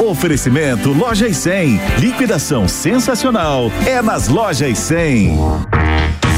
Oferecimento Lojas 100. Liquidação sensacional é nas Lojas 100.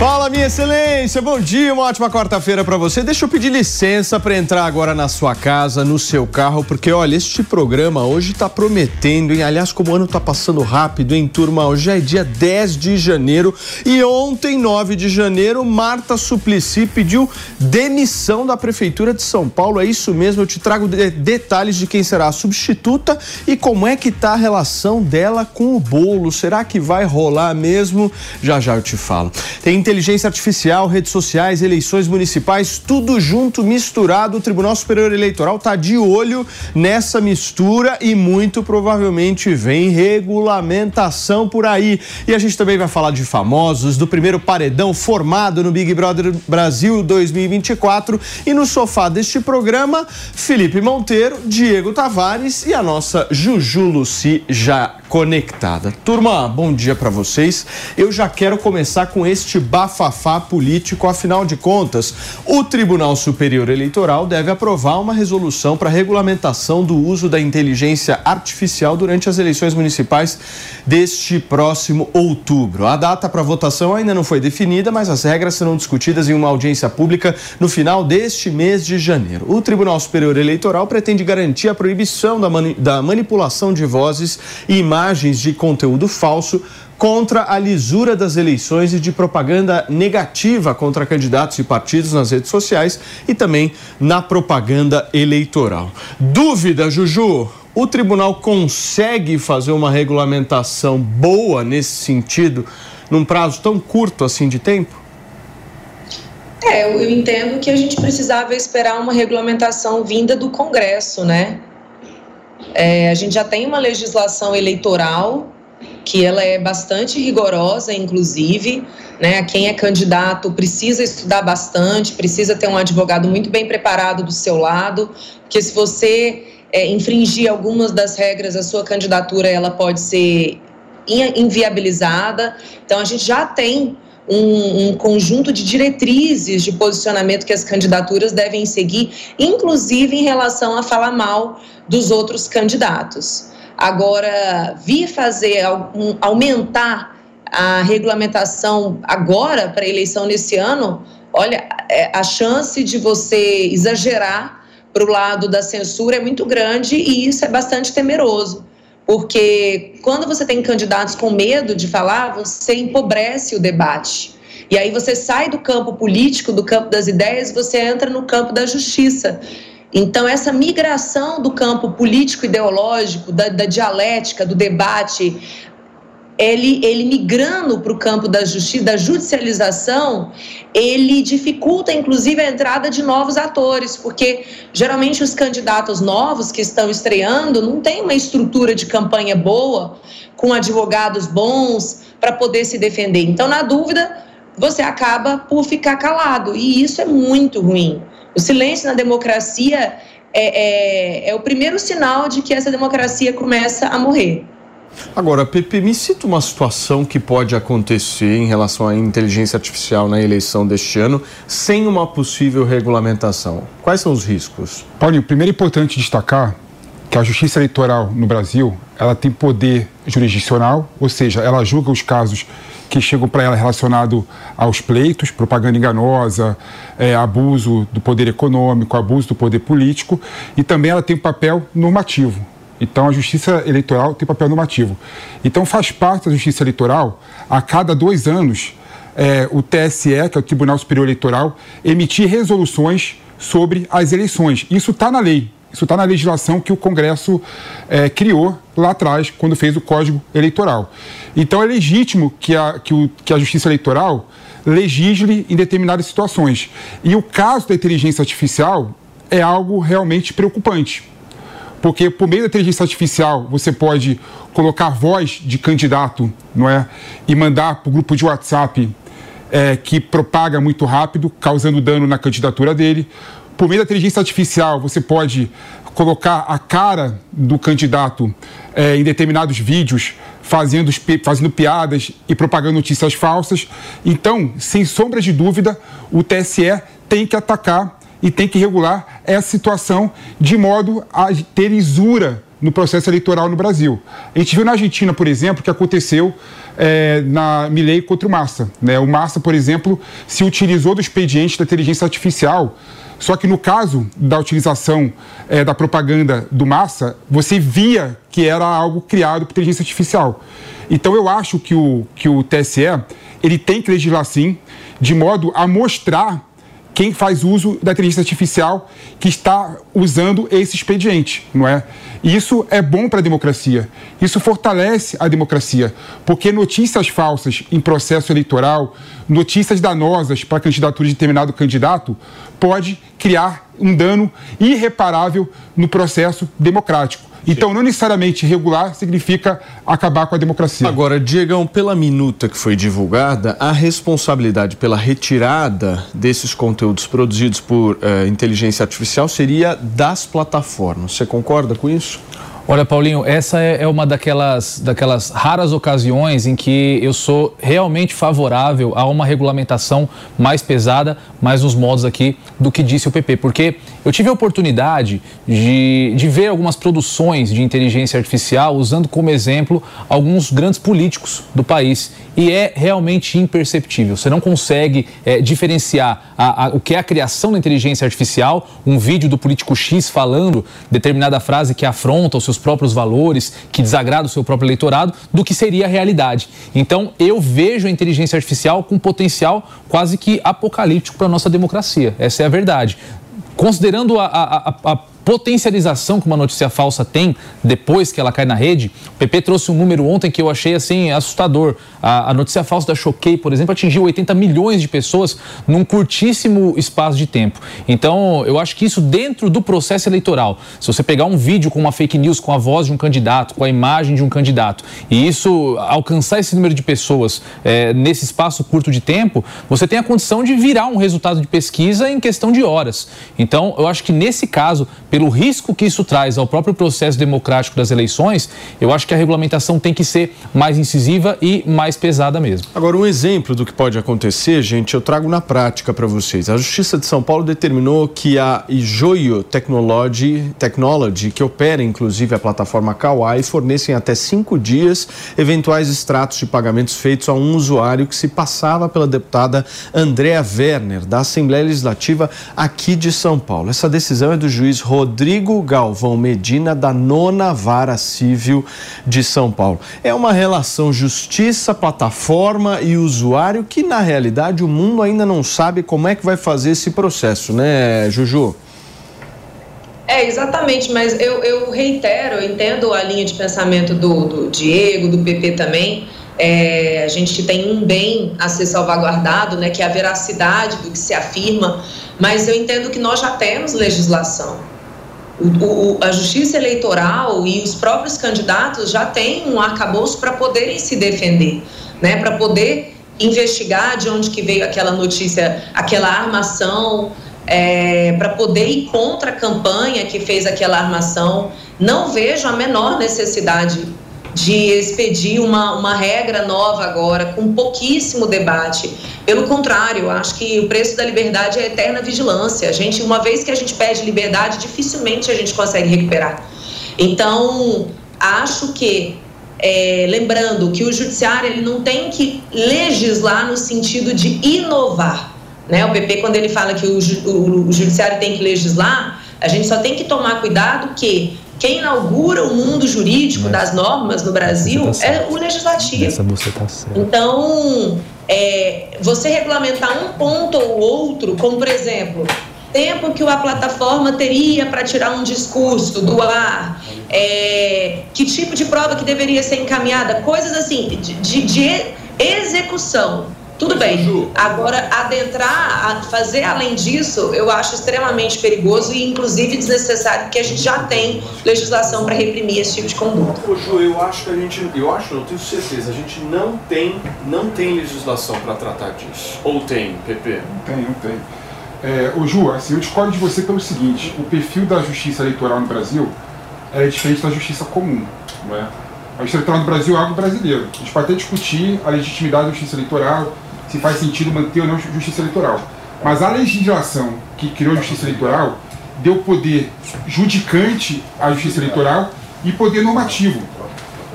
Fala, minha excelência, bom dia, uma ótima quarta-feira para você. Deixa eu pedir licença para entrar agora na sua casa, no seu carro, porque olha, este programa hoje tá prometendo, hein? Aliás, como o ano tá passando rápido, hein, turma? Hoje é dia 10 de janeiro e ontem, 9 de janeiro, Marta Suplicy pediu demissão da Prefeitura de São Paulo. É isso mesmo, eu te trago de- detalhes de quem será a substituta e como é que tá a relação dela com o bolo. Será que vai rolar mesmo? Já já eu te falo. Tem inteligência artificial, redes sociais, eleições municipais, tudo junto, misturado. O Tribunal Superior Eleitoral tá de olho nessa mistura e muito provavelmente vem regulamentação por aí. E a gente também vai falar de famosos, do primeiro paredão formado no Big Brother Brasil 2024 e no sofá deste programa, Felipe Monteiro, Diego Tavares e a nossa Juju Luci já conectada. Turma, bom dia para vocês. Eu já quero começar com este bafafá político, afinal de contas, o Tribunal Superior Eleitoral deve aprovar uma resolução para regulamentação do uso da inteligência artificial durante as eleições municipais deste próximo outubro. A data para votação ainda não foi definida, mas as regras serão discutidas em uma audiência pública no final deste mês de janeiro. O Tribunal Superior Eleitoral pretende garantir a proibição da, mani- da manipulação de vozes e imagens de conteúdo falso contra a lisura das eleições e de propaganda negativa contra candidatos e partidos nas redes sociais e também na propaganda eleitoral. Dúvida, Juju? O tribunal consegue fazer uma regulamentação boa nesse sentido num prazo tão curto assim de tempo? É, eu entendo que a gente precisava esperar uma regulamentação vinda do Congresso, né? É, a gente já tem uma legislação eleitoral que ela é bastante rigorosa, inclusive, né? Quem é candidato precisa estudar bastante, precisa ter um advogado muito bem preparado do seu lado, porque se você é, infringir algumas das regras, a sua candidatura ela pode ser in- inviabilizada. Então a gente já tem um, um conjunto de diretrizes de posicionamento que as candidaturas devem seguir, inclusive em relação a falar mal dos outros candidatos. Agora, vir fazer um- aumentar a regulamentação agora para a eleição nesse ano, olha, é, a chance de você exagerar para o lado da censura é muito grande e isso é bastante temeroso. Porque quando você tem candidatos com medo de falar, você empobrece o debate. E aí você sai do campo político, do campo das ideias, você entra no campo da justiça. Então, essa migração do campo político-ideológico, da, da dialética, do debate, ele, ele migrando para o campo da justiça, da judicialização, ele dificulta, inclusive, a entrada de novos atores, porque geralmente os candidatos novos que estão estreando não têm uma estrutura de campanha boa, com advogados bons para poder se defender. Então, na dúvida, você acaba por ficar calado, e isso é muito ruim. O silêncio na democracia é, é, é o primeiro sinal de que essa democracia começa a morrer. Agora, Pepe, me cita uma situação que pode acontecer em relação à inteligência artificial na eleição deste ano sem uma possível regulamentação. Quais são os riscos? Paulinho, primeiro é importante destacar que a Justiça Eleitoral no Brasil, ela tem poder jurisdicional, ou seja, ela julga os casos que chegam para ela relacionado aos pleitos, propaganda enganosa, é, abuso do poder econômico, abuso do poder político, e também ela tem um papel normativo. Então, a Justiça Eleitoral tem papel normativo. Então, faz parte da Justiça Eleitoral, a cada dois anos, é, o TSE, que é o Tribunal Superior Eleitoral, emitir resoluções sobre as eleições. Isso está na lei. Isso está na legislação que o Congresso é, criou lá atrás, quando fez o Código Eleitoral. Então é legítimo que a, que, o, que a Justiça Eleitoral legisle em determinadas situações. E o caso da inteligência artificial é algo realmente preocupante. Porque por meio da inteligência artificial você pode colocar voz de candidato, não é? E mandar para o grupo de WhatsApp é, que propaga muito rápido, causando dano na candidatura dele. Por meio da inteligência artificial, você pode colocar a cara do candidato é, em determinados vídeos, fazendo, fazendo piadas e propagando notícias falsas. Então, sem sombra de dúvida, o TSE tem que atacar e tem que regular essa situação de modo a ter isura no processo eleitoral no Brasil. A gente viu na Argentina, por exemplo, que aconteceu é, na Milei contra o Massa. Né? O Massa, por exemplo, se utilizou do expediente da inteligência artificial só que no caso da utilização é, da propaganda do Massa, você via que era algo criado por inteligência artificial. Então eu acho que o, que o TSE ele tem que legislar sim, de modo a mostrar quem faz uso da inteligência artificial que está usando esse expediente, não é? Isso é bom para a democracia. Isso fortalece a democracia, porque notícias falsas em processo eleitoral, notícias danosas para a candidatura de determinado candidato, pode criar um dano irreparável no processo democrático. Então, não necessariamente regular significa acabar com a democracia. Agora, Diegão, pela minuta que foi divulgada, a responsabilidade pela retirada desses conteúdos produzidos por uh, inteligência artificial seria das plataformas. Você concorda com isso? Olha, Paulinho, essa é, é uma daquelas, daquelas raras ocasiões em que eu sou realmente favorável a uma regulamentação mais pesada, mais nos modos aqui do que disse o PP, porque eu tive a oportunidade de, de ver algumas produções de inteligência artificial usando como exemplo alguns grandes políticos do país e é realmente imperceptível. Você não consegue é, diferenciar a, a, o que é a criação da inteligência artificial, um vídeo do político X falando determinada frase que afronta os seus próprios valores, que desagrada o seu próprio eleitorado, do que seria a realidade. Então, eu vejo a inteligência artificial com potencial quase que apocalíptico para a nossa democracia. Essa é a verdade. Considerando a, a, a, potencialização que uma notícia falsa tem depois que ela cai na rede. O PP trouxe um número ontem que eu achei assim assustador. A, a, notícia falsa da Choquei, por exemplo, atingiu 80 milhões de pessoas num curtíssimo espaço de tempo. Então, eu acho que isso dentro do processo eleitoral, se você pegar um vídeo com uma fake news, com a voz de um candidato, com a imagem de um candidato, e isso alcançar esse número de pessoas é, nesse espaço curto de tempo, você tem a condição de virar um resultado de pesquisa em questão de horas. Então, eu acho que nesse caso, pelo risco que isso traz ao próprio processo democrático das eleições, eu acho que a regulamentação tem que ser mais incisiva e mais pesada mesmo. Agora, um exemplo do que pode acontecer, gente, eu trago na prática para vocês. A Justiça de São Paulo determinou que a Joio Technology, Technology, que opera inclusive a plataforma Kawai, fornecem até cinco dias eventuais extratos de pagamentos feitos a um usuário que se passava pela deputada Andréa Werner, da Assembleia Legislativa aqui de São Paulo. Essa decisão é do juiz Rodrigo Rodrigo Galvão Medina, da nona vara civil de São Paulo. É uma relação justiça, plataforma e usuário que, na realidade, o mundo ainda não sabe como é que vai fazer esse processo, né, Juju? É, exatamente, mas eu, eu reitero, eu entendo a linha de pensamento do, do Diego, do PP também. É, a gente tem um bem a ser salvaguardado, né, que é a veracidade do que se afirma, mas eu entendo que nós já temos legislação o, o, a justiça eleitoral e os próprios candidatos já têm um arcabouço para poderem se defender, né, para poder investigar de onde que veio aquela notícia, aquela armação, é, para poder ir contra a campanha que fez aquela armação. Não vejo a menor necessidade de expedir uma, uma regra nova agora, com pouquíssimo debate. Pelo contrário, acho que o preço da liberdade é eterna vigilância. A gente, uma vez que a gente perde liberdade, dificilmente a gente consegue recuperar. Então, acho que é, lembrando que o judiciário ele não tem que legislar no sentido de inovar. Né? O PP, quando ele fala que o, o, o judiciário tem que legislar, a gente só tem que tomar cuidado que quem inaugura o mundo jurídico Mas, das normas no Brasil tá é o legislativo. Essa você tá certo. Então, é, você regulamentar um ponto ou outro, como por exemplo, tempo que a plataforma teria para tirar um discurso do ar, é, que tipo de prova que deveria ser encaminhada, coisas assim, de, de, de execução. Tudo bem. Agora, adentrar, fazer além disso, eu acho extremamente perigoso e, inclusive, desnecessário, porque a gente já tem legislação para reprimir esse tipo de conduta. Ô, Ju, eu acho que a gente, eu acho, eu tenho certeza, a gente não tem, não tem legislação para tratar disso. Ou tem, PP? Não tem, não tem. É, ô Ju, assim, eu discordo de você pelo seguinte, o perfil da justiça eleitoral no Brasil é diferente da justiça comum, não é? A justiça eleitoral no Brasil é algo brasileiro. A gente pode até discutir a legitimidade da justiça eleitoral, se faz sentido manter ou não justiça eleitoral. Mas a legislação que criou a justiça eleitoral deu poder judicante à justiça eleitoral e poder normativo.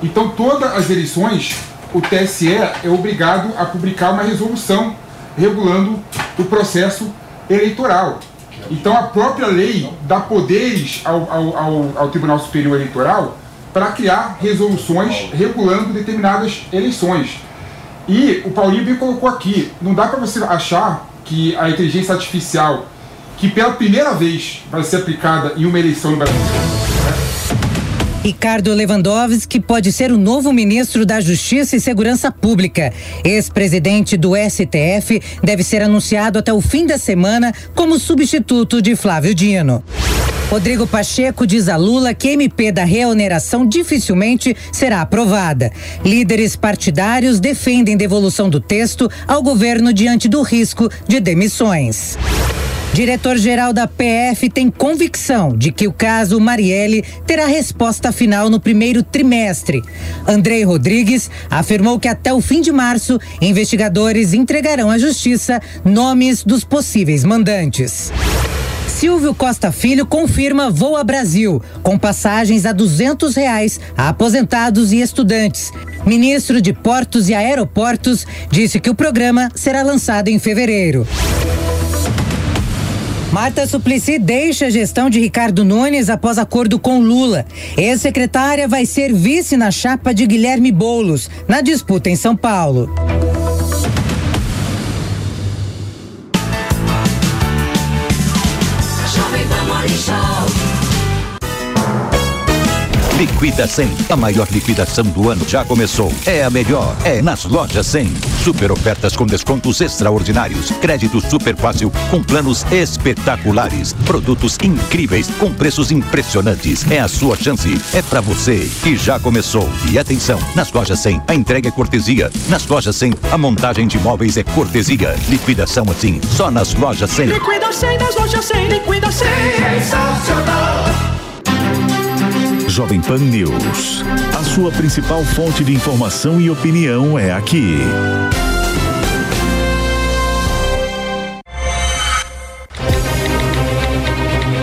Então, todas as eleições, o TSE é obrigado a publicar uma resolução regulando o processo eleitoral. Então a própria lei dá poderes ao, ao, ao, ao Tribunal Superior Eleitoral para criar resoluções regulando determinadas eleições. E o Paulinho bem colocou aqui, não dá para você achar que a inteligência artificial, que pela primeira vez vai ser aplicada em uma eleição no Brasil, Ricardo Lewandowski pode ser o novo ministro da Justiça e Segurança Pública. Ex-presidente do STF deve ser anunciado até o fim da semana como substituto de Flávio Dino. Rodrigo Pacheco diz a Lula que MP da reoneração dificilmente será aprovada. Líderes partidários defendem devolução do texto ao governo diante do risco de demissões. Diretor-geral da PF tem convicção de que o caso Marielle terá resposta final no primeiro trimestre. Andrei Rodrigues afirmou que até o fim de março, investigadores entregarão à Justiça nomes dos possíveis mandantes. Silvio Costa Filho confirma Voa Brasil, com passagens a duzentos reais a aposentados e estudantes. Ministro de Portos e Aeroportos disse que o programa será lançado em fevereiro. Marta Suplicy deixa a gestão de Ricardo Nunes após acordo com Lula. Ex-secretária vai ser vice na chapa de Guilherme Boulos, na disputa em São Paulo. Liquida 100. A maior liquidação do ano já começou. É a melhor. É nas lojas 100. Super ofertas com descontos extraordinários. Crédito super fácil com planos espetaculares. Produtos incríveis com preços impressionantes. É a sua chance. É para você que já começou. E atenção, nas lojas 100 a entrega é cortesia. Nas lojas 100 a montagem de móveis é cortesia. Liquidação assim, só nas lojas 100. Liquida 100 nas lojas 100. Liquida 100. Sensacional. Jovem Pan News. A sua principal fonte de informação e opinião é aqui.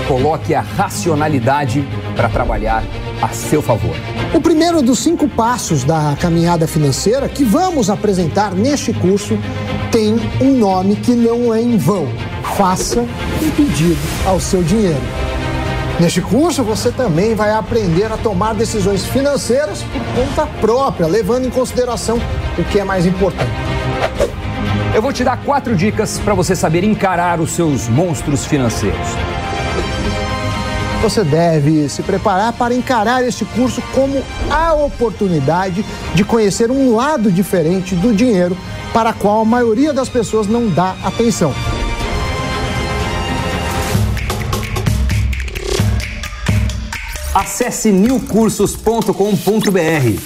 Coloque a racionalidade para trabalhar a seu favor. O primeiro dos cinco passos da caminhada financeira que vamos apresentar neste curso tem um nome que não é em vão. Faça um pedido ao seu dinheiro. Neste curso, você também vai aprender a tomar decisões financeiras por conta própria, levando em consideração o que é mais importante. Eu vou te dar quatro dicas para você saber encarar os seus monstros financeiros. Você deve se preparar para encarar este curso como a oportunidade de conhecer um lado diferente do dinheiro para a qual a maioria das pessoas não dá atenção. Acesse newcursos.com.br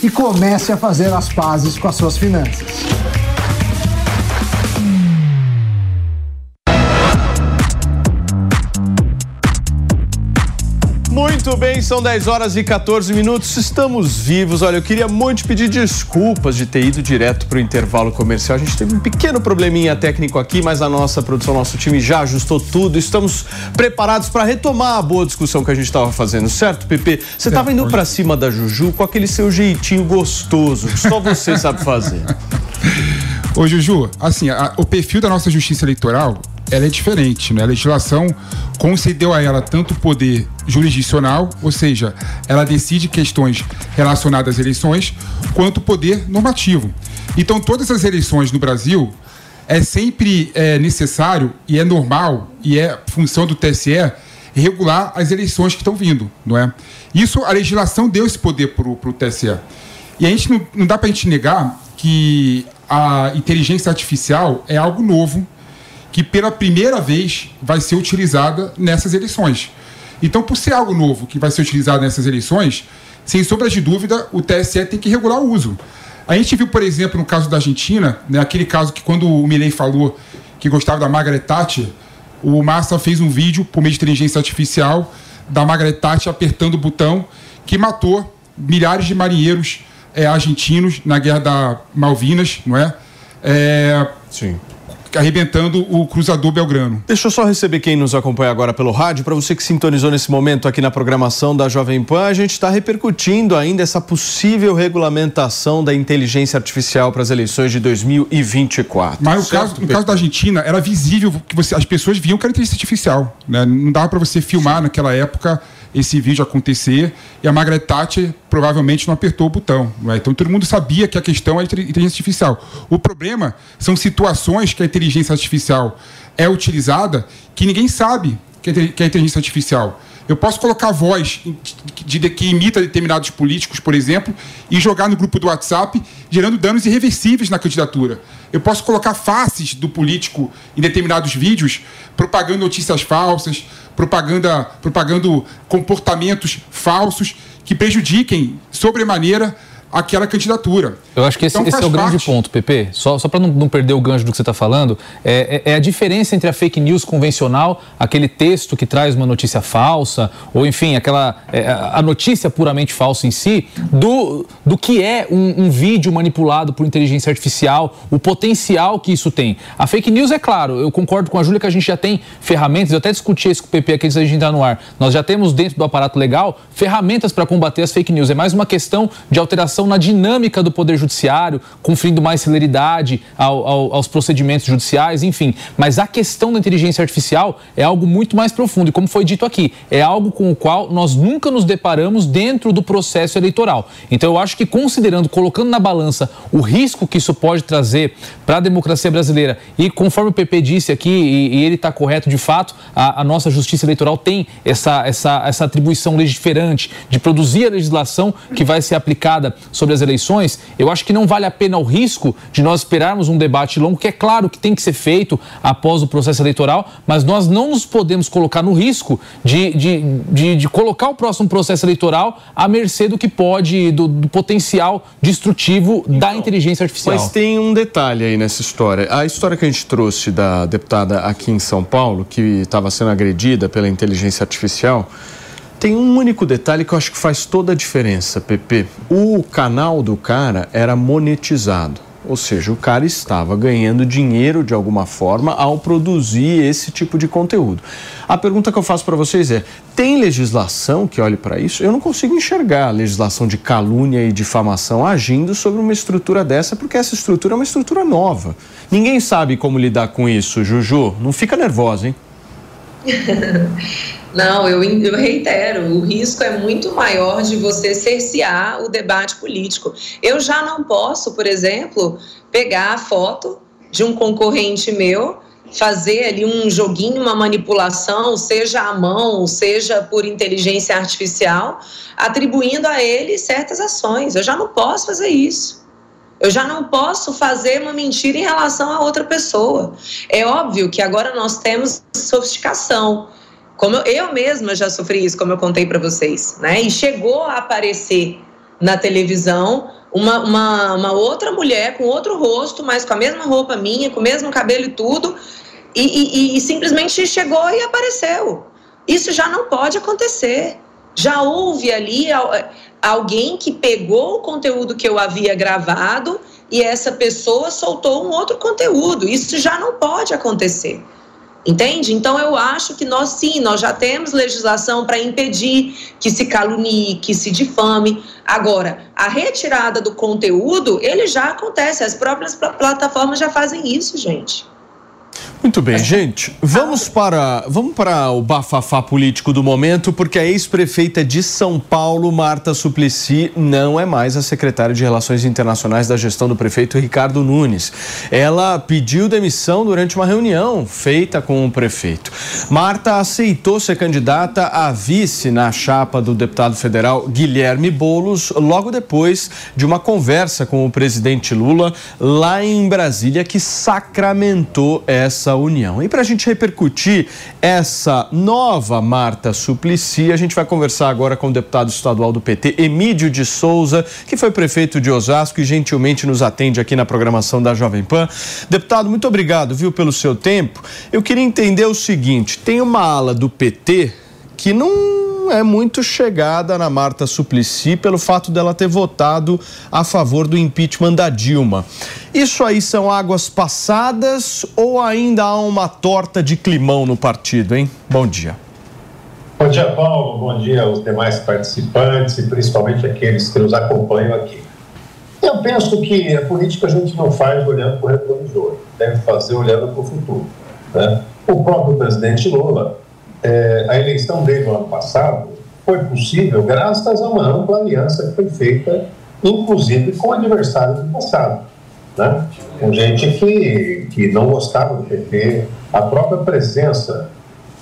e comece a fazer as pazes com as suas finanças. Muito bem, são 10 horas e 14 minutos, estamos vivos. Olha, eu queria muito pedir desculpas de ter ido direto para o intervalo comercial. A gente teve um pequeno probleminha técnico aqui, mas a nossa produção, nosso time já ajustou tudo. Estamos preparados para retomar a boa discussão que a gente estava fazendo, certo, Pepe? Você estava indo para cima da Juju com aquele seu jeitinho gostoso, que só você sabe fazer. Ô, Juju, assim, a- o perfil da nossa justiça eleitoral ela é diferente, né? A legislação concedeu a ela tanto poder jurisdicional, ou seja, ela decide questões relacionadas às eleições, quanto poder normativo. Então, todas as eleições no Brasil é sempre é, necessário e é normal e é função do TSE regular as eleições que estão vindo, não é? Isso a legislação deu esse poder para o TSE. E a gente não, não dá para a gente negar que a inteligência artificial é algo novo que pela primeira vez vai ser utilizada nessas eleições. Então, por ser algo novo que vai ser utilizado nessas eleições, sem sombra de dúvida, o TSE tem que regular o uso. A gente viu, por exemplo, no caso da Argentina, né, aquele caso que quando o Milley falou que gostava da Margaret Thatcher, o Massa fez um vídeo por meio de inteligência artificial da Margaret Thatcher apertando o botão que matou milhares de marinheiros eh, argentinos na guerra da Malvinas, não é? É, Sim. Arrebentando o cruzador Belgrano. Deixa eu só receber quem nos acompanha agora pelo rádio. Para você que sintonizou nesse momento aqui na programação da Jovem Pan, a gente está repercutindo ainda essa possível regulamentação da inteligência artificial para as eleições de 2024. Mas no Certo, caso, no caso da Argentina, era visível que você, as pessoas viam que era inteligência artificial. Né? Não dava para você filmar naquela época esse vídeo acontecer e a Margaret Thatcher provavelmente não apertou o botão. não é? Então todo mundo sabia que a questão é inteligência artificial. O problema são situações que a inteligência artificial é utilizada que ninguém sabe que é inteligência artificial. Eu posso colocar voz de, de- que imita determinados políticos, por exemplo, e jogar no grupo do WhatsApp, gerando danos irreversíveis na candidatura. Eu posso colocar faces do político em determinados vídeos, propagando notícias falsas, propaganda, propagando comportamentos falsos que prejudiquem sobremaneira aquela candidatura. Eu acho que esse, Então esse é o grande parte. ponto, PP. Só, só para não, não perder o gancho do que você está falando, é, é- é a diferença entre a fake news convencional, aquele texto que traz uma notícia falsa, ou enfim, aquela é, a notícia puramente falsa em si, do, do que é um, um vídeo manipulado por inteligência artificial, o potencial que isso tem. A fake news, é claro, eu concordo com a Júlia que a gente já tem ferramentas, eu até discuti isso com o PP aqui antes da gente entrar no ar. Nós já temos dentro do aparato legal ferramentas para combater as fake news. É mais uma questão de alteração na dinâmica do Poder Judiciário, conferindo mais celeridade ao- ao- aos procedimentos judiciais, enfim. Mas a questão da inteligência artificial é algo muito mais profundo. E como foi dito aqui, é algo com o qual nós nunca nos deparamos dentro do processo eleitoral. Então eu acho que considerando, colocando na balança o risco que isso pode trazer para a democracia brasileira, e conforme o PP disse aqui, e, e ele está correto de fato, a, a nossa justiça eleitoral tem essa, essa, essa atribuição legiferante de produzir a legislação que vai ser aplicada sobre as eleições, eu acho que não vale a pena o risco de nós esperarmos um debate longo, que é claro que tem que ser feito após o processo eleitoral, mas nós não nos podemos colocar no risco de, de, de, de colocar o próximo processo eleitoral à mercê do que pode, do, do potencial destrutivo da inteligência artificial. Mas tem um detalhe aí nessa história. A história que a gente trouxe da deputada aqui em São Paulo, que estava sendo agredida pela inteligência artificial, tem um único detalhe que eu acho que faz toda a diferença, PP. O canal do cara era monetizado. Ou seja, o cara estava ganhando dinheiro de alguma forma ao produzir esse tipo de conteúdo. A pergunta que eu faço para vocês é: tem legislação que olhe para isso? Eu não consigo enxergar a legislação de calúnia e difamação agindo sobre uma estrutura dessa, porque essa estrutura é uma estrutura nova. Ninguém sabe como lidar com isso, Juju. Não fica nervosa, hein? Não, eu, eu reitero, o risco é muito maior de você cercear o debate político. Eu já não posso, por exemplo, pegar a foto de um concorrente meu, fazer ali um joguinho, uma manipulação, seja à mão, seja por inteligência artificial, atribuindo a ele certas ações. Eu já não posso fazer isso. Eu já não posso fazer uma mentira em relação a outra pessoa. É óbvio que agora nós temos sofisticação. Como eu, eu mesma já sofri isso, como eu contei para vocês, né? E chegou a aparecer na televisão uma, uma, uma outra mulher com outro rosto, mas com a mesma roupa minha, com o mesmo cabelo e tudo, e, e, e simplesmente chegou e apareceu. Isso já não pode acontecer. Já houve ali alguém que pegou o conteúdo que eu havia gravado e essa pessoa soltou um outro conteúdo. Isso já não pode acontecer. Entende? Então eu acho que nós sim, nós já temos legislação para impedir que se calunie, que se difame. Agora, a retirada do conteúdo, ele já acontece, as próprias plataformas já fazem isso, gente. Muito bem, gente. Vamos para, vamos para o bafafá político do momento, porque a ex-prefeita de São Paulo, Marta Suplicy, não é mais a secretária de Relações Internacionais da gestão do prefeito Ricardo Nunes. Ela pediu demissão durante uma reunião feita com o prefeito. Marta aceitou ser candidata a vice na chapa do deputado federal Guilherme Bolos, logo depois de uma conversa com o presidente Lula lá em Brasília, que sacramentou essa união. E para a gente repercutir essa nova Marta Suplicy, a gente vai conversar agora com o deputado estadual do PT, Emílio de Souza, que foi prefeito de Osasco e gentilmente nos atende aqui na programação da Jovem Pan. Deputado, muito obrigado, viu, pelo seu tempo. Eu queria entender o seguinte: tem uma ala do PT que não é muito chegada na Marta Suplicy pelo fato dela ter votado a favor do impeachment da Dilma. Isso aí são águas passadas ou ainda há uma torta de climão no partido, hein? Bom dia. Bom dia, Paulo. Bom dia aos demais participantes e principalmente aqueles que nos acompanham aqui. Eu penso que a política a gente não faz olhando para o retrovisor, deve fazer olhando para o futuro. Né? O próprio presidente Lula é, a eleição dele no ano passado foi possível graças a uma ampla aliança que foi feita, inclusive com adversários do passado. Né? Com gente que, que não gostava do PT, a própria presença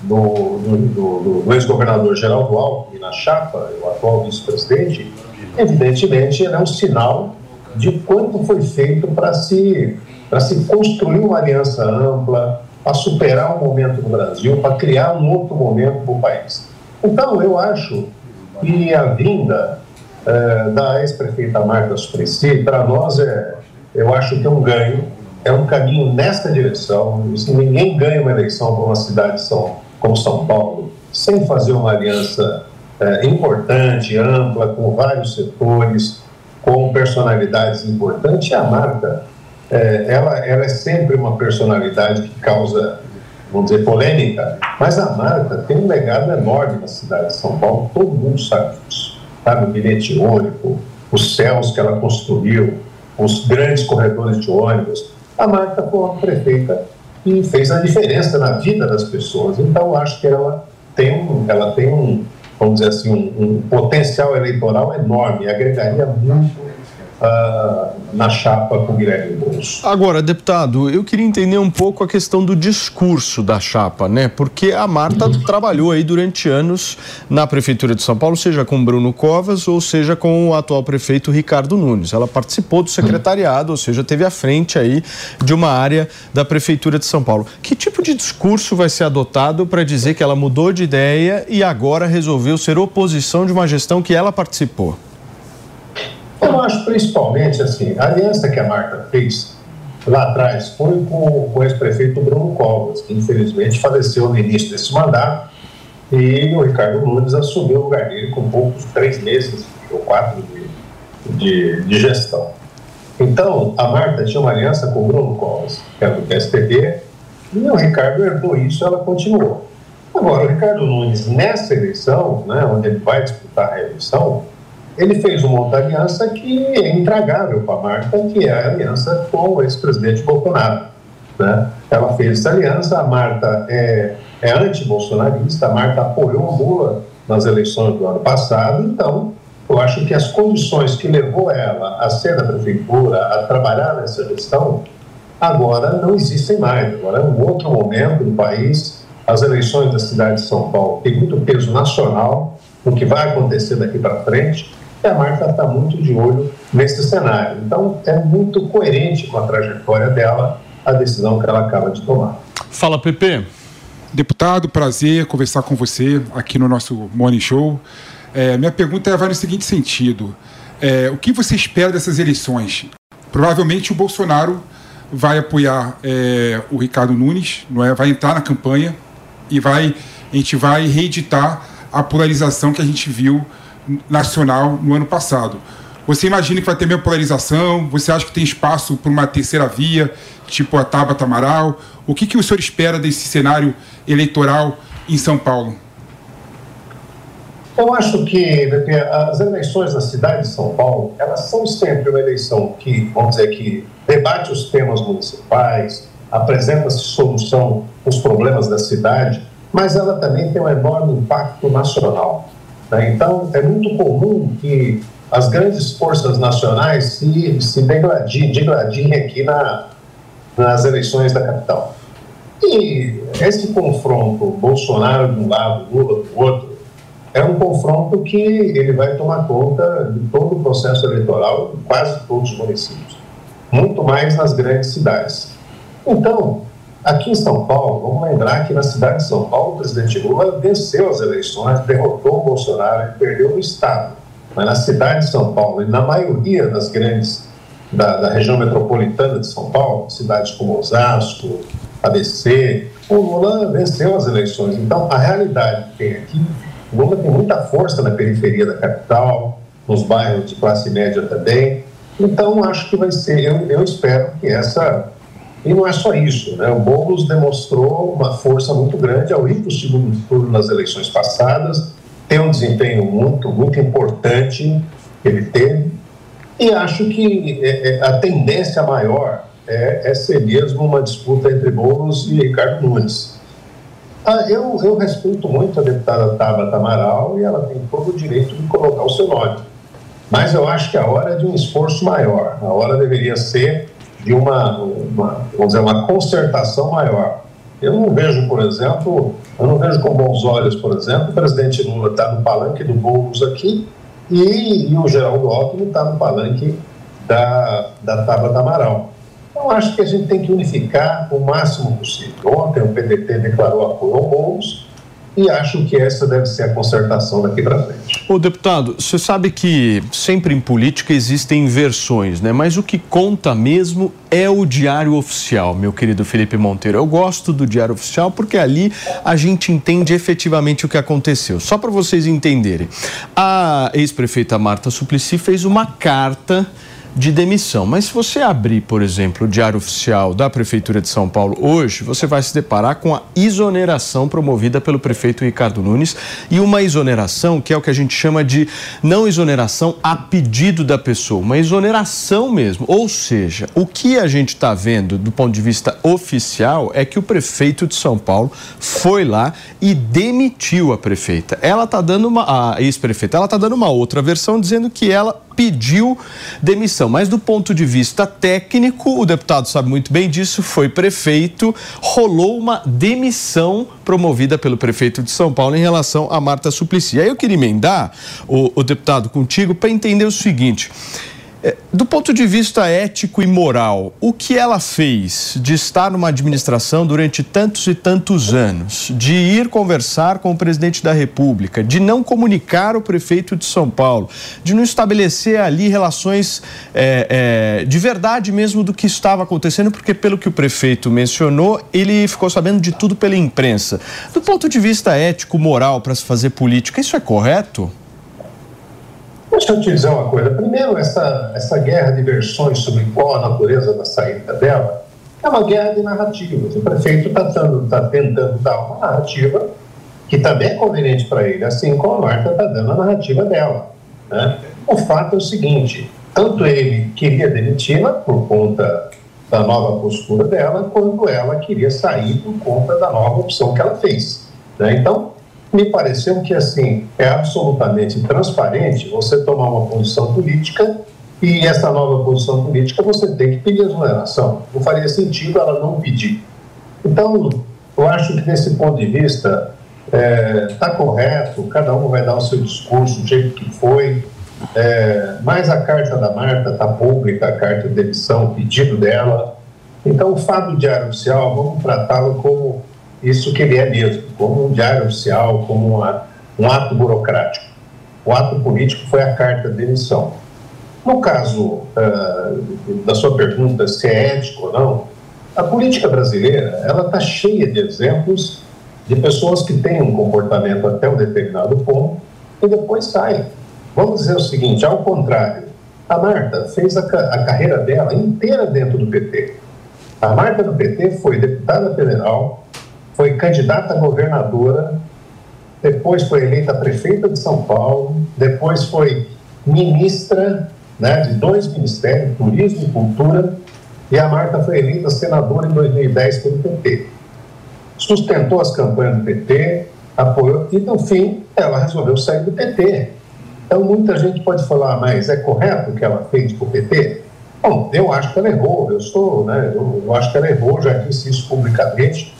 do, do, do, do ex-governador Geraldo Alckmin na chapa, o atual vice-presidente, evidentemente era um sinal de quanto foi feito para se, se construir uma aliança ampla, para superar um momento no Brasil, para criar um outro momento para o país. Então, eu acho que a vinda é, da ex-prefeita Marta Suplicy, para nós, é, eu acho que é um ganho, é um caminho nesta direção. Ninguém ganha uma eleição para uma cidade São, como São Paulo sem fazer uma aliança é, importante, ampla, com vários setores, com personalidades importantes. E a Marta é, ela, ela é sempre uma personalidade que causa, vamos dizer, polêmica, mas a Marta tem um legado enorme na cidade de São Paulo, todo mundo sabe disso. Sabe, o bilhete único, os céus que ela construiu, os grandes corredores de ônibus. A Marta foi uma prefeita que fez a diferença na vida das pessoas. Então, acho que ela tem um, ela tem um vamos dizer assim, um, um potencial eleitoral enorme, agregaria muito uh, na chapa com Guilherme Boulos. Agora, deputado, eu queria entender um pouco a questão do discurso da chapa, né? Porque a Marta uhum. trabalhou aí durante anos na Prefeitura de São Paulo, seja com Bruno Covas ou seja com o atual prefeito Ricardo Nunes. Ela participou do secretariado, ou seja, teve à frente aí de uma área da Prefeitura de São Paulo. Que tipo de discurso vai ser adotado para dizer que ela mudou de ideia e agora resolveu ser oposição de uma gestão que ela participou? Eu acho principalmente assim, a aliança que a Marta fez lá atrás foi com, com o ex-prefeito Bruno Covas, que infelizmente faleceu no início desse mandato, e o Ricardo Nunes assumiu o lugar dele com poucos três meses ou quatro de, de, de gestão. Então, a Marta tinha uma aliança com o Bruno Covas, que era do PSDB, e o Ricardo herdou isso ela continuou. Agora, o Ricardo Nunes, nessa eleição, né, onde ele vai disputar a reeleição, ele fez uma outra aliança que é intragável para a Marta, que é a aliança com o ex-presidente Bolsonaro. Né? Ela fez essa aliança, a Marta é, é anti-bolsonarista, a Marta apoiou o Lula nas eleições do ano passado, então eu acho que as condições que levou ela a ser da prefeitura, a trabalhar nessa gestão, agora não existem mais. Agora é um outro momento no país. As eleições da cidade de São Paulo têm muito peso nacional, o que vai acontecer daqui para frente e a Marta está muito de olho nesse cenário. Então, é muito coerente com a trajetória dela a decisão que ela acaba de tomar. Fala, Pepe. Deputado, prazer conversar com você aqui no nosso Morning Show. É, minha pergunta vai no seguinte sentido: é, o que você espera dessas eleições? Provavelmente o Bolsonaro vai apoiar é, o Ricardo Nunes, não é? vai entrar na campanha e vai, a gente vai reeditar a polarização que a gente viu nacional no ano passado. Você imagina que vai ter mesmo polarização? Você acha que tem espaço para uma terceira via, tipo a Tabata Amaral? O que, que o senhor espera desse cenário eleitoral em São Paulo? Eu acho que as eleições na cidade de São Paulo, elas são sempre uma eleição que, vamos dizer, que debate os temas municipais, apresenta-se solução os problemas da cidade, mas ela também tem um enorme impacto nacional. Né? Então, é muito comum que as grandes forças nacionais se, se degradiem, degradiem aqui na, nas eleições da capital. E esse confronto Bolsonaro de um lado, Lula do outro, é um confronto que ele vai tomar conta de todo o processo eleitoral em quase todos os municípios, muito mais nas grandes cidades. Então, aqui em São Paulo, vamos lembrar que na cidade de São Paulo, o presidente Lula venceu as eleições, derrotou o Bolsonaro e perdeu o Estado. Mas na cidade de São Paulo e na maioria das grandes da, da região metropolitana de São Paulo, cidades como Osasco, ABC, o Lula venceu as eleições. Então, a realidade que tem aqui, o Lula tem muita força na periferia da capital, nos bairros de classe média também. Então, acho que vai ser, eu, eu espero que essa. E não é só isso, né? O Boulos demonstrou uma força muito grande ao ir para o segundo turno nas eleições passadas, tem um desempenho muito, muito importante que ele teve, e acho que é, é, a tendência maior é, é ser mesmo uma disputa entre Boulos e Ricardo Nunes. Ah, eu, eu respeito muito a deputada Tabata Amaral e ela tem todo o direito de colocar o seu nome. Mas eu acho que a hora é de um esforço maior, a hora deveria ser de uma, uma, vamos dizer, uma concertação maior. Eu não vejo, por exemplo, eu não vejo com bons olhos, por exemplo, o presidente Lula está no palanque do Boulos aqui e, e o Geraldo Alckmin está no palanque da, da Tabata Amaral. Então, acho que a gente tem que unificar o máximo possível. Ontem o PDT declarou apoio ao Boulos e acho que essa deve ser a concertação daqui para frente. O deputado, você sabe que sempre em política existem versões, né? Mas o que conta mesmo é o diário oficial, meu querido Felipe Monteiro. Eu gosto do diário oficial porque ali a gente entende efetivamente o que aconteceu. Só para vocês entenderem, a ex-prefeita Marta Suplicy fez uma carta de demissão. Mas se você abrir, por exemplo, o Diário Oficial da Prefeitura de São Paulo hoje, você vai se deparar com a exoneração promovida pelo prefeito Ricardo Nunes e uma exoneração que é o que a gente chama de não exoneração a pedido da pessoa, uma exoneração mesmo. Ou seja, o que a gente está vendo do ponto de vista oficial é que o prefeito de São Paulo foi lá e demitiu a prefeita. Ela está dando uma, a ex-prefeita, ela está dando uma outra versão dizendo que ela pediu demissão. Mas do ponto de vista técnico, o deputado sabe muito bem disso, foi prefeito, rolou uma demissão promovida pelo prefeito de São Paulo em relação a Marta Suplicy. Aí eu queria emendar, o, o deputado, contigo, para entender o seguinte. É, do ponto de vista ético e moral, o que ela fez de estar numa administração durante tantos e tantos anos, de ir conversar com o presidente da República, de não comunicar o prefeito de São Paulo, de não estabelecer ali relações é, é, de verdade mesmo do que estava acontecendo, porque, pelo que o prefeito mencionou, ele ficou sabendo de tudo pela imprensa. Do ponto de vista ético, moral, para se fazer política, isso é correto? Deixa eu te dizer uma coisa. Primeiro, essa, essa guerra de versões sobre qual a natureza da saída dela é uma guerra de narrativas. O prefeito está tá tentando dar uma narrativa que também é conveniente para ele, assim como a Marta está dando a narrativa dela. Né? O fato é o seguinte: tanto ele queria demiti-la por conta da nova postura dela, quanto ela queria sair por conta da nova opção que ela fez. Né? Então, me pareceu que assim é absolutamente transparente você tomar uma posição política e essa nova posição política você tem que pedir exoneração. Não faria sentido ela não pedir. Então, eu acho que desse ponto de vista está é, tá correto, cada um vai dar o seu discurso do jeito que foi, é, mas a carta da Marta está pública, a carta de demissão, o pedido dela. Então, o fato diário oficial, vamos tratá-lo como isso que ele é mesmo, como um diário oficial, como uma, um ato burocrático. O ato político foi a carta de demissão. No caso uh, da sua pergunta se é ético ou não, a política brasileira ela está cheia de exemplos de pessoas que têm um comportamento até um determinado ponto e depois saem. Vamos dizer o seguinte: ao contrário, a Marta fez a, a carreira dela inteira dentro do PT. A Marta do PT foi deputada federal, foi candidata a governadora, depois foi eleita prefeita de São Paulo, depois foi ministra né, de dois ministérios, Turismo e Cultura, e a Marta foi eleita senadora em 2010 pelo PT. Sustentou as campanhas do PT, apoiou, e no fim ela resolveu sair do PT. Então muita gente pode falar, mas é correto o que ela fez com o PT? Bom, eu acho que ela errou, eu sou, né, eu, eu acho que ela errou, já disse isso publicamente,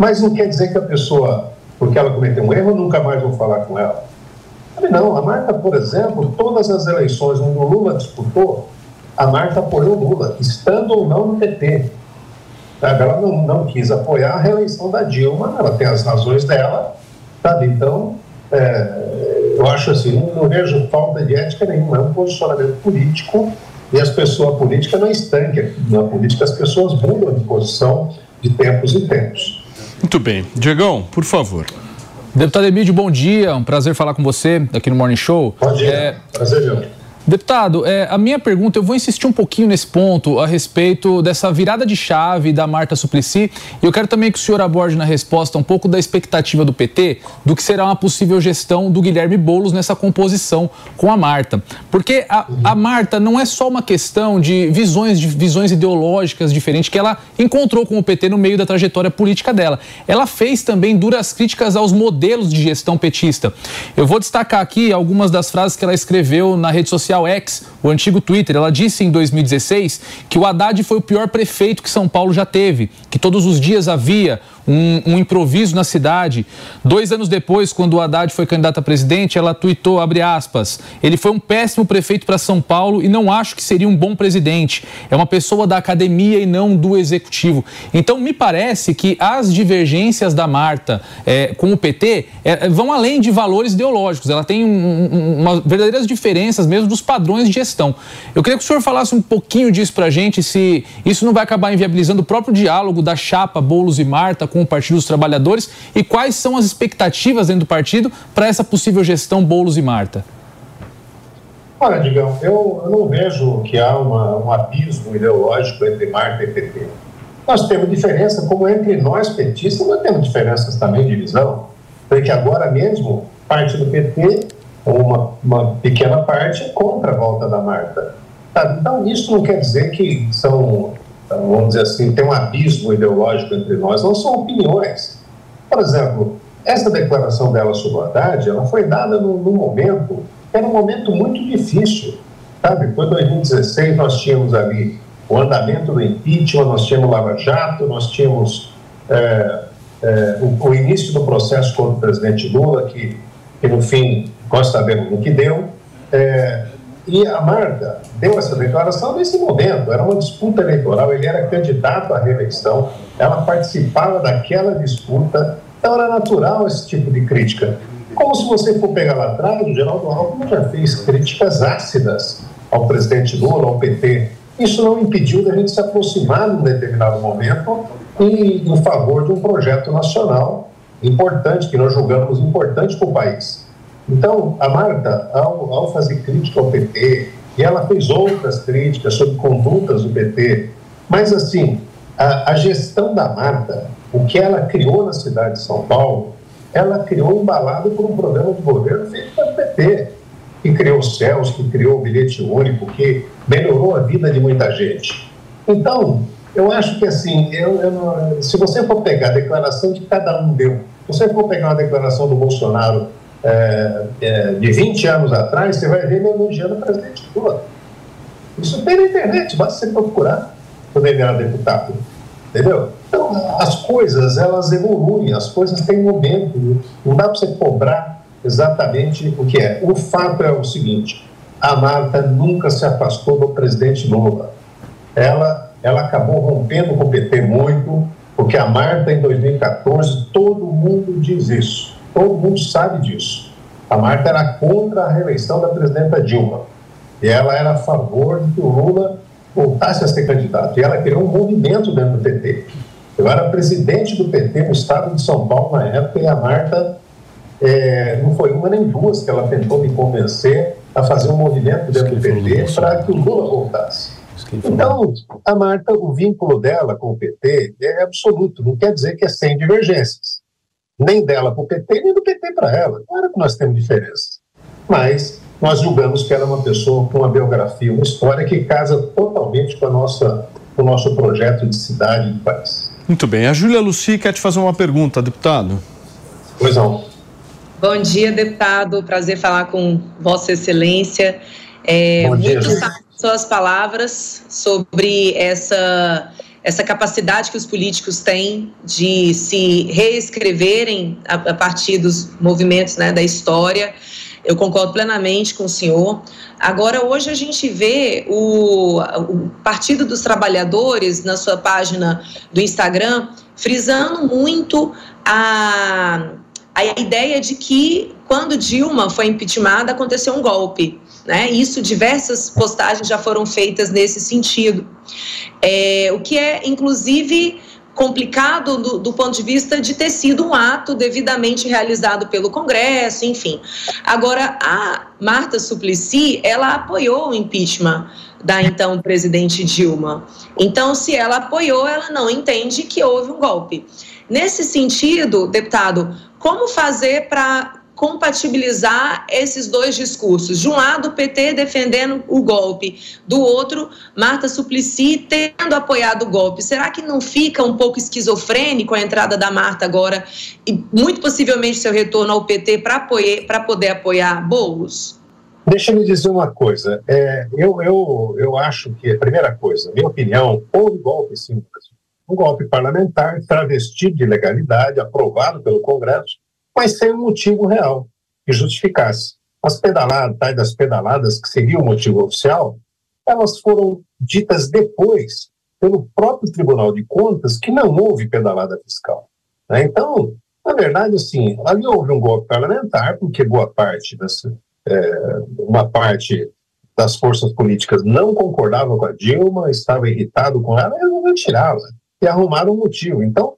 mas não quer dizer que a pessoa, porque ela cometeu um erro, nunca mais vou falar com ela. Não, a Marta, por exemplo, todas as eleições onde o Lula disputou, a Marta apoiou o Lula, estando ou não no PT. Ela não, não quis apoiar a reeleição da Dilma, ela tem as razões dela, sabe? Então, é, eu acho assim, não, não, vejo falta de ética nenhuma, é um posicionamento político e as pessoas, a política não é estanque, na política as pessoas mudam de posição de tempos em tempos. Muito bem. Diegão, por favor. Deputado Emílio, bom dia. Um prazer falar com você aqui no Morning Show. Bom dia. É... Prazer, meu. Deputado, é, a minha pergunta, eu vou insistir um pouquinho nesse ponto a respeito dessa virada de chave da Marta Suplicy. E eu quero também que o senhor aborde na resposta um pouco da expectativa do PT do que será uma possível gestão do Guilherme Boulos nessa composição com a Marta. Porque a, a Marta não é só uma questão de visões, de visões ideológicas diferentes que ela encontrou com o PT no meio da trajetória política dela. Ela fez também duras críticas aos modelos de gestão petista. Eu vou destacar aqui algumas das frases que ela escreveu na rede social social X, o antigo Twitter, ela disse em 2016 que o Haddad foi o pior prefeito que São Paulo já teve, que todos os dias havia um, um, improviso na cidade. Dois anos depois, quando o Haddad foi candidato a presidente, ela tuitou, abre aspas, ele foi um péssimo prefeito para São Paulo e não acho que seria um bom presidente. É uma pessoa da academia e não do executivo. Então, me parece que as divergências da Marta é, com o PT é, vão além de valores ideológicos. Ela tem um, um, uma, verdadeiras diferenças mesmo dos padrões de gestão. Eu queria que o senhor falasse um pouquinho disso para a gente, se isso não vai acabar inviabilizando o próprio diálogo da chapa Boulos e Marta com o Partido dos Trabalhadores e quais são as expectativas dentro do partido para essa possível gestão Boulos e Marta? Olha, Digão, eu, eu não vejo que há uma, um abismo ideológico entre Marta e PT. Nós temos diferença, como entre nós petistas, nós temos diferenças também de visão. Porque agora mesmo, parte do PT, uma, uma pequena parte, é contra a volta da Marta. Então, isso não quer dizer que são vamos dizer assim, tem um abismo ideológico entre nós, não são opiniões. Por exemplo, essa declaração dela sobre o Haddad, ela foi dada num, num momento, era um momento muito difícil, sabe? Foi 2016, nós tínhamos ali o andamento do impeachment, nós tínhamos Lava Jato, nós tínhamos é, é, o, o, início do processo contra o presidente Lula, que, que no fim, nós sabemos o que deu. É, e a Marta deu essa declaração nesse momento, era uma disputa eleitoral, ele era candidato à reeleição, ela participava daquela disputa, então era natural esse tipo de crítica. Como se você for pegar lá atrás, o Geraldo Alckmin já fez críticas ácidas ao presidente Lula, ao PT. Isso não impediu da gente se aproximar num determinado momento em, em favor de um projeto nacional importante, que nós julgamos importante para o país. Então, a Marta, ao, ao fazer crítica ao PT, e ela fez outras críticas sobre condutas do PT, mas assim, a, a gestão da Marta, o que ela criou na cidade de São Paulo, ela criou embalado por um programa de governo feito pelo PT, que criou CELS, que criou o bilhete único, que melhorou a vida de muita gente. Então, eu acho que assim, eu, eu se você for pegar a declaração que cada um deu, se você for pegar uma declaração do Bolsonaro é, é, de 20 anos atrás, você vai ver ele elogiando o presidente Lula. Isso tem na internet, basta você procurar quando ele era deputado. Entendeu? Então, as coisas, elas evoluem, as coisas têm momento. Não dá para você cobrar exatamente o que é. O fato é o seguinte: a Marta nunca se afastou do presidente Lula. Ela, ela acabou rompendo com o PT muito, porque a Marta, em 2014, todo mundo diz isso Todo mundo sabe disso. A Marta era contra a reeleição da presidenta Dilma. E ela era a favor de que o Lula voltasse a ser candidato. E ela criou um movimento dentro do PT. Eu era presidente do PT no estado de São Paulo na época e a Marta é, não foi uma nem duas que ela tentou me convencer a fazer um movimento dentro do PT para que o Lula voltasse. Então, a Marta, o vínculo dela com o PT é absoluto, não quer dizer que é sem divergências. Nem dela para o PT, nem do PT para ela. Claro que nós temos diferenças. Mas nós julgamos que ela é uma pessoa com uma biografia, uma história que casa totalmente com, a nossa, com o nosso projeto de cidade e de país. Muito bem. A Júlia Luci quer te fazer uma pergunta, deputado. Pois não. Bom dia, deputado. Prazer falar com Vossa Excelência. É, Bom dia, muito suas palavras sobre essa essa capacidade que os políticos têm de se reescreverem a, a partir dos movimentos né, da história. Eu concordo plenamente com o senhor. Agora, hoje a gente vê o, o Partido dos Trabalhadores, na sua página do Instagram, frisando muito a, a ideia de que, quando Dilma foi impeachmentada, aconteceu um golpe. Né? Isso, diversas postagens já foram feitas nesse sentido. É, o que é, inclusive, complicado do, do, ponto de vista de ter sido um ato devidamente realizado pelo Congresso, enfim. Agora, a Marta Suplicy, ela apoiou o impeachment da então presidente Dilma. Então, se ela apoiou, ela não entende que houve um golpe. Nesse sentido, deputado, como fazer para compatibilizar esses dois discursos. De um lado, o PT defendendo o golpe, do outro, Marta Suplicy tendo apoiado o golpe. Será que não fica um pouco esquizofrênico a entrada da Marta agora e muito possivelmente seu retorno ao PT para poder apoiar Boulos? Deixa eu dizer uma coisa. É, eu, eu, eu acho que, a primeira coisa, minha opinião, houve golpe sim. Um golpe parlamentar, travestido de legalidade, aprovado pelo Congresso, mas sem um motivo real que justificasse. As pedaladas, tais das pedaladas, que seria o motivo oficial, elas foram ditas depois pelo próprio Tribunal de Contas que não houve pedalada fiscal. Né? Então, na verdade, assim, ali houve um golpe parlamentar, porque boa parte das, é, uma parte das forças políticas não concordava com a Dilma, estava irritado com ela, e resolveu tirá-la e arrumaram um motivo. Então,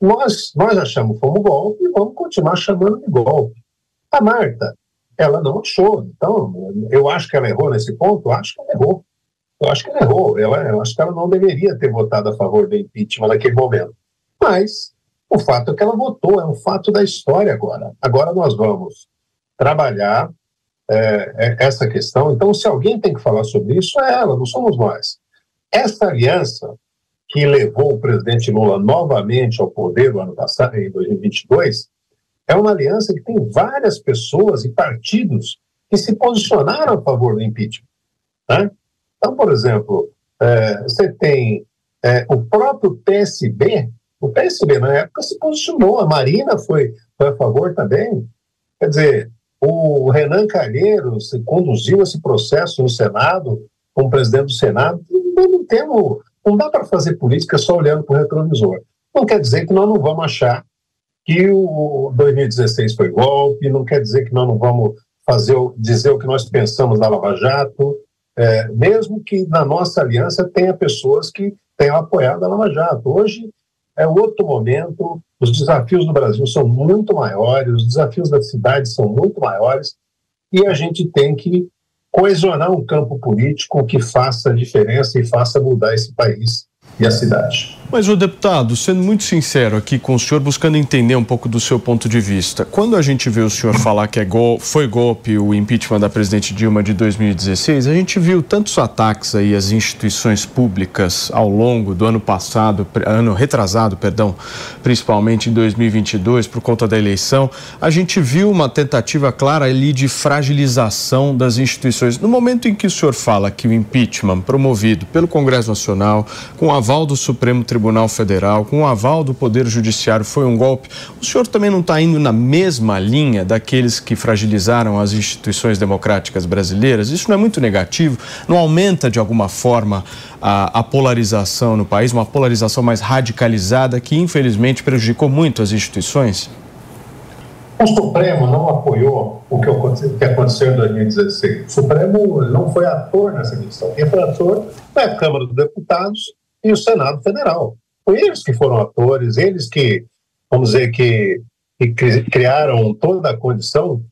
nós, nós achamos como golpe e vamos continuar chamando de golpe. A Marta, ela não achou. Então, eu acho que ela errou nesse ponto, eu acho que ela errou. Eu acho que ela errou. Ela, eu acho que ela não deveria ter votado a favor do impeachment naquele momento. Mas o fato é que ela votou, é um fato da história agora. Agora nós vamos trabalhar é, essa questão. Então, se alguém tem que falar sobre isso, é ela, não somos nós. Essa aliança que levou o presidente Lula novamente ao poder no ano passado, em 2022, é uma aliança que tem várias pessoas e partidos que se posicionaram a favor do impeachment. Né? Então, por exemplo, é, você tem é, o próprio PSB, o PSB na época se posicionou, a Marina foi, foi a favor também. Quer dizer, o Renan Calheiros conduziu esse processo no Senado, como presidente do Senado, não temos não dá para fazer política só olhando para o retrovisor. Não quer dizer que nós não vamos achar que o 2016 foi golpe, não quer dizer que nós não vamos fazer dizer o que nós pensamos da Lava Jato, é, mesmo que na nossa aliança tenha pessoas que tenham apoiado a Lava Jato. Hoje é outro momento, os desafios do Brasil são muito maiores, os desafios da cidade são muito maiores, e a gente tem que coesionar um campo político que faça diferença e faça mudar esse país e a cidade. Mas, o deputado, sendo muito sincero aqui com o senhor, buscando entender um pouco do seu ponto de vista, quando a gente vê o senhor falar que é gol, foi golpe o impeachment da presidente Dilma de 2016, a gente viu tantos ataques aí às instituições públicas ao longo do ano passado, ano retrasado, perdão, principalmente em 2022, por conta da eleição, a gente viu uma tentativa clara ali de fragilização das instituições. No momento em que o senhor fala que o impeachment promovido pelo Congresso Nacional, com aval do Supremo Tribunal Tribunal Federal, com o aval do Poder Judiciário, foi um golpe. O senhor também não está indo na mesma linha daqueles que fragilizaram as instituições democráticas brasileiras? Isso não é muito negativo? Não aumenta de alguma forma a, a polarização no país, uma polarização mais radicalizada que infelizmente prejudicou muito as instituições? O Supremo não apoiou o que aconteceu em 2016. O Supremo não foi ator nessa questão. Quem foi ator foi a Câmara dos Deputados e o Senado Federal. Foi eles que foram atores, eles que, vamos dizer, que, que criaram toda a condição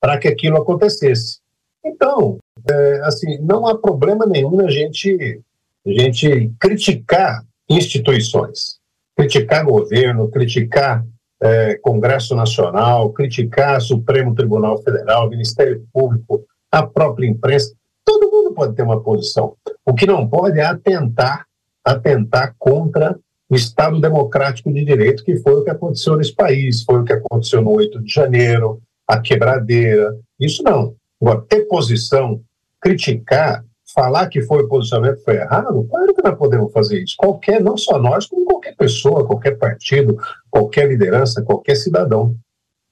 para que aquilo acontecesse. Então, é, assim, não há problema nenhum a gente, a gente criticar instituições, criticar governo, criticar é, Congresso Nacional, criticar Supremo Tribunal Federal, Ministério Público, a própria imprensa. Todo mundo pode ter uma posição. O que não pode é atentar, atentar contra o Estado democrático de direito, que foi o que aconteceu nesse país, foi o que aconteceu no 8 de janeiro, a quebradeira. Isso não. Agora, ter posição, criticar, falar que foi o posicionamento foi errado, claro que nós podemos fazer isso. Qualquer, não só nós, como qualquer pessoa, qualquer partido, qualquer liderança, qualquer cidadão.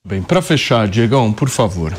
Bem, para fechar, Diegão, por favor.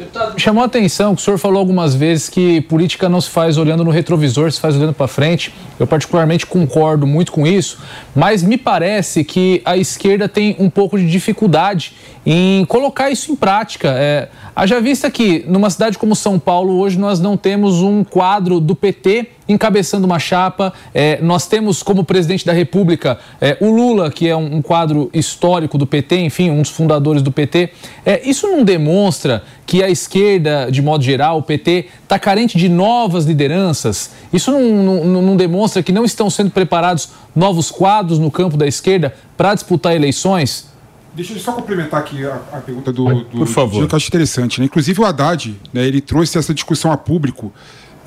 Deputado, chamou a atenção que o senhor falou algumas vezes que política não se faz olhando no retrovisor, se faz olhando para frente. Eu particularmente concordo muito com isso, mas me parece que a esquerda tem um pouco de dificuldade em colocar isso em prática. É, haja vista que numa cidade como São Paulo, hoje nós não temos um quadro do PT encabeçando uma chapa. É, nós temos como presidente da República é, o Lula, que é um, um, quadro histórico do PT, enfim, um dos fundadores do PT. É, isso não demonstra que a esquerda, de modo geral, o PT, está carente de novas lideranças? Isso não, não, não demonstra que não estão sendo preparados novos quadros no campo da esquerda para disputar eleições? Deixa eu só complementar aqui a, a pergunta do, do, Por favor. Do, que eu acho interessante. Né? Inclusive o Haddad, né, ele trouxe essa discussão a público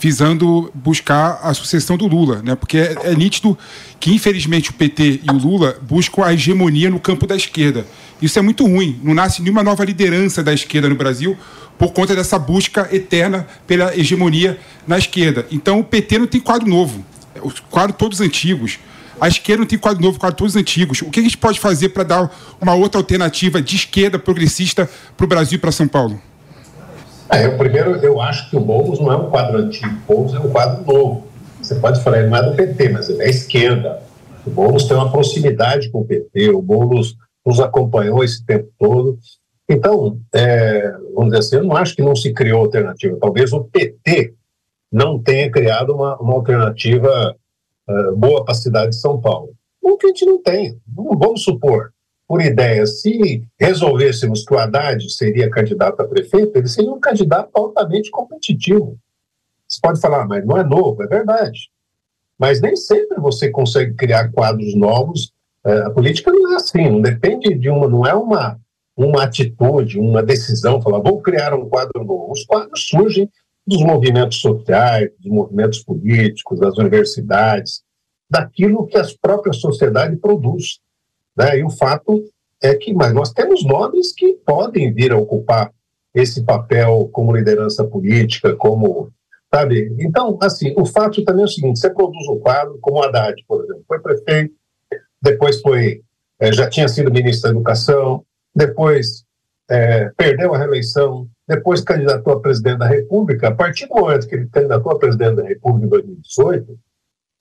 visando buscar a sucessão do Lula, né? Porque é, é, nítido que, infelizmente, o PT e o Lula buscam a hegemonia no campo da esquerda. Isso é muito ruim. Não nasce nenhuma nova liderança da esquerda no Brasil por conta dessa busca eterna pela hegemonia na esquerda. Então, o PT não tem quadro novo. Os quadros todos antigos. A esquerda não tem quadro novo, quadro todos antigos. O que a gente pode fazer para dar uma outra alternativa de esquerda progressista para o Brasil e para São Paulo? É, eu, primeiro, eu acho que o Boulos não é um quadro antigo, o Boulos é um quadro novo. Você pode falar, ele não é do PT, mas ele é esquerda. O Boulos tem uma proximidade com o PT, o Boulos nos acompanhou esse tempo todo. Então, é, vamos dizer assim, eu não acho que não se criou alternativa. Talvez o PT não tenha criado uma, uma alternativa uh, boa para a cidade de São Paulo. Não que a gente não tenha. Vamos supor, por ideia, se resolvêssemos que o Haddad seria candidato a prefeito, ele seria um candidato altamente competitivo. Você pode falar, mas não é novo, é verdade. Mas nem sempre você consegue criar quadros novos. É, a política não é assim, não depende de uma, não é uma, uma atitude, uma decisão, falar, vou criar um quadro novo. Os quadros surgem dos movimentos sociais, dos movimentos políticos, das universidades, daquilo que a própria sociedade produz. Né? E o fato é que mas nós temos nomes que podem vir a ocupar esse papel como liderança política, como sabe? Então, assim, o fato também é o seguinte: você produz um quadro, como Haddad, por exemplo, foi prefeito, depois foi é, já tinha sido ministro da Educação, depois é, perdeu a reeleição, depois candidatou a presidente da República. A partir do momento que ele candidatou a presidente da República em 2018,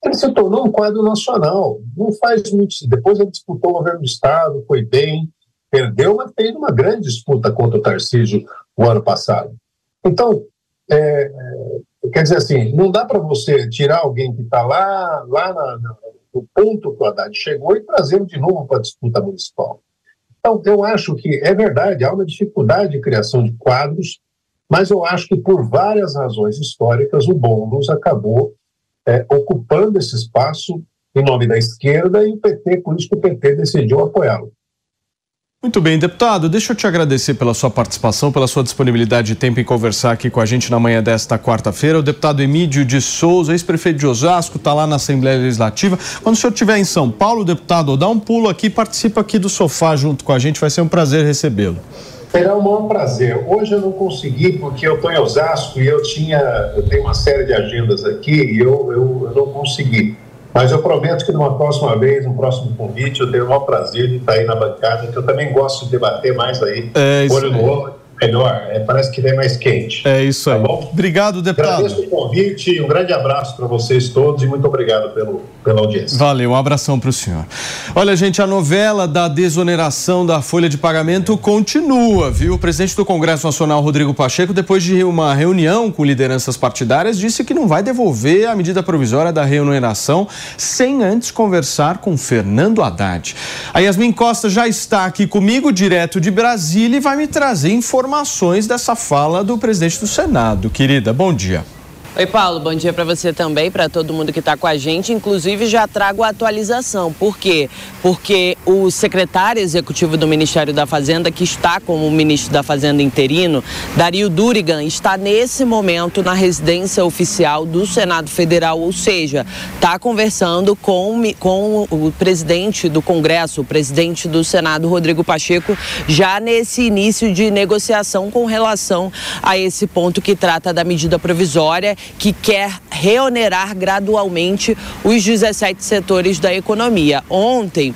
ele se tornou um quadro nacional. Não faz muito. Depois ele disputou o governo do Estado, foi bem, perdeu, mas fez uma grande disputa contra o Tarcísio o ano passado. Então, é, é, quer dizer assim, não dá para você tirar alguém que está lá, lá na, na, no ponto que o Haddad chegou e trazê-lo de novo para a disputa municipal. Então, eu acho que é verdade, há uma dificuldade de criação de quadros, mas eu acho que por várias razões históricas o Boulos acabou é, ocupando esse espaço em nome da esquerda e o PT, por isso que o PT decidiu apoiá-lo. Muito bem, deputado, deixa eu te agradecer pela sua participação, pela sua disponibilidade de tempo em conversar aqui com a gente na manhã desta quarta-feira. O deputado Emílio de Souza, ex-prefeito de Osasco, está lá na Assembleia Legislativa. Quando o senhor estiver em São Paulo, deputado, dá um pulo aqui, participa aqui do sofá junto com a gente, vai ser um prazer recebê-lo. Será um maior prazer. Hoje eu não consegui porque eu estou em Osasco e eu tinha, eu tenho uma série de agendas aqui e eu, eu, eu, não consegui. Mas eu prometo que numa próxima vez, um próximo convite, eu tenho o maior prazer de estar aí na bancada, que eu também gosto de debater mais aí, é olho no olho, melhor, é, parece que vem mais quente. É isso aí. Tá bom? Obrigado, deputado. Agradeço o convite, um grande abraço para vocês todos e muito obrigado pelo, pela audiência. Valeu, um abração para o senhor. Olha, gente, a novela da desoneração da folha de pagamento continua, viu? O presidente do Congresso Nacional, Rodrigo Pacheco, depois de uma reunião com lideranças partidárias, disse que não vai devolver a medida provisória da remuneração sem antes conversar com Fernando Haddad. A Yasmin Costa já está aqui comigo, direto de Brasília, e vai me trazer informações dessa fala do presidente do Senado. Querida, bom dia. Oi, Paulo, bom dia para você também, para todo mundo que está com a gente. Inclusive, já trago a atualização. Por quê? Porque o secretário executivo do Ministério da Fazenda, que está como ministro da Fazenda interino, Dario Durigan, está nesse momento na residência oficial do Senado Federal, ou seja, está conversando com, com o presidente do Congresso, o presidente do Senado, Rodrigo Pacheco, já nesse início de negociação com relação a esse ponto que trata da medida provisória que quer reonerar gradualmente os 17 setores da economia. Ontem,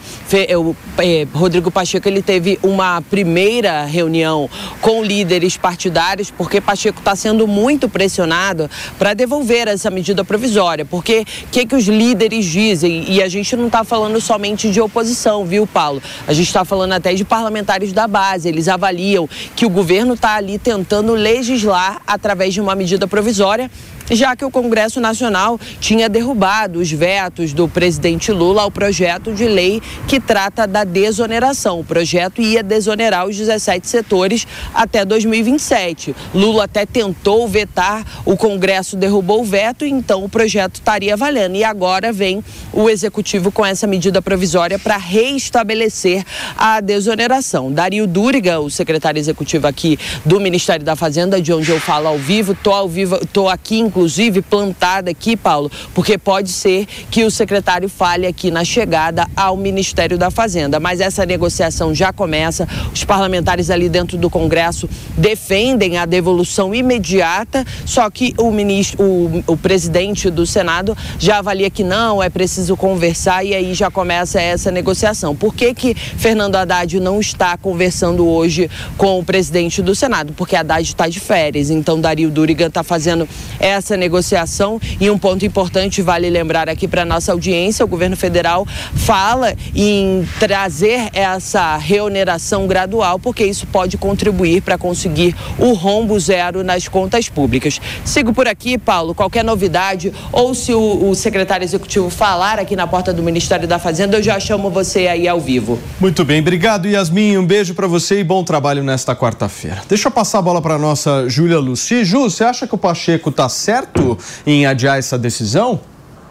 o eh, Rodrigo Pacheco ele teve uma primeira reunião com líderes partidários, porque Pacheco está sendo muito pressionado para devolver essa medida provisória. Porque o que, que os líderes dizem? E a gente não está falando somente de oposição, viu, Paulo? A gente está falando até de parlamentares da base. Eles avaliam que o governo está ali tentando legislar através de uma medida provisória já que o Congresso Nacional tinha derrubado os vetos do presidente Lula ao projeto de lei que trata da desoneração. O projeto ia desonerar os 17 setores até 2027. Lula até tentou vetar, o Congresso derrubou o veto, então o projeto estaria valendo. E agora vem o executivo com essa medida provisória para reestabelecer a desoneração. Dario Dúriga, o secretário executivo aqui do Ministério da Fazenda, de onde eu falo ao vivo, estou ao vivo, tô aqui inclusive plantada aqui, Paulo, porque pode ser que o secretário fale aqui na chegada ao Ministério da Fazenda. Mas essa negociação já começa. Os parlamentares ali dentro do Congresso defendem a devolução imediata, só que o ministro, o, o presidente do Senado já avalia que não, é preciso conversar e aí já começa essa negociação. Por que que Fernando Haddad não está conversando hoje com o presidente do Senado? Porque Haddad está de férias, então Dario Durigan está fazendo essa essa negociação. E um ponto importante, vale lembrar aqui para nossa audiência: o governo federal fala em trazer essa reoneração gradual, porque isso pode contribuir para conseguir o rombo zero nas contas públicas. Sigo por aqui, Paulo. Qualquer novidade, ou se o, o secretário executivo falar aqui na porta do Ministério da Fazenda, eu já chamo você aí ao vivo. Muito bem, obrigado, Yasmin. Um beijo para você e bom trabalho nesta quarta-feira. Deixa eu passar a bola para nossa Júlia Luci. Ju, você acha que o Pacheco está certo? Certo em adiar essa decisão?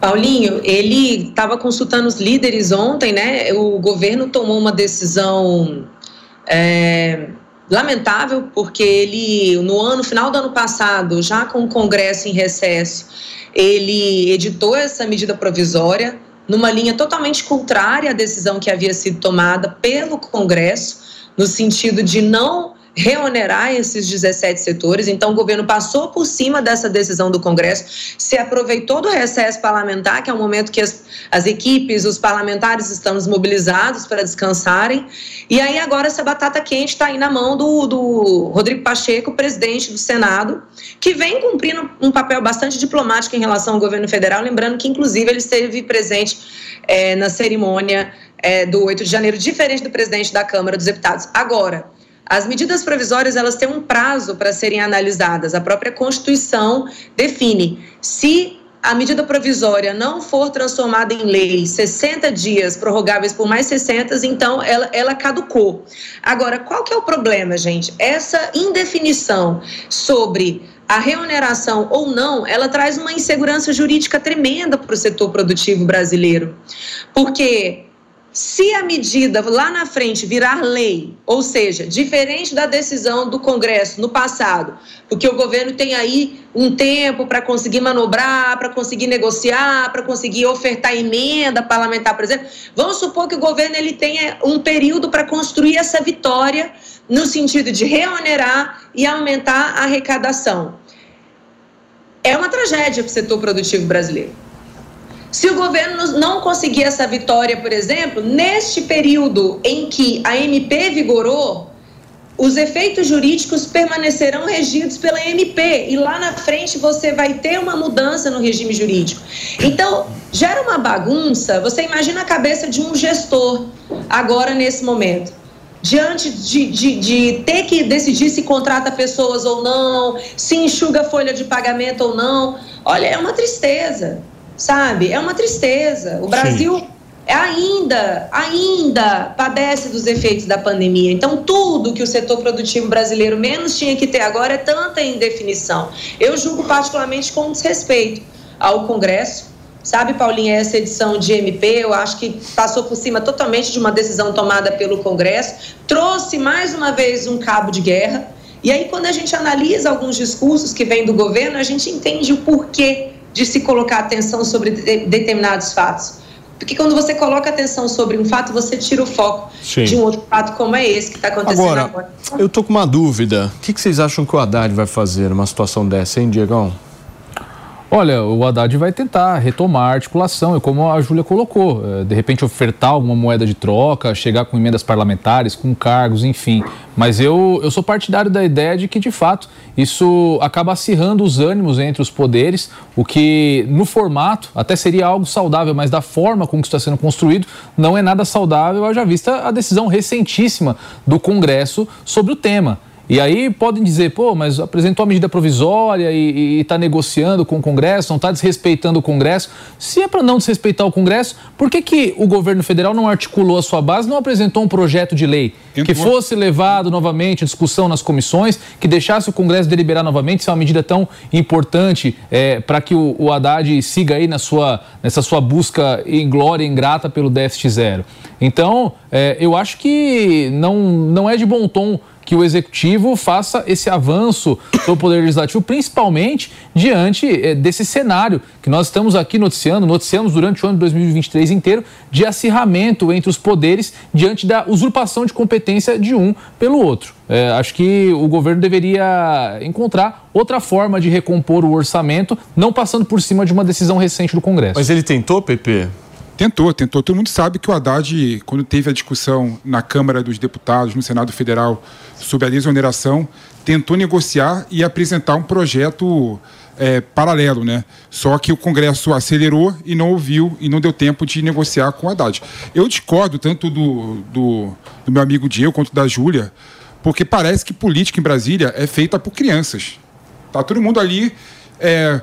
Paulinho, ele estava consultando os líderes ontem, né? O governo tomou uma decisão é, lamentável, porque ele, no ano, final do ano passado, já com o Congresso em recesso, ele editou essa medida provisória numa linha totalmente contrária à decisão que havia sido tomada pelo Congresso, no sentido de não reonerar esses 17 setores. Então, o governo passou por cima dessa decisão do Congresso, se aproveitou do recesso parlamentar, que é o momento que as, as equipes, os parlamentares estão mobilizados para descansarem. E aí, agora, essa batata quente está aí na mão do, do Rodrigo Pacheco, presidente do Senado, que vem cumprindo um papel bastante diplomático em relação ao governo federal. Lembrando que, inclusive, ele esteve presente é, na cerimônia é, do 8 de janeiro, diferente do presidente da Câmara dos Deputados. Agora, as medidas provisórias elas têm um prazo para serem analisadas. A própria Constituição define se a medida provisória não for transformada em lei 60 dias, prorrogáveis por mais 60, então ela, ela caducou. Agora, qual que é o problema, gente? Essa indefinição sobre a reoneração ou não, ela traz uma insegurança jurídica tremenda para o setor produtivo brasileiro. Porque se a medida lá na frente virar lei, ou seja, diferente da decisão do Congresso no passado, porque o governo tem aí um tempo para conseguir manobrar, para conseguir negociar, para conseguir ofertar emenda parlamentar, por exemplo, vamos supor que o governo ele tenha um período para construir essa vitória no sentido de reonerar e aumentar a arrecadação. É uma tragédia para o setor produtivo brasileiro. Se o governo não conseguir essa vitória, por exemplo, neste período em que a MP vigorou, os efeitos jurídicos permanecerão regidos pela MP e lá na frente você vai ter uma mudança no regime jurídico. Então, gera uma bagunça. Você imagina a cabeça de um gestor agora nesse momento. Diante de, de, de ter que decidir se contrata pessoas ou não, se enxuga a folha de pagamento ou não. Olha, é uma tristeza, sabe? É uma tristeza. O Brasil. Sim ainda, ainda padece dos efeitos da pandemia. Então, tudo que o setor produtivo brasileiro menos tinha que ter agora é tanta indefinição. Eu julgo particularmente com desrespeito ao Congresso. Sabe, Paulinha, essa edição de MP, eu acho que passou por cima totalmente de uma decisão tomada pelo Congresso, trouxe mais uma vez um cabo de guerra. E aí, quando a gente analisa alguns discursos que vêm do governo, a gente entende o porquê de se colocar atenção sobre de determinados fatos. Porque quando você coloca atenção sobre um fato, você tira o foco Sim. de um outro fato como é esse que está acontecendo agora. agora. Eu tô com uma dúvida. O que, que vocês acham que o Haddad vai fazer numa situação dessa, hein, Diegão? Olha, o Haddad vai tentar retomar a articulação, e como a Júlia colocou, eh, de repente ofertar alguma moeda de troca, chegar com emendas parlamentares, com cargos, enfim. Mas eu, eu sou partidário da ideia de que, de fato, isso acaba acirrando os ânimos entre os poderes, o que, no formato, até seria algo saudável, mas da forma como está sendo construído, não é nada saudável, haja vista a decisão recentíssima do Congresso sobre o tema. E aí podem dizer, pô, mas apresentou a medida provisória e está negociando com o Congresso, não está desrespeitando o Congresso. Se é para não desrespeitar o Congresso, por que, que o governo federal não articulou a sua base, não apresentou um projeto de lei que fosse levado novamente à discussão nas comissões, que deixasse o Congresso deliberar novamente, se é uma medida tão importante é, para que o, o Haddad siga aí na sua, nessa sua busca em glória ingrata pelo déficit zero. Então, é, eu acho que não, não é de bom tom que o executivo faça esse avanço do poder legislativo, principalmente diante eh, desse cenário que nós estamos aqui noticiando, noticiamos durante o ano de 2023 inteiro, de acirramento entre os poderes diante da usurpação de competência de um pelo outro. É, acho que o governo deveria encontrar outra forma de recompor o orçamento, não passando por cima de uma decisão recente do Congresso. Mas ele tentou, PP? Tentou, tentou. Todo mundo sabe que o Haddad, quando teve a discussão na Câmara dos Deputados, no Senado Federal, sobre a desoneração, tentou negociar e apresentar um projeto é, paralelo, né? Só que o Congresso acelerou e não ouviu e não deu tempo de negociar com o Haddad. Eu discordo tanto do, do, do meu amigo Diego quanto da Júlia, porque parece que política em Brasília é feita por crianças. Tá todo mundo ali é,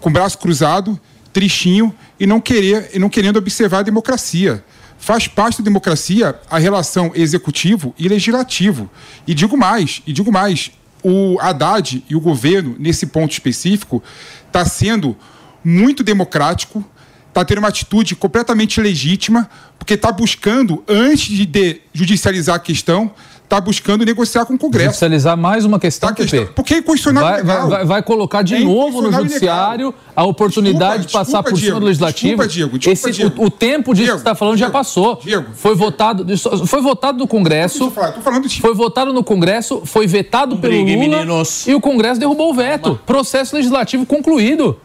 com o braço cruzado tristinho e não, querer, e não querendo observar a democracia. Faz parte da democracia a relação executivo e legislativo. E digo mais, e digo mais, o Haddad e o governo, nesse ponto específico, está sendo muito democrático, está tendo uma atitude completamente legítima, porque está buscando, antes de judicializar a questão, está buscando negociar com o Congresso. Judicializar mais uma questão, tá questão Porque é inconstitucional vai, legal. Vai, vai colocar de é novo no judiciário a oportunidade desculpa, de passar desculpa, por cima do legislativo. Desculpa, Diego, desculpa, Esse, Diego. O, o, tempo disso Diego, que você está falando Diego, já passou. Diego, foi votado, foi votado no Congresso. falando de... Foi votado no Congresso, foi vetado pelo Lula meninos. e o Congresso derrubou o veto. Processo legislativo concluído.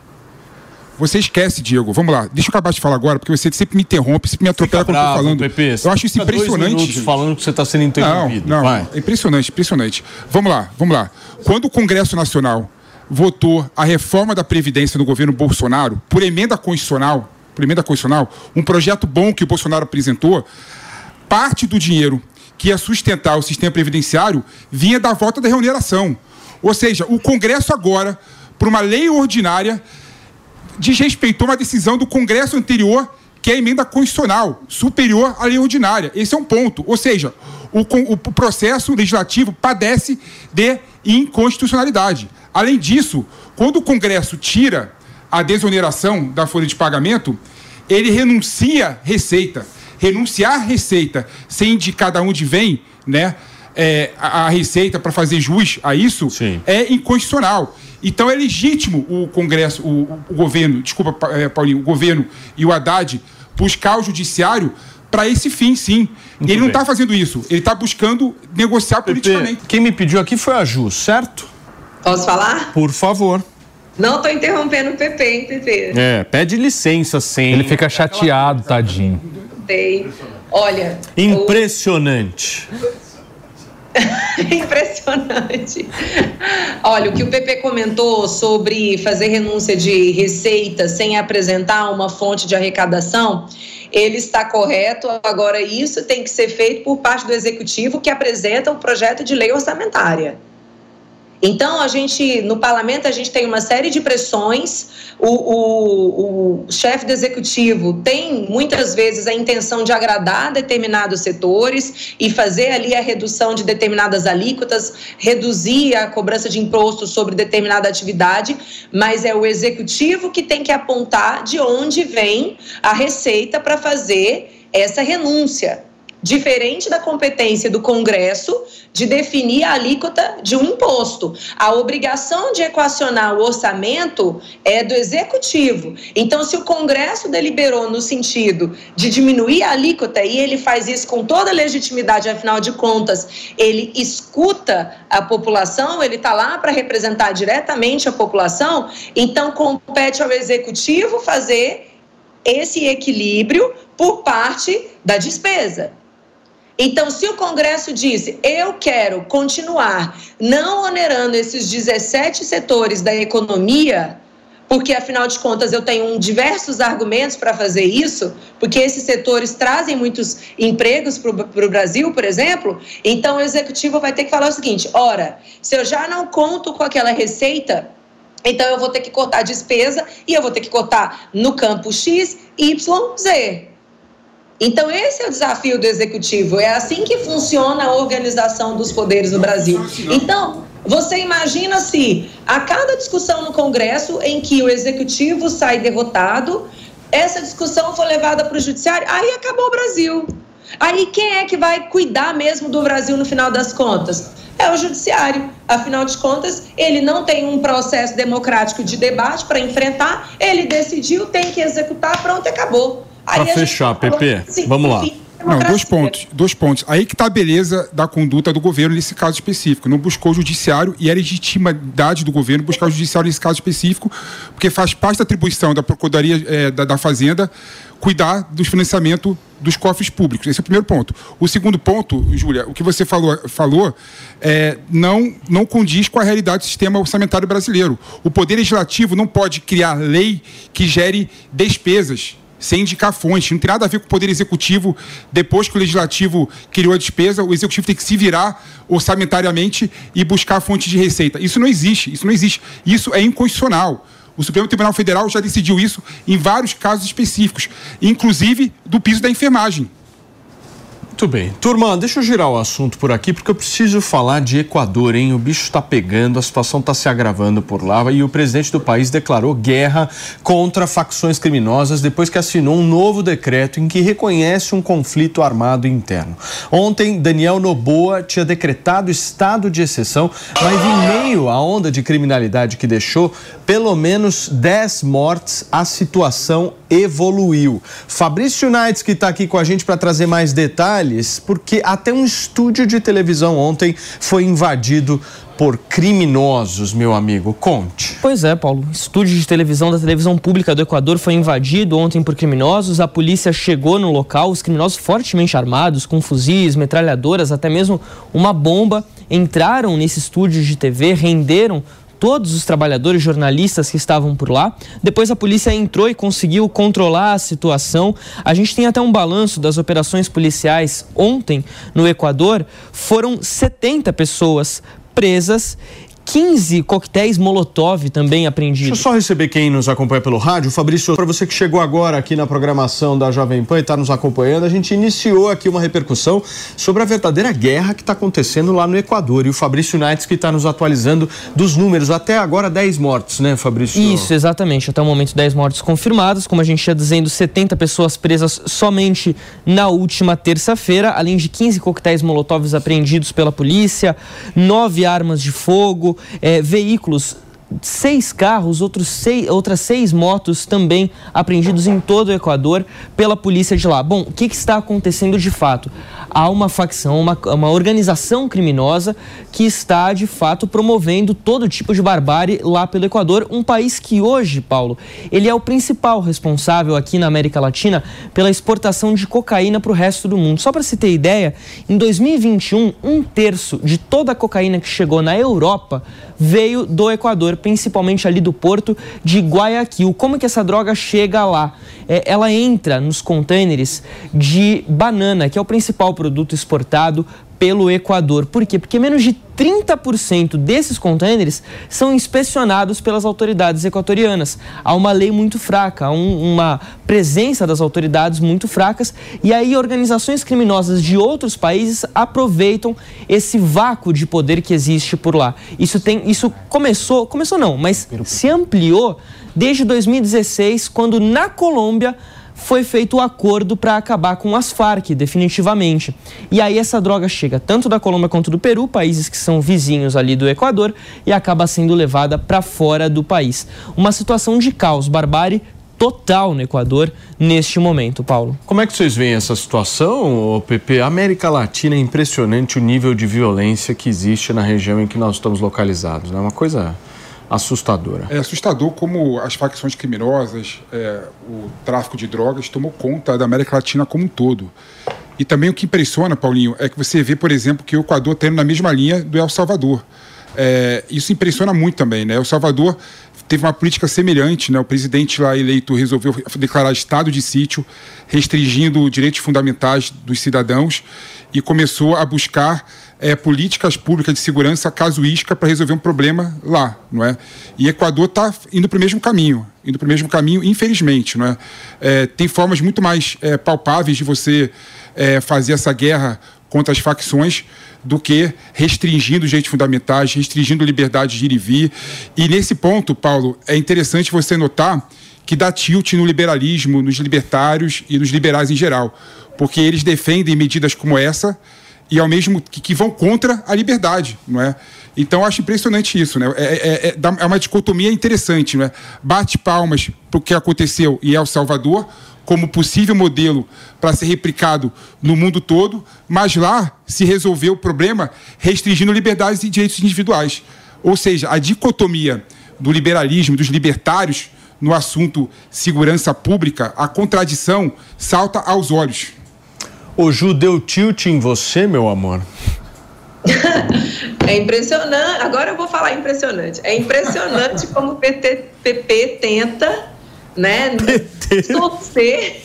Você esquece, Diego. Vamos lá. Deixa eu acabar de falar agora, porque você sempre me interrompe, sempre me atropela quando eu tô falando. Pepe, eu acho isso impressionante. falando que você está sendo interrompido. Não, não. Vai. É impressionante, impressionante. Vamos lá, vamos lá. Quando o Congresso Nacional votou a reforma da Previdência no governo Bolsonaro, por emenda constitucional, por emenda constitucional, um projeto bom que o Bolsonaro apresentou, parte do dinheiro que ia sustentar o sistema previdenciário vinha da volta da remuneração. Ou seja, o Congresso agora, por uma lei ordinária, desrespeitou uma decisão do Congresso anterior, que é a emenda constitucional, superior à lei ordinária. Esse é um ponto. Ou seja, o, o processo legislativo padece de inconstitucionalidade. Além disso, quando o Congresso tira a desoneração da folha de pagamento, ele renuncia receita. Renunciar receita sem indicar de onde vem, né? É, a, a, receita para fazer jus a isso Sim. é inconstitucional. Então é legítimo o Congresso, o, o governo, desculpa, é, Paulinho, o governo e o Haddad buscar o judiciário para esse fim, sim. Muito ele não está fazendo isso, ele está buscando negociar Pepe, politicamente. Quem me pediu aqui foi a Ju, certo? Posso falar? Por favor. Não estou interrompendo o PP, hein, PP? É, pede licença sim. Ele fica chateado, tadinho. Olha. Impressionante. Impressionante. Olha, o que o PP comentou sobre fazer renúncia de receita sem apresentar uma fonte de arrecadação, ele está correto. Agora, isso tem que ser feito por parte do executivo que apresenta o projeto de lei orçamentária. Então, a gente, no parlamento, a gente tem uma série de pressões. O, o, o chefe do executivo tem, muitas vezes, a intenção de agradar determinados setores e fazer ali a redução de determinadas alíquotas, reduzir a cobrança de imposto sobre determinada atividade, mas é o executivo que tem que apontar de onde vem a receita para fazer essa renúncia diferente da competência do Congresso de definir a alíquota de um imposto. A obrigação de equacionar o orçamento é do executivo. Então, se o Congresso deliberou no sentido de diminuir a alíquota e ele faz isso com toda a legitimidade, afinal de contas, ele escuta a população, ele está lá para representar diretamente a população, então compete ao executivo fazer esse equilíbrio por parte da despesa. Então, se o Congresso disse, eu quero continuar não onerando esses 17 setores da economia, porque afinal de contas eu tenho diversos argumentos para fazer isso, porque esses setores trazem muitos empregos para o Brasil, por exemplo, então o executivo vai ter que falar o seguinte: ora, se eu já não conto com aquela receita, então eu vou ter que cortar despesa e eu vou ter que cortar no campo X, Y, Z. Então, esse é o desafio do executivo. É assim que funciona a organização dos poderes no Brasil. Então, você imagina se a cada discussão no Congresso em que o executivo sai derrotado, essa discussão for levada para o judiciário, aí acabou o Brasil. Aí quem é que vai cuidar mesmo do Brasil no final das contas? É o judiciário. Afinal de contas, ele não tem um processo democrático de debate para enfrentar, ele decidiu, tem que executar, pronto, acabou. Para fechar, PP, vamos lá. Não, dois pontos, dois pontos. Aí que está a beleza da conduta do governo nesse caso específico. Não buscou o judiciário e a legitimidade do governo buscar o judiciário nesse caso específico, porque faz parte da atribuição da Procuradoria é, da, da Fazenda cuidar do financiamento dos cofres públicos. Esse é o primeiro ponto. O segundo ponto, Júlia, o que você falou, falou é, não, não condiz com a realidade do sistema orçamentário brasileiro. O Poder Legislativo não pode criar lei que gere despesas sem indicar fonte. Não tem nada a ver com o Poder Executivo. Depois que o Legislativo criou a despesa, o Executivo tem que se virar orçamentariamente e buscar fonte de receita. Isso não existe. Isso não existe. Isso é inconstitucional. O Supremo Tribunal Federal já decidiu isso em vários casos específicos, inclusive do piso da enfermagem. Muito bem. Turma, deixa eu girar o assunto por aqui, porque eu preciso falar de Equador, hein? O bicho está pegando, a situação está se agravando por lá e o presidente do país declarou guerra contra facções criminosas depois que assinou um novo decreto em que reconhece um conflito armado interno. Ontem, Daniel Noboa tinha decretado estado de exceção, mas em meio à onda de criminalidade que deixou pelo menos 10 mortes, a situação evoluiu. Fabrício Nights, que está aqui com a gente para trazer mais detalhes, porque até um estúdio de televisão ontem foi invadido por criminosos, meu amigo. Conte. Pois é, Paulo. Estúdio de televisão da televisão pública do Equador foi invadido ontem por criminosos. A polícia chegou no local, os criminosos fortemente armados, com fuzis, metralhadoras, até mesmo uma bomba, entraram nesse estúdio de TV, renderam todos os trabalhadores jornalistas que estavam por lá. Depois a polícia entrou e conseguiu controlar a situação. A gente tem até um balanço das operações policiais ontem no Equador. Foram 70 pessoas presas 15 coquetéis Molotov também apreendidos. Deixa eu só receber quem nos acompanha pelo rádio. Fabrício, para você que chegou agora aqui na programação da Jovem Pan e está nos acompanhando, a gente iniciou aqui uma repercussão sobre a verdadeira guerra que está acontecendo lá no Equador. E o Fabrício Nights que está nos atualizando dos números. Até agora, 10 mortes, né, Fabrício? Isso, exatamente. Até o momento, 10 mortes confirmadas. Como a gente ia dizendo, 70 pessoas presas somente na última terça-feira, além de 15 coquetéis Molotovs apreendidos pela polícia, nove armas de fogo, é, veículos seis carros, outros seis, outras seis motos também apreendidos em todo o Equador pela polícia de lá. Bom, o que, que está acontecendo de fato? Há uma facção, uma, uma organização criminosa que está de fato promovendo todo tipo de barbárie lá pelo Equador, um país que hoje, Paulo, ele é o principal responsável aqui na América Latina pela exportação de cocaína para o resto do mundo. Só para se ter ideia, em 2021, um terço de toda a cocaína que chegou na Europa veio do Equador, principalmente ali do porto de Guayaquil. Como que essa droga chega lá? É, ela entra nos contêineres de banana, que é o principal produto exportado pelo Equador. Por quê? Porque menos de 30% desses contêineres são inspecionados pelas autoridades equatorianas. Há uma lei muito fraca, há um, uma presença das autoridades muito fracas e aí organizações criminosas de outros países aproveitam esse vácuo de poder que existe por lá. Isso tem, isso começou, começou não, mas se ampliou desde 2016, quando na Colômbia foi feito o um acordo para acabar com as Farc, definitivamente. E aí essa droga chega tanto da Colômbia quanto do Peru, países que são vizinhos ali do Equador, e acaba sendo levada para fora do país. Uma situação de caos, barbárie total no Equador neste momento, Paulo. Como é que vocês veem essa situação, PP? A América Latina é impressionante o nível de violência que existe na região em que nós estamos localizados. É né? uma coisa assustadora. É assustador como as facções criminosas, é, o tráfico de drogas tomou conta da América Latina como um todo. E também o que impressiona, Paulinho, é que você vê, por exemplo, que o Equador está indo na mesma linha do El Salvador. É, isso impressiona muito também, né? El Salvador teve uma política semelhante, né? O presidente lá eleito resolveu declarar estado de sítio, restringindo direitos fundamentais dos cidadãos e começou a buscar é, políticas públicas de segurança casuística para resolver um problema lá, não é? E Equador está indo para o mesmo caminho, indo para o mesmo caminho, infelizmente, não é? é tem formas muito mais é, palpáveis de você é, fazer essa guerra contra as facções do que restringindo os direitos fundamentais, restringindo liberdade de ir e vir. E nesse ponto, Paulo, é interessante você notar que dá tilt no liberalismo, nos libertários e nos liberais em geral, porque eles defendem medidas como essa e ao mesmo que, que vão contra a liberdade, não é? Então acho impressionante isso, né? É, é, é, é uma dicotomia interessante, não é? Bate palmas para o que aconteceu em El Salvador como possível modelo para ser replicado no mundo todo, mas lá se resolveu o problema restringindo liberdades e direitos individuais. Ou seja, a dicotomia do liberalismo, dos libertários no assunto segurança pública, a contradição salta aos olhos. O Ju deu tilt em você, meu amor? É impressionante. Agora eu vou falar impressionante. É impressionante como o PT, PP tenta, né, torcer,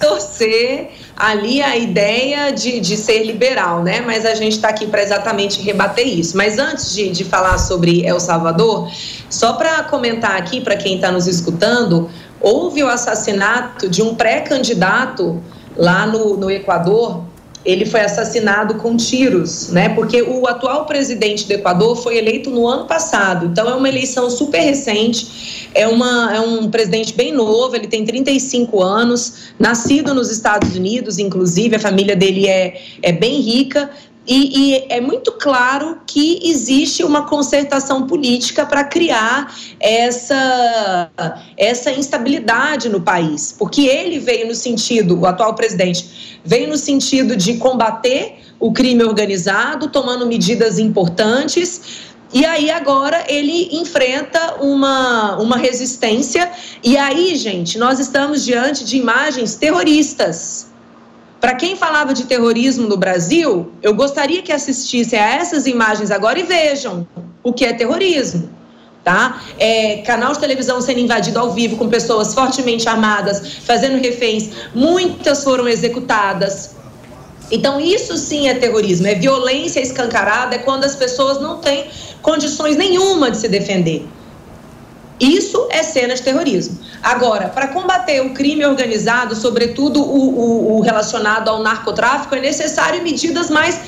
torcer ali a ideia de, de ser liberal, né? Mas a gente está aqui para exatamente rebater isso. Mas antes de, de falar sobre El Salvador, só para comentar aqui para quem está nos escutando, houve o assassinato de um pré-candidato lá no, no Equador, ele foi assassinado com tiros, né? Porque o atual presidente do Equador foi eleito no ano passado, então é uma eleição super recente. É, uma, é um presidente bem novo, ele tem 35 anos, nascido nos Estados Unidos, inclusive, a família dele é, é bem rica, e, e, é muito claro que existe uma concertação política para criar essa, essa instabilidade no país, porque ele veio no sentido, o atual presidente, veio no sentido de combater o crime organizado, tomando medidas importantes. E aí agora ele enfrenta uma, uma resistência. E aí, gente, nós estamos diante de imagens terroristas para quem falava de terrorismo no Brasil, eu gostaria que assistissem a essas imagens agora e vejam o que é terrorismo. Tá? É, canal de televisão sendo invadido ao vivo com pessoas fortemente armadas, fazendo reféns, muitas foram executadas. Então, isso sim é terrorismo, é violência escancarada, é quando as pessoas não têm condições nenhuma de se defender. Isso é cena de terrorismo. Agora, para combater o crime organizado, sobretudo o, o, o relacionado ao narcotráfico, é necessário medidas mais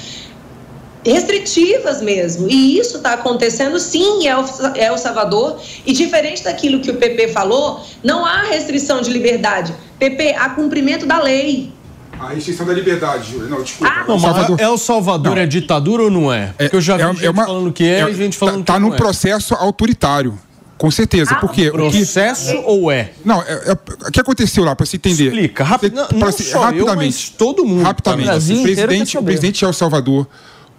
restritivas mesmo. E isso está acontecendo sim em El, Salvador. E diferente daquilo que o PP falou, não há restrição de liberdade. PP, há cumprimento da lei. A restrição da liberdade, Júlio. Não, desculpa. Não, mas El Salvador é ditadura ou não é? Porque eu já vi gente falando que é, e gente falando tá, que tá não num é. processo autoritário. Com certeza. porque o que- Processo ou é? Não, é- é- o que aconteceu lá, para você entender? Explica, rapi- Você- não- pra não você- só eu, rapidamente. mas todo mundo, Rapidamente. tá? O o, presidente, o presidente de El Salvador,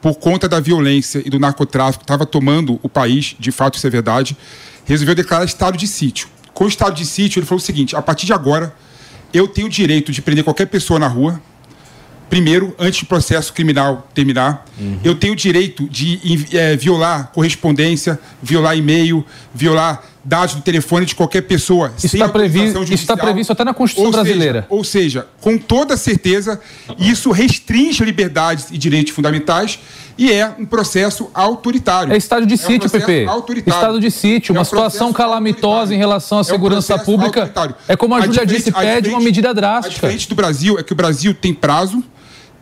por conta da violência e do narcotráfico, estava tomando o país, de fato isso é verdade, resolveu declarar estado de sítio. Com o estado de sítio, ele falou o seguinte: a partir de agora, eu tenho o direito de prender qualquer pessoa na rua. Primeiro, antes do processo criminal terminar, Uhum. eu tenho o direito de eh, violar correspondência, violar e-mail, violar dados do telefone de qualquer pessoa. Isso está previ- autorização isso está previsto até na Constituição Ou seja- brasileira. ou seja, com toda certeza, isso restringe liberdades e direitos fundamentais e é um processo autoritário. É estado de um sítio, processo PP. autoritário. Estado de sítio, É uma um situação calamitosa em relação à É um segurança processo pública. É como a Júlia diferente- disse, a pede uma medida A drástica. diferente do Brasil é que o Brasil tem prazo,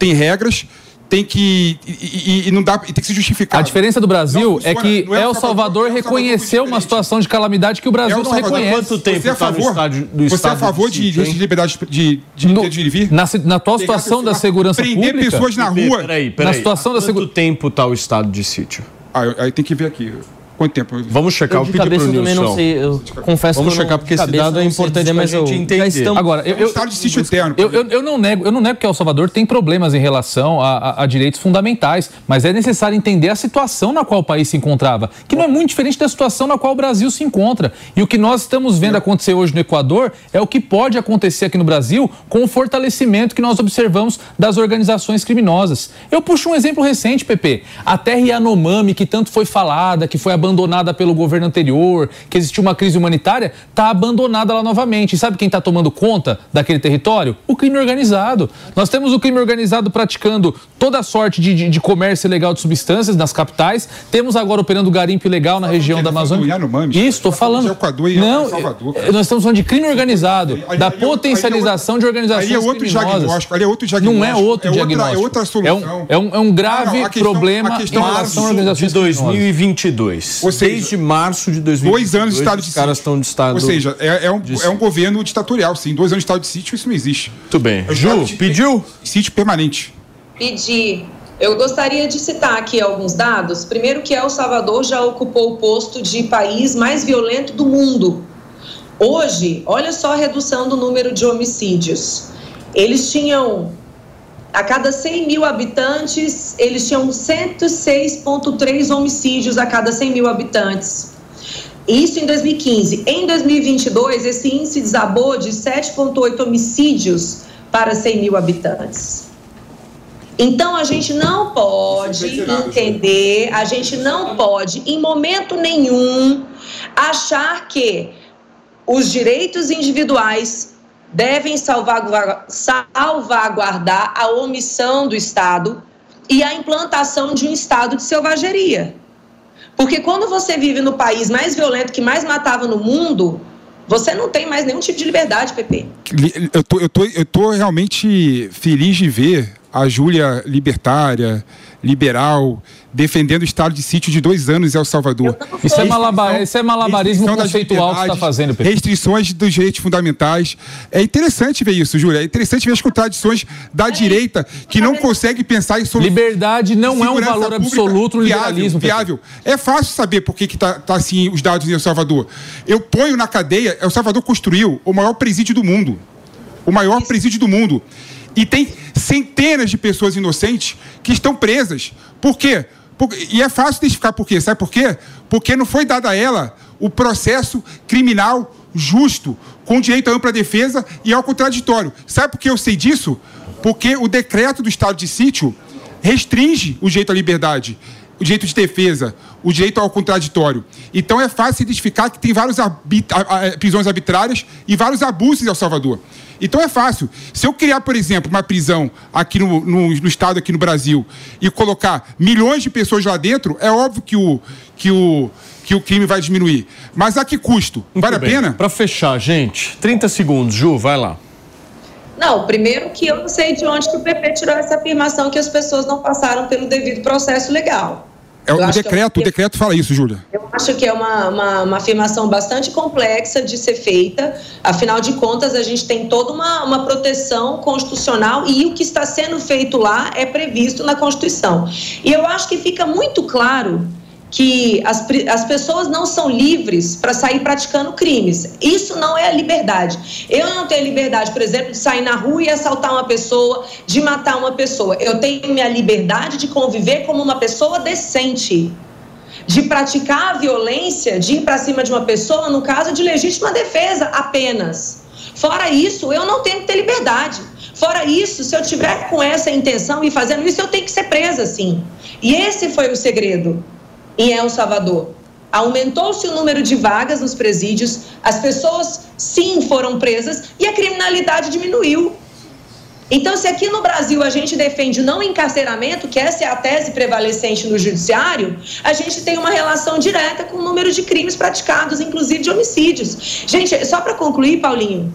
tem regras, tem que. E, e- e não dá. E tem que se justificar. A diferença do Brasil Não é que Não é El El Salvador Salvador, El Salvador reconheceu uma situação de calamidade que o Brasil El não reconhece. quanto tempo Você é a tá no favor? estádio- do Você é a favor de de liberdade de, de, No- de ir e vir? Na, na atual situação da segurança prender pública. pessoas na rua. Peraí, peraí. Na situação da Há segu- Quanto tempo tá o estado de sítio? Ah, aí tem que ver aqui. Quanto tempo? Vamos checar, Eu eu pedi pro também não Nilson. sei, eu confesso Vamos que eu checar, não- porque esse dado é não importante mas eu- entender. estamos- Agora, eu, É um estado de sítio eterno. Eu, eu, eu não nego, eu não nego que El Salvador tem problemas em relação a, a- a direitos fundamentais, mas é necessário entender a situação na qual o país se encontrava, que não é muito diferente da situação na qual o Brasil se encontra. E o que nós estamos vendo acontecer hoje no Equador é o que pode acontecer aqui no Brasil com o fortalecimento que nós observamos das organizações criminosas. Eu puxo um exemplo recente, PP. A terra Yanomami, que tanto foi falada, que foi abandonada pelo governo anterior, que existiu uma crise humanitária, está abandonada lá novamente. E sabe quem está tomando conta daquele território? O crime organizado. Nós temos o crime organizado praticando toda a sorte de, de- de comércio ilegal de substâncias nas capitais. Temos agora operando garimpo ilegal na região da Amazônia. Isso, estou falando. Não, eh, nós estamos falando de crime organizado, da potencialização de organizações Ali é outro criminosas. diagnóstico. Ali é outro Não diagnóstico. é outro é outra- diagnóstico. é outra solução. É um, é um, é um grave Não, a questão- problema a questão em é relação absurda. organizações de 2022. Ou seja, Desde março de 2022. Dois anos de estado de os sítio. caras estão de estado. Ou seja, é, é um, de é um governo ditatorial, sim. Dois anos de estado de sítio, isso não existe. Muito bem. É Ju, de- pediu? Sítio permanente. pedir. Eu gostaria de citar aqui alguns dados. Primeiro que El Salvador já ocupou o posto de país mais violento do mundo. Hoje, olha só a redução do número de homicídios. Eles tinham, a cada 100 mil habitantes, eles tinham 106,3 homicídios a cada 100 mil habitantes. Isso em 2015. Em 2022, esse índice desabou de 7,8 homicídios para 100 mil habitantes. Então a gente não pode entender, a gente não pode, em momento nenhum, achar que os direitos individuais devem salvaguar- salvaguardar a omissão do Estado e a implantação de um estado de selvageria. Porque quando você vive no país mais violento, que mais matava no mundo, você não tem mais nenhum tipo de liberdade, Pepe. Eu tô, eu, tô, eu tô realmente feliz de ver a Júlia libertária, liberal, defendendo o estado de sítio de dois anos em El Salvador. Isso é, malaba- isso é malabarismo conceitual que você está fazendo, Pedro. Restrições dos direitos fundamentais. É interessante ver isso, Júlia. É interessante ver as contradições da direita que não consegue pensar em soluções. Liberdade não é um valor absoluto no viável, liberalismo, Pedro. Viável. É fácil saber por que, que tá, assim os dados em El Salvador. Eu ponho na cadeia, El Salvador construiu o maior presídio do mundo. O maior presídio do mundo. E tem centenas de pessoas inocentes que estão presas. Por quê? E é fácil identificar por quê. Sabe por quê? Porque não foi dado a ela o processo criminal justo, com direito à ampla defesa e ao contraditório. Sabe por que eu sei disso? Porque o decreto do estado de sítio restringe o direito à liberdade, o direito de defesa, o direito ao contraditório. Então é fácil identificar que tem várias prisões arbitrárias e vários abusos em El Salvador. Então é fácil. Se eu criar, por exemplo, uma prisão aqui no, no- no estado, aqui no Brasil, e colocar milhões de pessoas lá dentro, é óbvio que o, que o, que o crime vai diminuir. Mas a que custo? vale a pena? Para fechar, gente, 30 segundos, Ju, vai lá. Não, primeiro que eu não sei de onde que o PP tirou essa afirmação que as pessoas não passaram pelo devido processo legal. É, o decreto, é o decreto fala isso, Júlia. Eu acho que é uma, uma, uma, afirmação bastante complexa de ser feita. Afinal de contas, a gente tem toda uma, uma proteção constitucional e o que está sendo feito lá é previsto na Constituição. E eu acho que fica muito claro que as, as pessoas não são livres para sair praticando crimes. Isso não é a liberdade. Eu não tenho liberdade, por exemplo, de sair na rua e assaltar uma pessoa, de matar uma pessoa. Eu tenho minha liberdade de conviver como uma pessoa decente. De praticar a violência, de ir para cima de uma pessoa, no caso de legítima defesa apenas. Fora isso, eu não tenho que ter liberdade. Fora isso, se eu tiver com essa intenção e fazendo isso, eu tenho que ser presa, sim. E esse foi o segredo em El Salvador. Aumentou-se o número de vagas nos presídios, as pessoas sim foram presas e a criminalidade diminuiu. Então, se aqui no Brasil a gente defende o não encarceramento, que essa é a tese prevalecente no judiciário, a gente tem uma relação direta com o número de crimes praticados, inclusive de homicídios. Gente, só para concluir, Paulinho,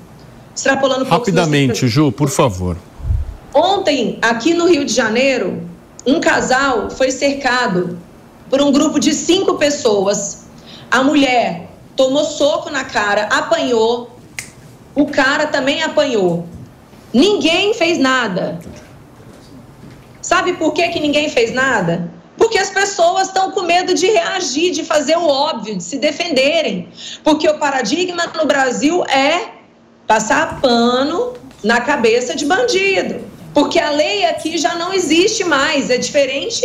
extrapolando um Rapidamente, Ju, por favor. Ontem, aqui no Rio de Janeiro, um casal foi cercado por um grupo de cinco pessoas. A mulher tomou soco na cara, apanhou, o cara também apanhou. Ninguém fez nada. Sabe por que, que ninguém fez nada? Porque as pessoas estão com medo de reagir, de fazer o óbvio, de se defenderem. Porque o paradigma no Brasil é passar pano na cabeça de bandido. Porque a lei aqui já não existe mais, é diferente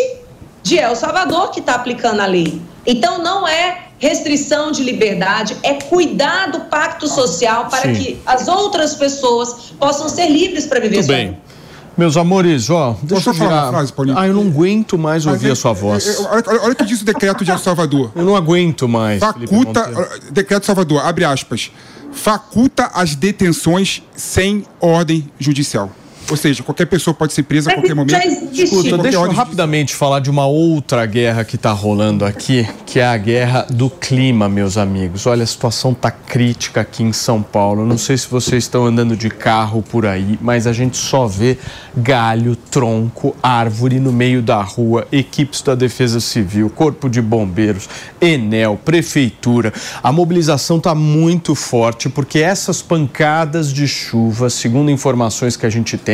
de El Salvador que está aplicando a lei. Então não é restrição de liberdade, é cuidar do pacto social para Sim. que as outras pessoas possam ser livres para viver Muito sua bem. vida. Meus amores, ó, deixa eu falar virar... uma frase, Paulinho? Ah, eu não aguento mais ouvir Mas a sua é- voz. é- olha, olha, olha o que diz o decreto de El Salvador. Eu não aguento mais. Faculta, decreto de Salvador, abre aspas, faculta as detenções sem ordem judicial. Ou seja, qualquer pessoa pode ser presa a qualquer momento. Escuta, sem deixa eu rapidamente falar de uma outra guerra que está rolando aqui, que é a guerra do clima, meus amigos. Olha, a situação tá crítica aqui em São Paulo. Não sei se vocês estão andando de carro por aí, mas a gente só vê galho, tronco, árvore no meio da rua, equipes da Defesa Civil, Corpo de Bombeiros, Enel, Prefeitura. A mobilização tá muito forte porque essas pancadas de chuva, segundo informações que a gente tem,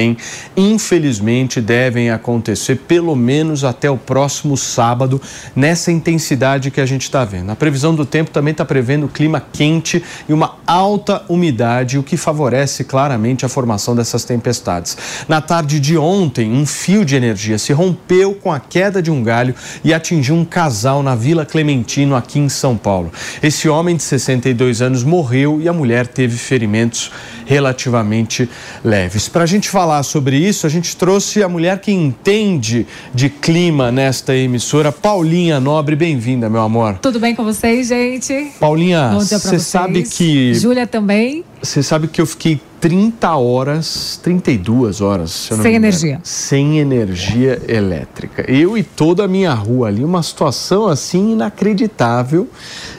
infelizmente devem acontecer pelo menos até o próximo sábado, nessa intensidade que a gente está vendo. A previsão do tempo também está prevendo clima quente e uma alta umidade, o que favorece claramente a formação dessas tempestades. Na tarde de ontem, um fio de energia se rompeu com a queda de um galho e atingiu um casal na Vila Clementino, aqui em São Paulo. Esse homem de 62 anos morreu e a mulher teve ferimentos relativamente leves. Para a gente falar sobre isso, a gente trouxe a mulher que entende de clima nesta emissora, Paulinha Nobre. Bem-vinda, meu amor. Tudo bem com vocês, gente? Paulinha, você sabe que. Júlia também. Você sabe que eu fiquei 30 horas, 32 horas, se eu não Sem energia. Sem energia elétrica. Eu e toda a minha rua ali, uma situação assim inacreditável.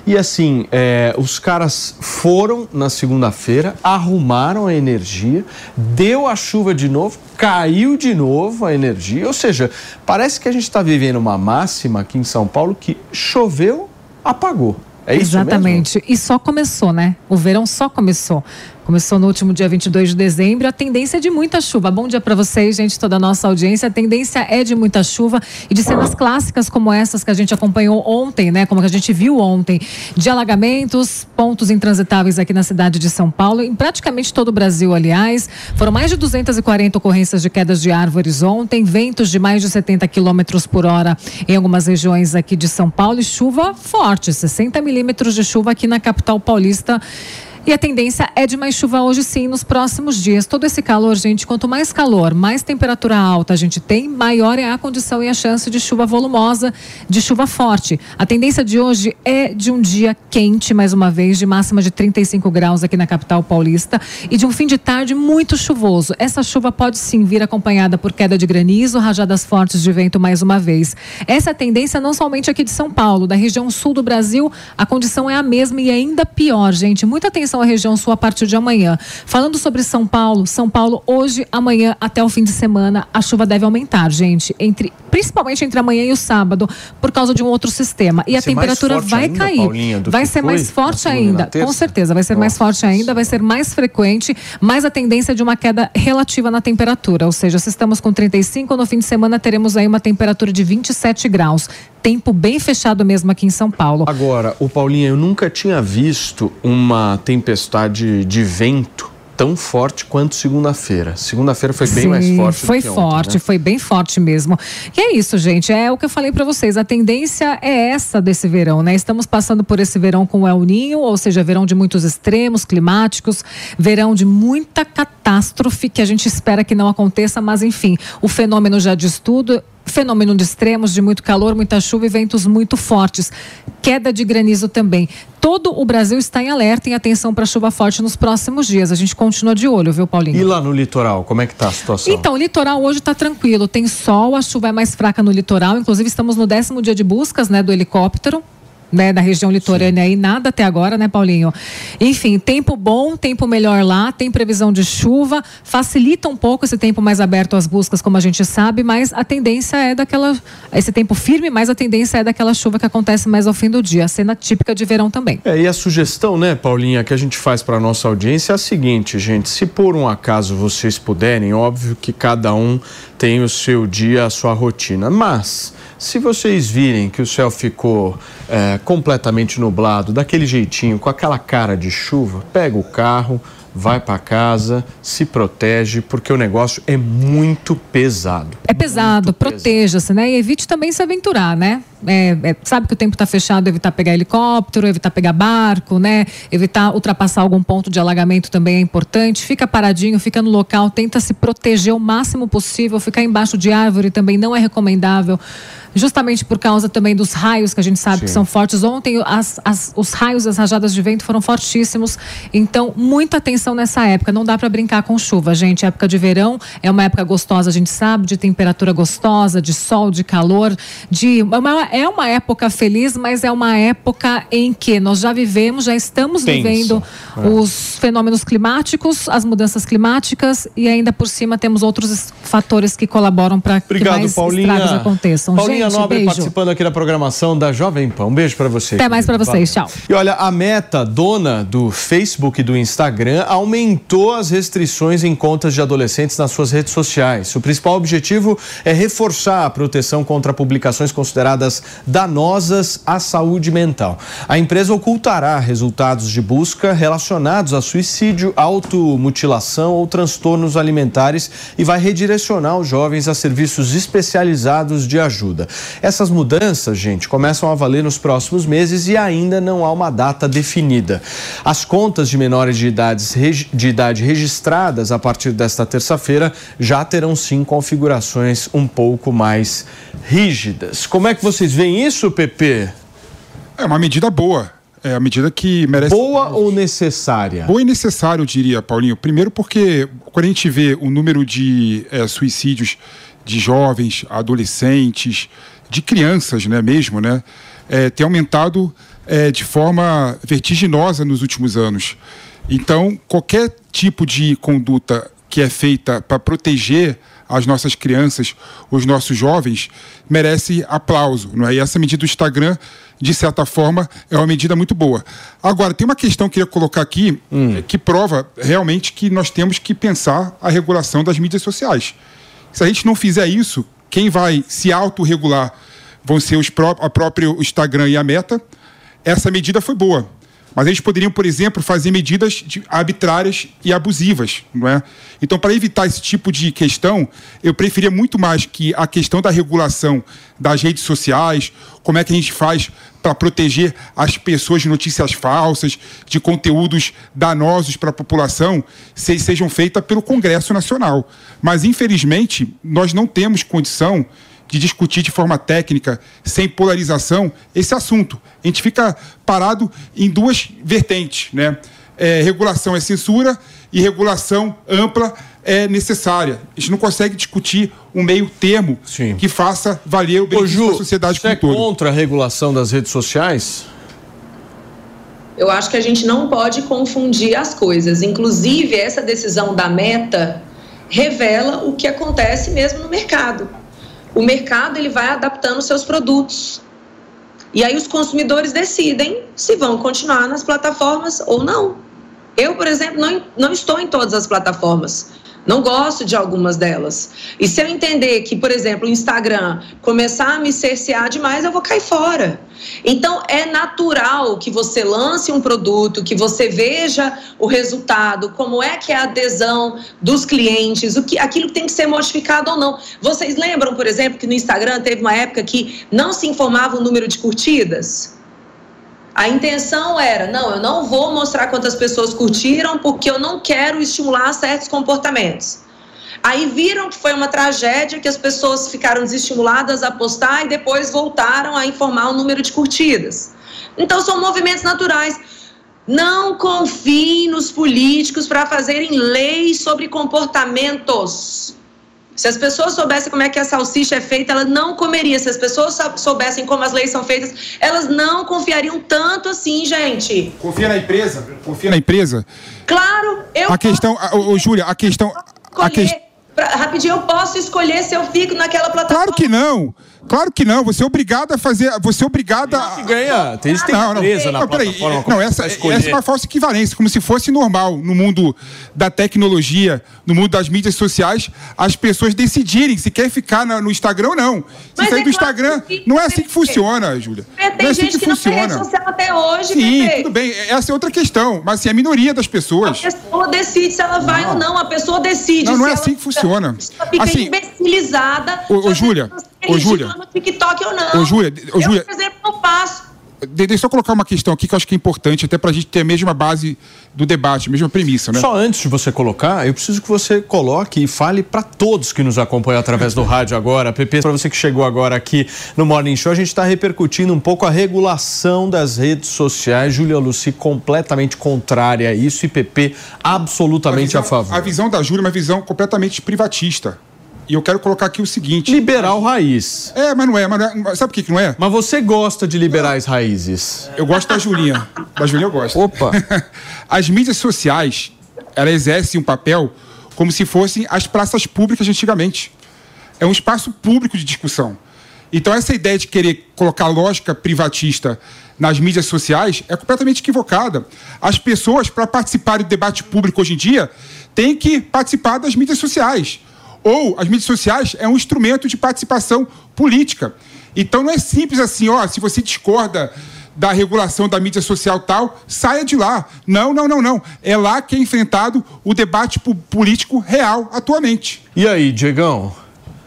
E assim, é, os caras foram na segunda-feira, arrumaram a energia, deu a chuva de novo, caiu de novo a energia. Ou seja, parece que a gente está vivendo uma máxima aqui em São Paulo que choveu, apagou. É isso mesmo? Exatamente. E só começou, né? O verão só começou. Começou no último dia 22 de dezembro. A tendência é de muita chuva. Bom dia para vocês, gente, toda a nossa audiência. A tendência é de muita chuva e de cenas clássicas como essas que a gente acompanhou ontem, né? Como que a gente viu ontem, de alagamentos, pontos intransitáveis aqui na cidade de São Paulo, em praticamente todo o Brasil, aliás. Foram mais de 240 ocorrências de quedas de árvores ontem, ventos de mais de 70 quilômetros por hora em algumas regiões aqui de São Paulo e chuva forte, 60 milímetros de chuva aqui na capital paulista. E a tendência é de mais chuva hoje sim nos próximos dias. Todo esse calor, gente, quanto mais calor, mais temperatura alta a gente tem, maior é a condição e a chance de chuva volumosa, de chuva forte. A tendência de hoje é de um dia quente, mais uma vez, de máxima de 35 graus aqui na capital paulista e de um fim de tarde muito chuvoso. Essa chuva pode sim vir acompanhada por queda de granizo, rajadas fortes de vento mais uma vez. Essa é tendência não somente aqui de São Paulo, da região sul do Brasil, a condição é a mesma e ainda pior, gente. Muita atenção à região sul a partir de amanhã. Falando sobre São Paulo, São Paulo hoje, amanhã até o fim de semana a chuva deve aumentar, gente, entre principalmente entre amanhã e o sábado, por causa de um outro sistema. E Vai a temperatura vai ainda, cair. Paulinha, vai ser mais forte ainda, com certeza, vai ser mais forte ainda, vai ser mais frequente, mas a tendência é de uma queda relativa na temperatura, ou seja, se estamos com 35, no fim de semana teremos aí uma temperatura de 27 graus. Tempo bem fechado mesmo aqui em São Paulo. Agora, o Paulinha, eu nunca tinha visto uma tempestade de vento tão forte quanto segunda-feira. Segunda-feira foi bem Sim, mais forte. Foi ontem, forte, né? foi bem forte mesmo. E é isso, gente. É o que eu falei para vocês. A tendência é essa desse verão, né? Estamos passando por esse verão com o El Ninho, ou seja, verão de muitos extremos climáticos, verão de muita catástrofe que a gente espera que não aconteça, mas enfim, o fenômeno já diz tudo. Fenômeno de extremos, de muito calor, muita chuva e ventos muito fortes. Queda de granizo também. Todo o Brasil está em alerta e atenção para chuva forte nos próximos dias. A gente continua de olho, viu, Paulinho? E lá no litoral, como é que tá a situação? Então, o litoral hoje está tranquilo, tem sol, a chuva é mais fraca no litoral. Inclusive, estamos no décimo dia de buscas né, do helicóptero. Né, da região litorânea aí, nada até agora, né, Paulinho? Enfim, tempo bom, tempo melhor lá, tem previsão de chuva, facilita um pouco esse tempo mais aberto às buscas, como a gente sabe, mas a tendência é daquela. Esse tempo firme, mas a tendência é daquela chuva que acontece mais ao fim do dia, cena típica de verão também. É, e a sugestão, né, Paulinha, que a gente faz para nossa audiência é a seguinte, gente: se por um acaso vocês puderem, óbvio que cada um tem o seu dia, a sua rotina, mas se vocês virem que o céu ficou é, completamente nublado, daquele jeitinho, com aquela cara de chuva, pega o carro, vai para casa, se protege, porque o negócio é muito pesado. É pesado, proteja-se, né? E evite também se aventurar, né? É, é, sabe que o tempo está fechado, evitar pegar helicóptero, evitar pegar barco, né? Evitar ultrapassar algum ponto de alagamento também é importante. Fica paradinho, fica no local, tenta se proteger o máximo possível. Ficar embaixo de árvore também não é recomendável. Justamente por causa também dos raios que a gente sabe que Sim. são fortes. Ontem as- as- os raios, as rajadas de vento foram fortíssimos. Então, muita atenção nessa época. Não dá para brincar com chuva, gente. Época de verão é uma época gostosa, a gente sabe, de temperatura gostosa, de sol, de calor, de é uma, é uma época feliz, mas é uma época em que nós já vivemos, já estamos Tenso. vivendo É. os fenômenos climáticos, as mudanças climáticas e ainda por cima temos outros es- fatores que colaboram para que mais Paulinha. estragos aconteçam. Paulinha gente, Nobre beijo. participando aqui da programação da Jovem Pan. Um beijo pra você. Até mais pra vocês, Valeu. tchau. E olha, a Meta, dona do Facebook e do Instagram, aumentou as restrições em contas de adolescentes nas suas redes sociais. O principal objetivo é reforçar a proteção contra publicações consideradas danosas à saúde mental. A empresa ocultará resultados de busca relacionados a suicídio, automutilação ou transtornos alimentares e vai redirecionar os jovens a serviços especializados de ajuda. Essas mudanças, gente, começam a valer nos próximos meses e ainda não há uma data definida. As contas de menores de, idades, de idade registradas a partir desta terça-feira já terão sim configurações um pouco mais rígidas. Como é que vocês veem isso, Pepe? É uma medida boa. É a medida que merece. Boa ou necessária? Boa e necessária, eu diria, Paulinho. Primeiro, porque quando a gente vê o número de eh, suicídios de jovens, adolescentes, de crianças, né, mesmo, né, eh, tem aumentado eh, de forma vertiginosa nos últimos anos. Então, qualquer tipo de conduta que é feita para proteger as nossas crianças, os nossos jovens, merece aplauso. Não é? E essa medida do Instagram, de certa forma, é uma medida muito boa. Agora, tem uma questão que eu queria colocar aqui eh, que prova realmente que nós temos que pensar a regulação das mídias sociais. Se a gente não fizer isso, quem vai se autorregular vão ser os pró a próprio Instagram e a Meta. Essa medida foi boa. Mas eles poderiam, por exemplo, fazer medidas arbitrárias e abusivas, não é? Então, para evitar esse tipo de questão, eu preferia muito mais que a questão da regulação das redes sociais, como é que a gente faz para proteger as pessoas de notícias falsas, de conteúdos danosos para a população, se sejam feitas pelo Congresso Nacional. Mas, infelizmente, nós não temos condição de discutir de forma técnica, sem polarização, esse assunto. A gente fica parado em duas vertentes, né? É, regulação é censura e regulação ampla é necessária. A gente não consegue discutir um meio termo que faça valer o benefício da sociedade Você é como um todo. contra a regulação das redes sociais? Eu acho que a gente não pode confundir as coisas. Inclusive, essa decisão da meta revela o que acontece mesmo no mercado. O mercado ele vai adaptando seus produtos. E aí os consumidores decidem se vão continuar nas plataformas ou não. Eu, por exemplo, não, não estou em todas as plataformas. Não gosto de algumas delas. E se eu entender que, por exemplo, o Instagram começar a me cercear demais, eu vou cair fora. Então, é natural que você lance um produto, que você veja o resultado, como é que é a adesão dos clientes, o que, aquilo que tem que ser modificado ou não. Vocês lembram, por exemplo, que no Instagram teve uma época que não se informava o número de curtidas? A intenção era, não, eu não vou mostrar quantas pessoas curtiram porque eu não quero estimular certos comportamentos. Aí viram que foi uma tragédia, que as pessoas ficaram desestimuladas a postar e depois voltaram a informar o número de curtidas. Então são movimentos naturais. Não confie nos políticos para fazerem leis sobre comportamentos. Se as pessoas soubessem como é que a salsicha é feita, elas não comeriam. Se as pessoas soubessem como as leis são feitas, elas não confiariam tanto assim, gente. Confia na empresa? Confia na empresa? Claro, eu. A questão, ô, Júlia, a questão. A que... pra, rapidinho, eu posso escolher se eu fico naquela plataforma. Claro que não. Claro que não, você é obrigado a fazer. Você é obrigado a. Que ganha. Tem, tem não, não, empresa não, na peraí. plataforma. Não, essa, essa é uma falsa equivalência, como se fosse normal no mundo da tecnologia, no mundo das mídias sociais, as pessoas decidirem se quer ficar na- no Instagram ou não. Se Mas sair é do Instagram, não é assim que funciona, Júlia. Tem Não é assim gente que que, não tem rede funciona. social até hoje, Sim, tudo bem. Essa é outra questão. Mas assim, a minoria das pessoas. A pessoa decide se ela vai ou não. A pessoa decide. Não, não se é ela assim que funciona. Fica Assim, imbecilizada. Ô, ô, Júlia, ô, Júlia. No TikTok ou não. Ô, Júlia, ô, eu, Júlia. por exemplo, não faço. De- Deixa eu só colocar uma questão aqui que eu acho que é importante, até pra gente ter a mesma base do debate, a mesma premissa, né? Só antes de você colocar, eu preciso que você coloque e fale para todos que nos acompanham através do rádio agora. PP, para você que chegou agora aqui no Morning Show, a gente está repercutindo um pouco a regulação das redes sociais. Júlia Luci completamente contrária a isso e PP absolutamente a, favor. A visão da Júlia é uma visão completamente privatista. E eu quero colocar aqui o seguinte. Liberal raiz. É, mas não é. Mas não é- sabe por que que não é? Mas você gosta de liberais raízes? Eu gosto da Julinha. Da Julinha eu gosto. Opa! As mídias sociais, elas exercem um papel como se fossem as praças públicas de antigamente. É um espaço público de discussão. Então, essa ideia de querer colocar lógica privatista nas mídias sociais é completamente equivocada. As pessoas, para participarem do debate público hoje em dia, têm que participar das mídias sociais. Ou as mídias sociais é um instrumento de participação política. Então, não é simples assim, ó, se você discorda da regulação da mídia social tal, saia de lá. Não, não, não, não. É lá que é enfrentado o debate político real atualmente. E aí, Diegão?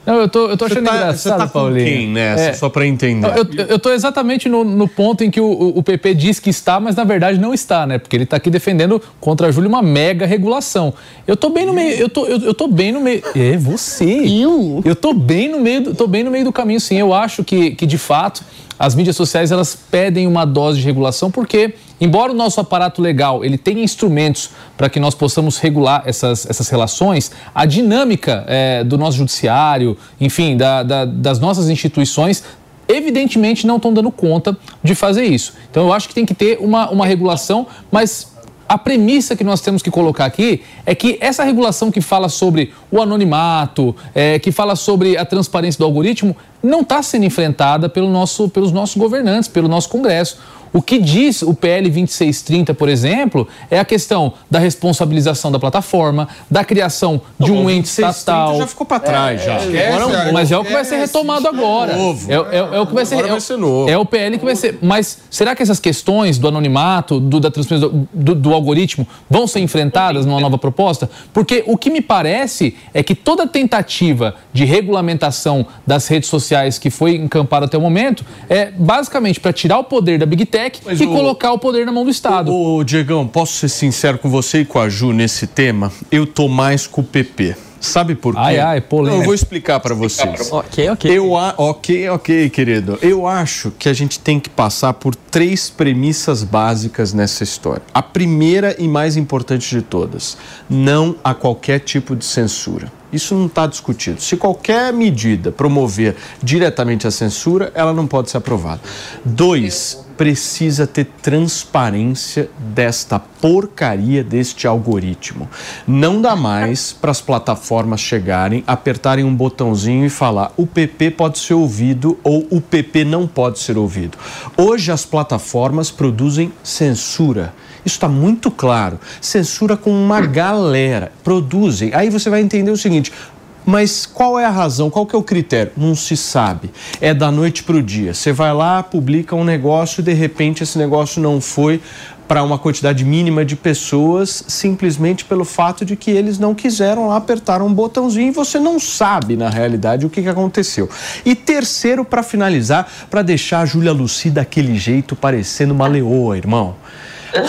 Não, eu tô, eu tô achando tá- engraçado, você tá Paulinho. quem nessa? É. Só pra entender. Eu, eu, eu tô exatamente no, no ponto em que o, o- PP diz que está, mas na verdade não está, né? Porque ele tá aqui defendendo contra a Júlia uma mega regulação. Eu tô bem no meio, eu tô, eu, eu tô bem no meio. É, você. Eu? Eu tô bem no meio, do- tô bem no meio do caminho, sim. Eu acho que, que de fato as mídias sociais elas pedem uma dose de regulação porque embora o nosso aparato legal ele tenha instrumentos para que nós possamos regular essas, essas relações a dinâmica eh, do nosso judiciário enfim da- da- das nossas instituições evidentemente não estão dando conta de fazer isso então eu acho que tem que ter uma, uma regulação mas a premissa que nós temos que colocar aqui é que essa regulação que fala sobre o anonimato, é, que fala sobre a transparência do algoritmo, não está sendo enfrentada pelo nosso, pelos nossos governantes, pelo nosso Congresso. O que diz o PL 2630, por exemplo, é a questão da responsabilização da plataforma, da criação de um ente 2630 estatal. já ficou pra trás, já. É, Agora é um mas é o que vai ser retomado agora. Novo. É, é- é o que vai ser, Agora é, vai ser novo. é o PL que vai ser. Mas será que essas questões do anonimato, do, da do, do- do algoritmo, vão ser enfrentadas numa nova proposta? Porque o que me parece é que toda tentativa de regulamentação das redes sociais que foi encampada até o momento é basicamente para tirar o poder da Big Tech Mas e o- colocar o poder na mão do Estado. Ô, Diegão, posso ser sincero com você e com a Ju nesse tema? Eu tô mais com o PP. Sabe por quê? Ai, ai, polêmica. Não, eu vou explicar pra vocês. Ok, ok. Eu a... Ok, ok, querido. Eu acho que a gente tem que passar por três premissas básicas nessa história. A primeira e mais importante de todas: não a qualquer tipo de censura. Isso não está discutido. Se qualquer medida promover diretamente a censura, ela não pode ser aprovada. Dois, precisa ter transparência desta porcaria deste algoritmo. Não dá mais para as plataformas chegarem, apertarem um botãozinho e falar o PP pode ser ouvido ou o PP não pode ser ouvido. Hoje as plataformas produzem censura. Isso está muito claro. Censura com uma galera. Produzem. Aí você vai entender o seguinte: mas qual é a razão? Qual que é o critério? Não se sabe. É da noite para o dia. Você vai lá, publica um negócio e de repente esse negócio não foi para uma quantidade mínima de pessoas simplesmente pelo fato de que eles não quiseram lá apertar um botãozinho e você não sabe na realidade o que, que aconteceu. E terceiro, para finalizar, para deixar a Júlia Luci daquele jeito parecendo uma leoa, irmão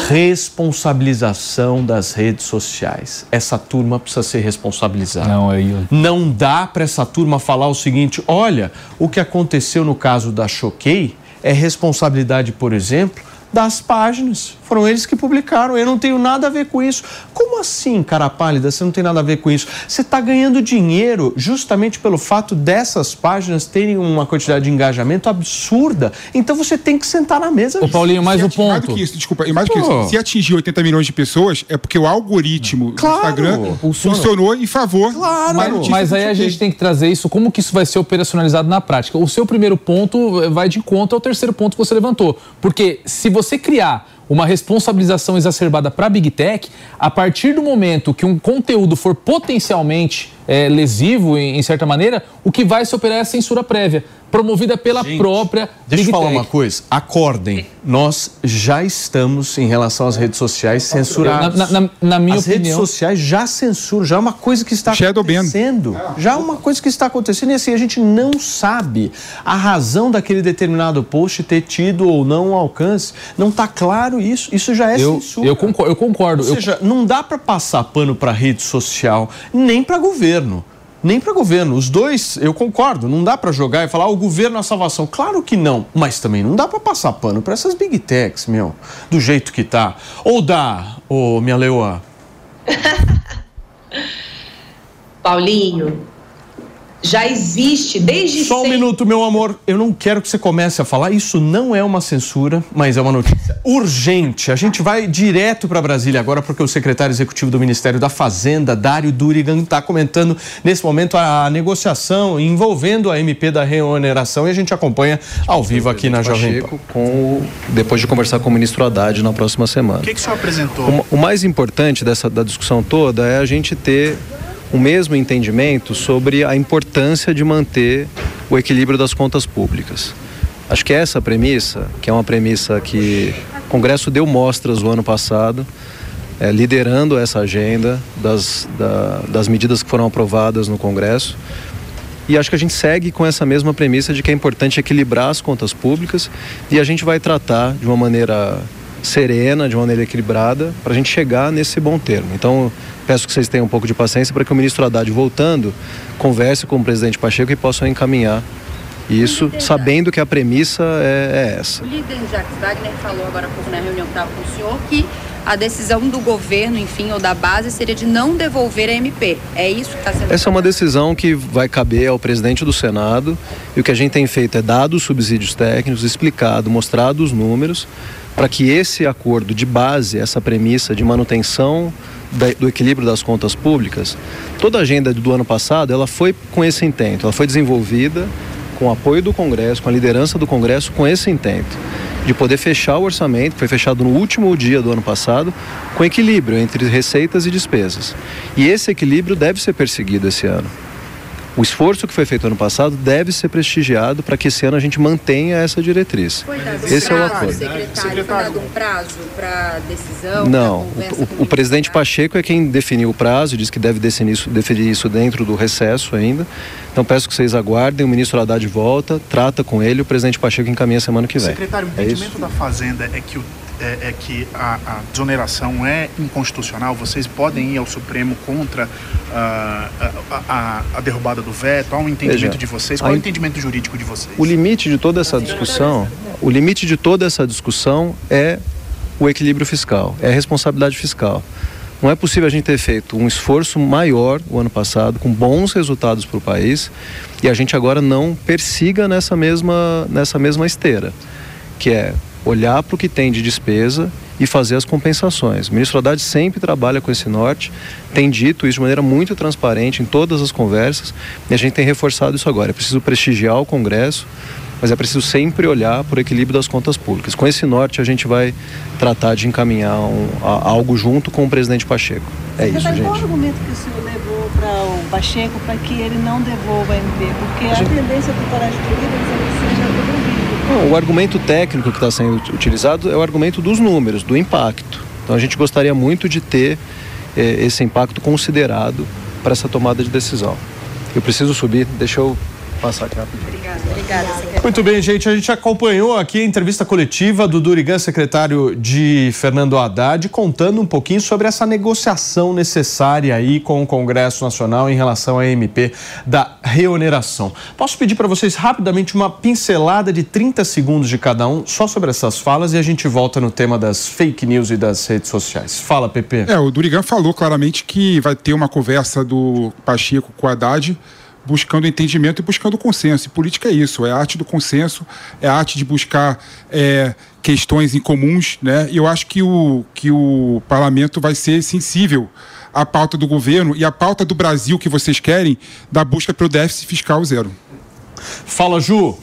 responsabilização das redes sociais. Essa turma precisa ser responsabilizada. Não, é eu... Não dá para essa turma falar o seguinte: olha, o que aconteceu no caso da Choquei é responsabilidade, por exemplo, das páginas. Foram eles que publicaram. Eu não tenho nada a ver com isso. Como assim, cara pálida? Você não tem nada a ver com isso? Você está ganhando dinheiro justamente pelo fato dessas páginas terem uma quantidade de engajamento absurda. Então você tem que sentar na mesa. Ô, Paulinho, mais um Mais ponto. do que isso, desculpa, mais do que isso, se atingir 80 milhões de pessoas, é porque o algoritmo Claro. do Instagram funcionou em favor Claro. Mas do aí a gente tem que trazer isso, como que isso vai ser operacionalizado na prática? O seu primeiro ponto vai de conta ao terceiro ponto que você levantou. Porque se você criar uma responsabilização exacerbada para a Big Tech, a partir do momento que um conteúdo for potencialmente eh, lesivo, em, em certa maneira, o que vai se operar é a censura prévia, promovida pela Gente, própria Deixa Big eu falar Tech. uma coisa. Acordem. Nós já estamos, em relação às redes sociais, censurados. Na- na- na minha As redes opinião- sociais já censuram. Já é uma coisa que está Shadow acontecendo. Já é uma coisa que está acontecendo. E assim, a gente não sabe a razão daquele determinado post ter tido ou não um alcance. Não está claro isso. Isso já é Eu, censura. eu concordo. Eu concordo. Ou Eu- seja, não dá para passar pano para rede social, nem para governo. Nem para governo. Os dois, eu concordo, não dá para jogar e falar "Ah, o governo é a salvação. Claro que não, mas também não dá para passar pano para essas big techs, meu, do jeito que tá. Ou dá, ô minha leoa. Paulinho, já existe desde Só um sempre. minuto, meu amor. Eu não quero que você comece a falar. Isso não é uma censura, mas é uma notícia urgente. A gente vai direto para Brasília agora, porque o secretário executivo do Ministério da Fazenda, Dário Durigan, está comentando nesse momento a negociação envolvendo a MP da reoneração e a gente acompanha ao vivo aqui na Jovem Pan. Com o- depois de conversar com o ministro Haddad na próxima semana. O que, que o senhor apresentou? O, o mais importante dessa da discussão toda é a gente ter o mesmo entendimento sobre a importância de manter o equilíbrio das contas públicas. Acho que essa premissa, que é uma premissa que o Congresso deu mostras o ano passado, é, liderando essa agenda das, da- das medidas que foram aprovadas no Congresso. E acho que a gente segue com essa mesma premissa de que é importante equilibrar as contas públicas e a gente vai tratar de uma maneira serena, de uma maneira equilibrada, para a gente chegar nesse bom termo. Então, peço que vocês tenham um pouco de paciência para que o ministro Haddad, voltando, converse com o presidente Pacheco e possam encaminhar isso, sabendo que a premissa é, é essa. O líder Jacques Wagner falou agora há pouco na reunião que estava com o senhor que a decisão do governo, enfim, ou da base seria de não devolver a MP. É isso que está sendo Essa é uma decisão que vai caber ao presidente do Senado e o que a gente tem feito é dado os subsídios técnicos, explicado, mostrado os números, para que esse acordo de base, essa premissa de manutenção do equilíbrio das contas públicas, toda a agenda do ano passado, ela foi com esse intento, ela foi desenvolvida com o apoio do Congresso, com a liderança do Congresso, com esse intento de poder fechar o orçamento, que foi fechado no último dia do ano passado, com equilíbrio entre receitas e despesas. E esse equilíbrio deve ser perseguido esse ano. O esforço que foi feito ano passado deve ser prestigiado para que esse ano a gente mantenha essa diretriz. Esse é o prazo, acordo. secretário, foi dado um prazo para decisão? Não, o, o- o presidente Pacheco é quem definiu o prazo, diz que deve definir isso, definir isso dentro do recesso ainda. Então peço que vocês aguardem, o ministro Haddad volta, trata com ele, o presidente Pacheco encaminha semana que vem. Secretário, o É entendimento da Fazenda é que, o- é, é que a, a desoneração é inconstitucional. Vocês podem ir ao Supremo contra ah, a, a- a derrubada do veto. Há um entendimento Veja, de vocês. Qual é o entendimento jurídico de vocês? O limite de toda essa discussão, o limite de toda essa discussão é o equilíbrio fiscal, é a responsabilidade fiscal. Não é possível a gente ter feito um esforço maior o ano passado, com bons resultados para o país, e a gente agora não persiga nessa mesma, nessa mesma esteira, que é olhar para o que tem de despesa e fazer as compensações. O ministro Haddad sempre trabalha com esse norte, tem dito isso de maneira muito transparente em todas as conversas e a gente tem reforçado isso agora. É preciso prestigiar o Congresso, mas é preciso sempre olhar por equilíbrio das contas públicas. Com esse norte, a gente vai tratar de encaminhar um, a, algo junto com o presidente Pacheco. É isso, gente. Qual o argumento que o senhor levou para o Pacheco para que ele não devolva a MP? Porque a, a gente... tendência do Coragem de Líderes o argumento técnico que está sendo utilizado é o argumento dos números, do impacto. Então a gente gostaria muito de ter eh, esse impacto considerado para essa tomada de decisão. Eu preciso subir, deixa eu passar aqui rapidinho. Obrigada, obrigada. Muito bem, gente. A gente acompanhou aqui a entrevista coletiva do Durigan, secretário de Fernando Haddad, contando um pouquinho sobre essa negociação necessária aí com o Congresso Nacional em relação à MP da reoneração. Posso pedir para vocês rapidamente uma pincelada de 30 segundos de cada um só sobre essas falas e a gente volta no tema das fake news e das redes sociais. Fala, Pepe. É, o Durigan falou claramente que vai ter uma conversa do Pacheco com o Haddad buscando entendimento e buscando consenso. E política é isso, é a arte do consenso, é a arte de buscar é, questões em comuns, né? E eu acho que o, que o parlamento vai ser sensível à pauta do governo e à pauta do Brasil que vocês querem da busca pelo déficit fiscal zero. Fala, Ju.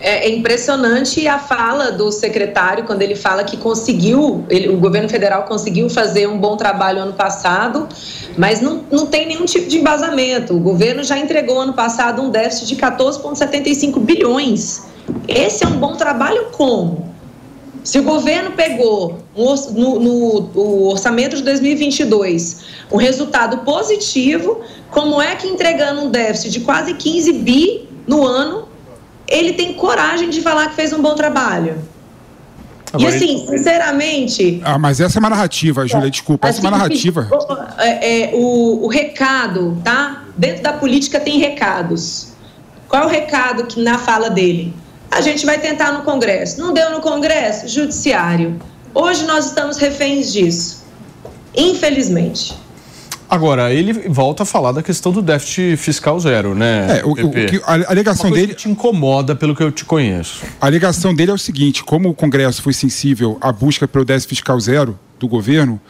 É, é impressionante a fala do secretário quando ele fala que conseguiu, ele, o governo federal conseguiu fazer um bom trabalho ano passado, mas não, não tem nenhum tipo de embasamento. O governo já entregou ano passado um déficit de 14,75 bilhões. Esse é um bom trabalho como? Se o governo pegou no, no, no orçamento de 2022 um resultado positivo, como é que entregando um déficit de quase 15 bi no ano, ele tem coragem de falar que fez um bom trabalho. Agora, e assim, sinceramente. Ah, mas essa é uma narrativa, Júlia, desculpa, assim, essa é uma assim, narrativa. O, é, é, o, o recado, tá? Dentro da política tem recados. Qual é o recado que na fala dele? A gente vai tentar no Congresso. Não deu no Congresso? Judiciário. Hoje nós estamos reféns disso. Infelizmente. Agora, ele volta a falar da questão do déficit fiscal zero, né? É, o, o que, a alegação dele. te incomoda pelo que eu te conheço. A alegação dele é o seguinte: como o Congresso foi sensível à busca pelo déficit fiscal zero do governo,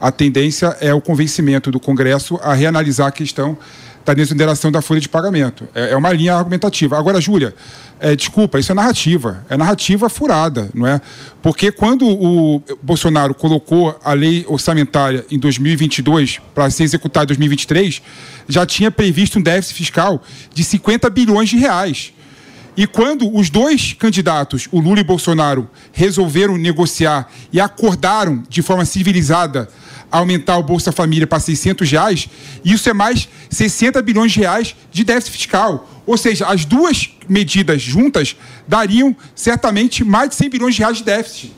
a tendência é o convencimento do Congresso a reanalisar a questão da desoneração da folha de pagamento. É, é uma linha argumentativa. Agora, Júlia, é, desculpa, isso é narrativa. É narrativa furada, não é? Porque quando o Bolsonaro colocou a lei orçamentária em 2022 para ser executada em 2023, já tinha previsto um déficit fiscal de 50 bilhões de reais. E quando os dois candidatos, o Lula e Bolsonaro, resolveram negociar e acordaram de forma civilizada aumentar o Bolsa Família para 600 reais, isso é mais 60 bilhões de reais de déficit fiscal. Ou seja, as duas medidas juntas dariam certamente mais de 100 bilhões de reais de déficit.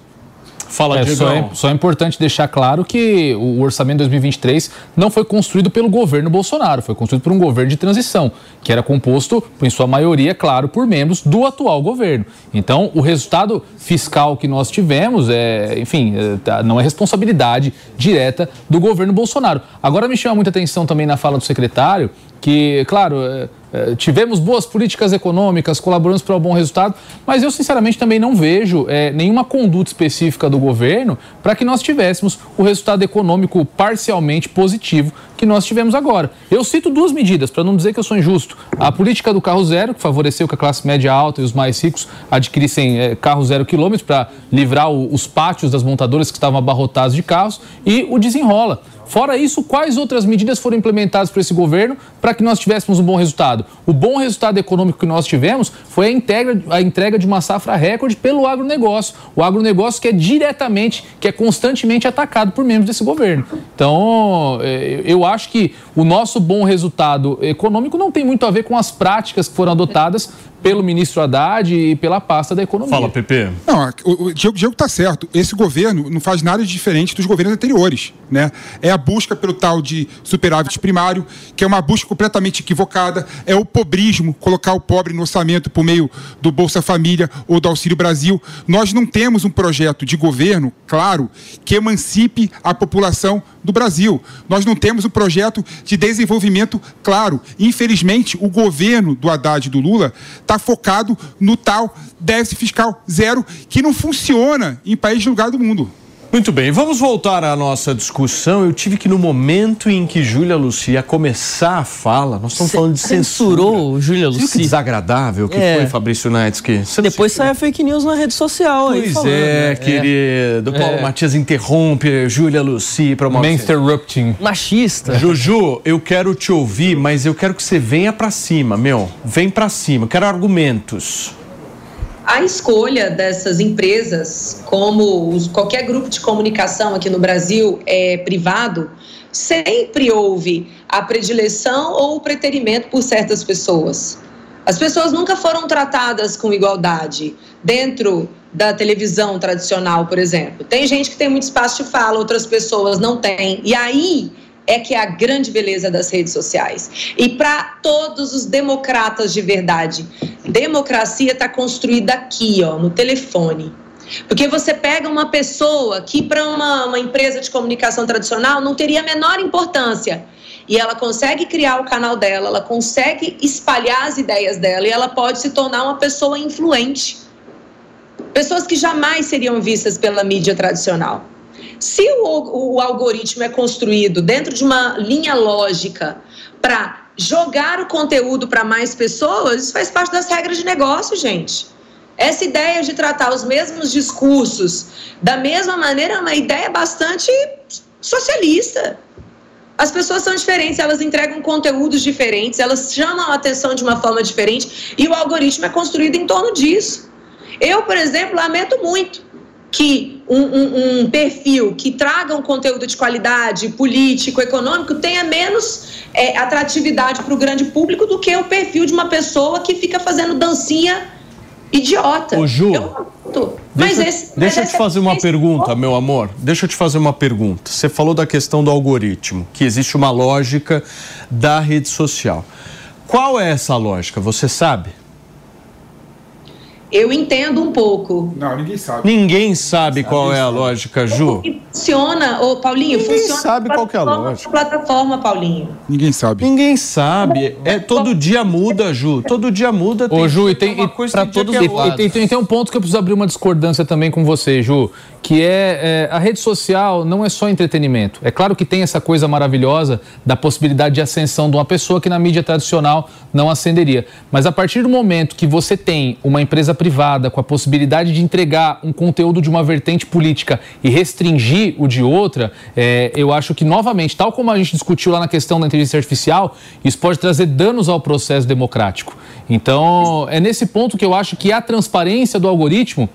Fala, é, só, é, só é importante deixar claro que o orçamento de 2023 não foi construído pelo governo Bolsonaro, foi construído por um governo de transição, que era composto, em sua maioria, claro, por membros do atual governo. Então, o resultado fiscal que nós tivemos, é, enfim, é, tá, não é responsabilidade direta do governo Bolsonaro. Agora, me chama muita atenção também na fala do secretário que, claro, é, tivemos boas políticas econômicas, colaboramos para um bom resultado, mas eu sinceramente também não vejo é, nenhuma conduta específica do governo para que nós tivéssemos o resultado econômico parcialmente positivo que nós tivemos agora. Eu cito duas medidas, para não dizer que eu sou injusto. A política do carro zero, que favoreceu que a classe média alta e os mais ricos adquirissem é, carro zero quilômetro para livrar o, os pátios das montadoras que estavam abarrotados de carros, e o desenrola Fora isso, quais outras medidas foram implementadas por esse governo para que nós tivéssemos um bom resultado? O bom resultado econômico que nós tivemos foi a entrega, a entrega de uma safra recorde pelo agronegócio. O agronegócio que é diretamente, que é constantemente atacado por membros desse governo. Então, é, eu acho que o nosso bom resultado econômico não tem muito a ver com as práticas que foram adotadas pelo ministro Haddad e pela pasta da economia. Fala, Pepe. Não, o Diego está certo. Esse governo não faz nada de diferente dos governos anteriores. Né? É a busca pelo tal de superávit primário, que é uma busca completamente equivocada. É o pobrismo, colocar o pobre no orçamento por meio do Bolsa Família ou do Auxílio Brasil. Nós não temos um projeto de governo, claro, que emancipe a população do Brasil. Nós não temos um projeto de desenvolvimento claro. Infelizmente, o governo do Haddad e do Lula está focado no tal déficit fiscal zero, que não funciona em país de lugar do mundo. Muito bem, vamos voltar à nossa discussão. Eu tive que, no momento em que Júlia Lucia começar a fala, nós estamos Cê falando de censurou censura. Júlia Viu que Lucia? desagradável que É. foi, Fabrício não Depois sai a fake news na rede social. aí Pois falando, é, né? querido. Paulo É. Matias interrompe Júlia Luci para uma Man interrupting. Machista. Juju, eu quero te ouvir, mas eu quero que você venha pra cima, meu. Vem pra cima. Quero argumentos. A escolha dessas empresas, como os- qualquer grupo de comunicação aqui no Brasil é privado, sempre houve a predileção ou o preterimento por certas pessoas. As pessoas nunca foram tratadas com igualdade dentro da televisão tradicional, por exemplo. Tem gente que tem muito espaço de fala, outras pessoas não têm. E aí é que é a grande beleza das redes sociais. E para todos os democratas de verdade, democracia está construída aqui, ó, no telefone. Porque você pega uma pessoa que para uma, uma empresa de comunicação tradicional não teria a menor importância. E ela consegue criar o canal dela, ela consegue espalhar as ideias dela e ela pode se tornar uma pessoa influente. Pessoas que jamais seriam vistas pela mídia tradicional. Se o, o algoritmo é construído dentro de uma linha lógica para jogar o conteúdo para mais pessoas, isso faz parte das regras de negócio, gente. Essa ideia de tratar os mesmos discursos da mesma maneira é uma ideia bastante socialista. As pessoas são diferentes, elas entregam conteúdos diferentes, elas chamam a atenção de uma forma diferente e o algoritmo é construído em torno disso. Eu, por exemplo, lamento muito que um, um- um perfil que traga um conteúdo de qualidade político, econômico, tenha menos é, atratividade para o grande público do que o perfil de uma pessoa que fica fazendo dancinha idiota. Ô, Ju, lamento. Mas Deixa, esse, deixa eu te fazer uma pergunta, meu amor. Deixa eu te fazer uma pergunta. Você falou da questão do algoritmo, que existe uma lógica da rede social. Qual é essa lógica? Você sabe? Eu entendo um pouco. Não, ninguém sabe. Ninguém sabe qual é a lógica, Ju. Funciona, ô Paulinho, Ninguém funciona. sabe qual que é a lógica. Plataforma, Paulinho. Ninguém sabe. Ninguém sabe. É todo dia muda, Ju. Todo dia muda. Ô, Ju, e tem, uma e dia todos que é e, outra. e tem, tem, tem um ponto que eu preciso abrir uma discordância também com você, Ju, que é, é, a rede social não é só entretenimento. É claro que tem essa coisa maravilhosa da possibilidade de ascensão de uma pessoa que na mídia tradicional não ascenderia. Mas a partir do momento que você tem uma empresa privada com a possibilidade de entregar um conteúdo de uma vertente política e restringir o de outra, é, eu acho que, novamente, tal como a gente discutiu lá na questão da inteligência artificial, isso pode trazer danos ao processo democrático. Então, é nesse ponto que eu acho que a transparência do algoritmo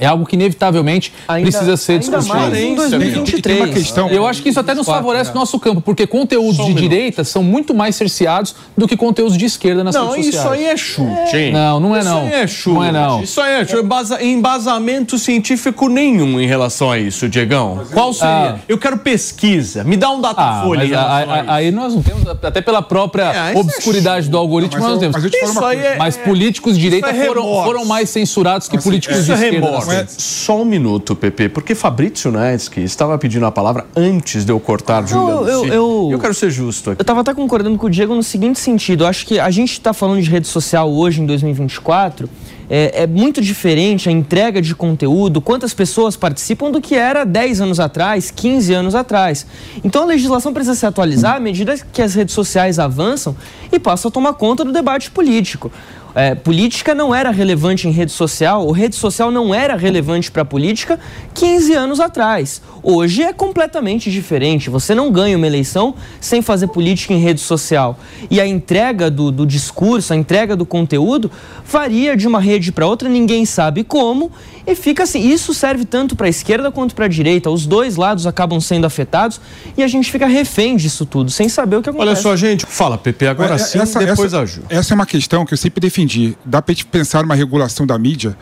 é algo que inevitavelmente Ainda- precisa ser ainda discutido. mais em 2023. Tem uma questão. Eu acho que isso até nos favorece o nosso campo, porque conteúdos de direita são muito mais cerceados do que conteúdos de esquerda nas Não, redes isso sociais. aí é chute, hein? Não, não é Isso não. aí é chute. Não é não. Isso aí é chute. Embasa- embasamento científico nenhum em relação a isso, Diegão. Qual seria? Ah. Eu quero pesquisa. Me dá um Ah, datafolha em mas relação a- a, a- isso. aí nós não temos, até pela própria É, isso é obscuridade do algoritmo, Não, mas nós não eu- temos. mas Isso é- Mas políticos de direita isso é foram, foram mais censurados que políticos Isso de é esquerda. É. Só um minuto, Pepe, porque Fabrício Naitsky estava pedindo a palavra antes de eu cortar Julia eu- Lucy. eu- eu quero ser justo aqui. Eu tava até concordando com o Diego no seguinte sentido. Eu acho que a gente está falando de rede social hoje, em 2024. É, é muito diferente a entrega de conteúdo, quantas pessoas participam do que era 10 anos atrás, 15 anos atrás. Então a legislação precisa se atualizar à medida que as redes sociais avançam e passam a tomar conta do debate político. É, política não era relevante em rede social, ou rede social não era relevante para a política 15 anos atrás. Hoje é completamente diferente. Você não ganha uma eleição sem fazer política em rede social. E a entrega do, do discurso, a entrega do conteúdo, varia de uma rede para outra, ninguém sabe como, e fica assim. Isso serve tanto para a esquerda quanto para a direita. Os dois lados acabam sendo afetados e a gente fica refém disso tudo, sem saber o que acontece. Olha só, gente. Fala, Pepe, agora É, sim, essa- depois essa, a Ju. Essa é uma questão que eu sempre defendi. Dá para pensar numa regulação da mídia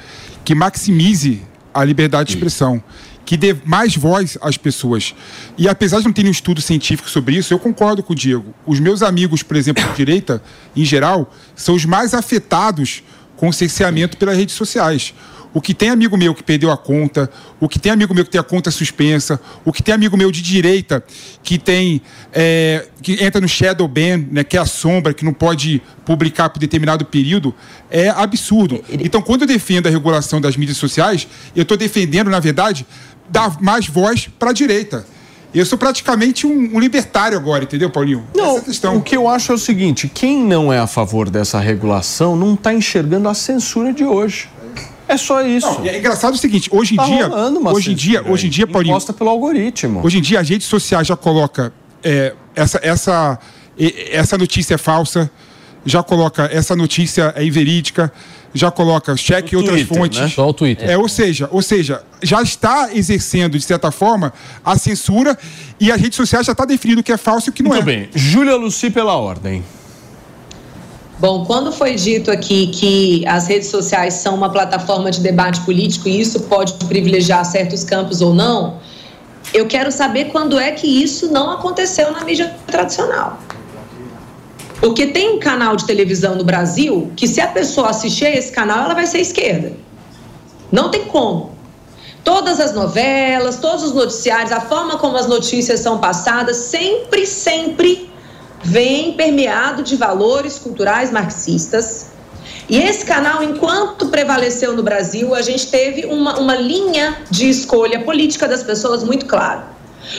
que maximize a liberdade de expressão, que dê mais voz às pessoas. E apesar de não ter nenhum estudo científico sobre isso, eu concordo com o Diego. Os meus amigos, por exemplo, de direita, em geral, são os mais afetados com o cerceamento pelas redes sociais. O que tem amigo meu que perdeu a conta, o que tem amigo meu que tem a conta suspensa, o que tem amigo meu de direita que tem é, que entra no shadow ban, né, que é a sombra, que não pode publicar por determinado período, é absurdo. Então, quando eu defendo a regulação das mídias sociais, eu estou defendendo, na verdade, dar mais voz para a direita. Eu sou praticamente um, um libertário agora, entendeu, Paulinho? Não, o que eu acho é o seguinte: quem não é a favor dessa regulação não está enxergando a censura de hoje. É só isso. Não, é engraçado o seguinte, hoje em Tá dia, rolando hoje em dia, censura hoje em dia, Paulinho, imposta pelo algoritmo. Hoje em dia as redes sociais já coloca é, essa essa essa notícia é falsa, já coloca essa notícia é inverídica, já coloca cheque outras Twitter, fontes. né? Só o Twitter. É, ou seja, ou seja, já está exercendo de certa forma a censura e as redes sociais já está definindo o que é falso e o que não Muito é. bem. Júlia Luci pela ordem. Bom, quando foi dito aqui que as redes sociais são uma plataforma de debate político e isso pode privilegiar certos campos ou não, eu quero saber quando é que isso não aconteceu na mídia tradicional. Porque tem um canal de televisão no Brasil que, se a pessoa assistir a esse canal, ela vai ser esquerda. Não tem como. Todas as novelas, todos os noticiários, a forma como as notícias são passadas, sempre, sempre vem permeado de valores culturais marxistas. E esse canal, enquanto prevaleceu no Brasil, a gente teve uma, uma linha de escolha política das pessoas muito clara.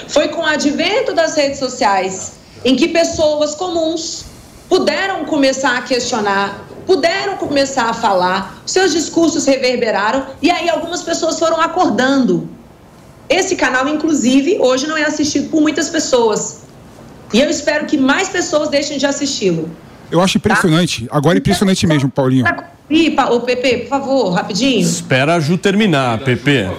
Foi com o advento das redes sociais em que pessoas comuns puderam começar a questionar, puderam começar a falar, seus discursos reverberaram e aí algumas pessoas foram acordando. Esse canal, inclusive, hoje não é assistido por muitas pessoas. E eu espero que mais pessoas deixem de assisti-lo. Eu acho impressionante. Agora é impressionante mesmo, Paulinho. Ih, pa- ô Pepe, por favor, rapidinho. Espera a Ju terminar, Pepe.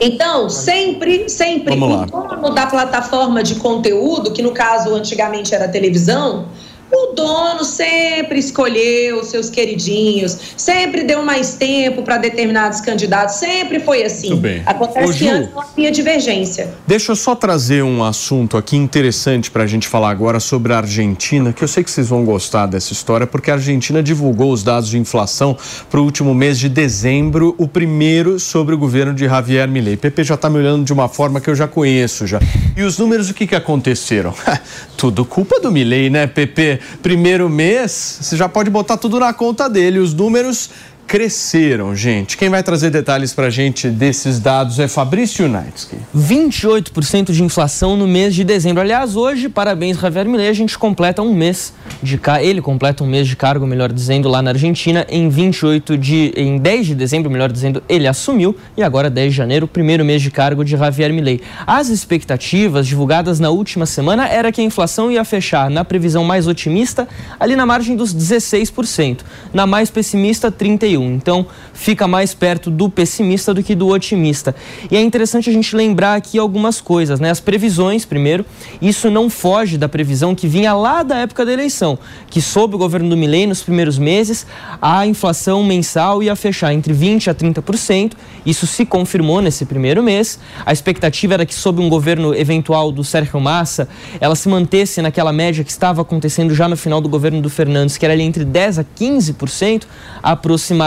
Então, sempre, sempre, Vamos lá. em torno da plataforma de conteúdo, que no caso antigamente era televisão, o dono sempre escolheu os seus queridinhos, sempre deu mais tempo para determinados candidatos, sempre foi assim. Muito bem. Acontece Ô, que Ju. antes não havia divergência. Deixa eu só trazer um assunto aqui interessante para a gente falar agora sobre a Argentina, que eu sei que vocês vão gostar dessa história, porque a Argentina divulgou os dados de inflação para o último mês de dezembro, o primeiro sobre o governo de Javier Milei. Pepe já está me olhando de uma forma que eu já conheço já. E os números, o que, que aconteceram? tudo culpa do Milei, né, Pepe? Primeiro mês, você já pode botar tudo na conta dele. Os números cresceram, gente. Quem vai trazer detalhes para a gente desses dados é Fabrício Naitsky. 28% de inflação no mês de dezembro. Aliás, hoje, parabéns, Javier Milei, a gente completa um mês de ele completa um mês de cargo, melhor dizendo, lá na Argentina, em 28 de em 10 de dezembro, melhor dizendo, ele assumiu e agora 10 de janeiro, primeiro mês de cargo de Javier Milei. As expectativas divulgadas na última semana era que a inflação ia fechar na previsão mais otimista, ali na margem dos 16%, na mais pessimista 31. Então, fica mais perto do pessimista do que do otimista. E é interessante a gente lembrar aqui algumas coisas, né? As previsões, primeiro, isso não foge da previsão que vinha lá da época da eleição, que sob o governo do Milei, nos primeiros meses, a inflação mensal ia fechar entre 20 a 30%. Isso se confirmou nesse primeiro mês. A expectativa era que sob um governo eventual do Sérgio Massa, ela se mantesse naquela média que estava acontecendo já no final do governo do Fernandes, que era ali entre 10 a 15% aproximadamente.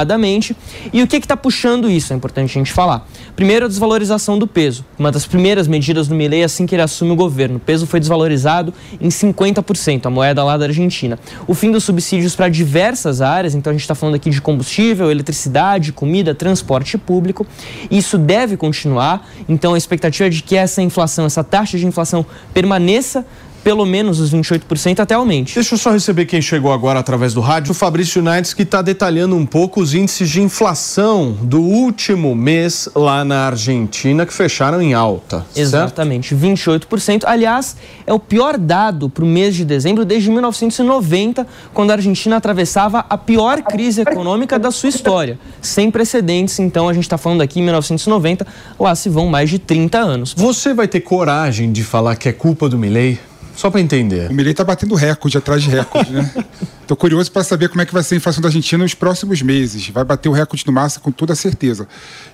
E o que está puxando isso? É importante a gente falar. Primeiro, a desvalorização do peso. Uma das primeiras medidas do Milei assim que ele assume o governo. O peso foi desvalorizado em 50%, a moeda lá da Argentina. O fim dos subsídios para diversas áreas, então a gente está falando aqui de combustível, eletricidade, comida, transporte público. Isso deve continuar. Então a expectativa é de que essa inflação, essa taxa de inflação permaneça pelo menos os 28% até aumente. Deixa eu só receber quem chegou agora através do rádio, o Fabrício Naits, que está detalhando um pouco os índices de inflação do último mês lá na Argentina, que fecharam em alta. certo? Exatamente, 28%. Aliás, é o pior dado para o mês de dezembro desde 1990, quando a Argentina atravessava a pior crise econômica da sua história. Sem precedentes, então a gente está falando aqui em 1990, lá se vão mais de 30 anos. Você vai ter coragem de falar que é culpa do Milei? Só para entender. O Milei está batendo recorde atrás de recorde, né? Tô curioso para saber como é que vai ser a inflação da Argentina nos próximos meses. Vai bater o recorde do Massa com toda certeza.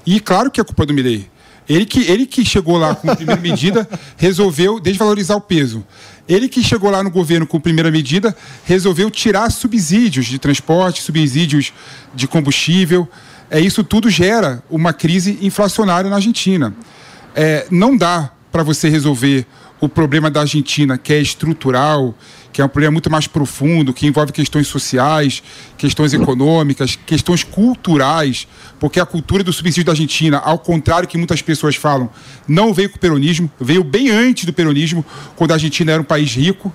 E claro que é culpa do Milei. Ele que, ele que chegou lá com a primeira medida, resolveu desvalorizar o peso. Ele que chegou lá no governo com a primeira medida, resolveu tirar subsídios de transporte, subsídios de combustível. é, isso tudo gera uma crise inflacionária na Argentina. É, não dá para você resolver o problema da Argentina, que é estrutural, que é um problema muito mais profundo, que envolve questões sociais, questões econômicas, questões culturais, porque a cultura do subsídio da Argentina, ao contrário que muitas pessoas falam, não veio com o peronismo, veio bem antes do peronismo, quando a Argentina era um país rico.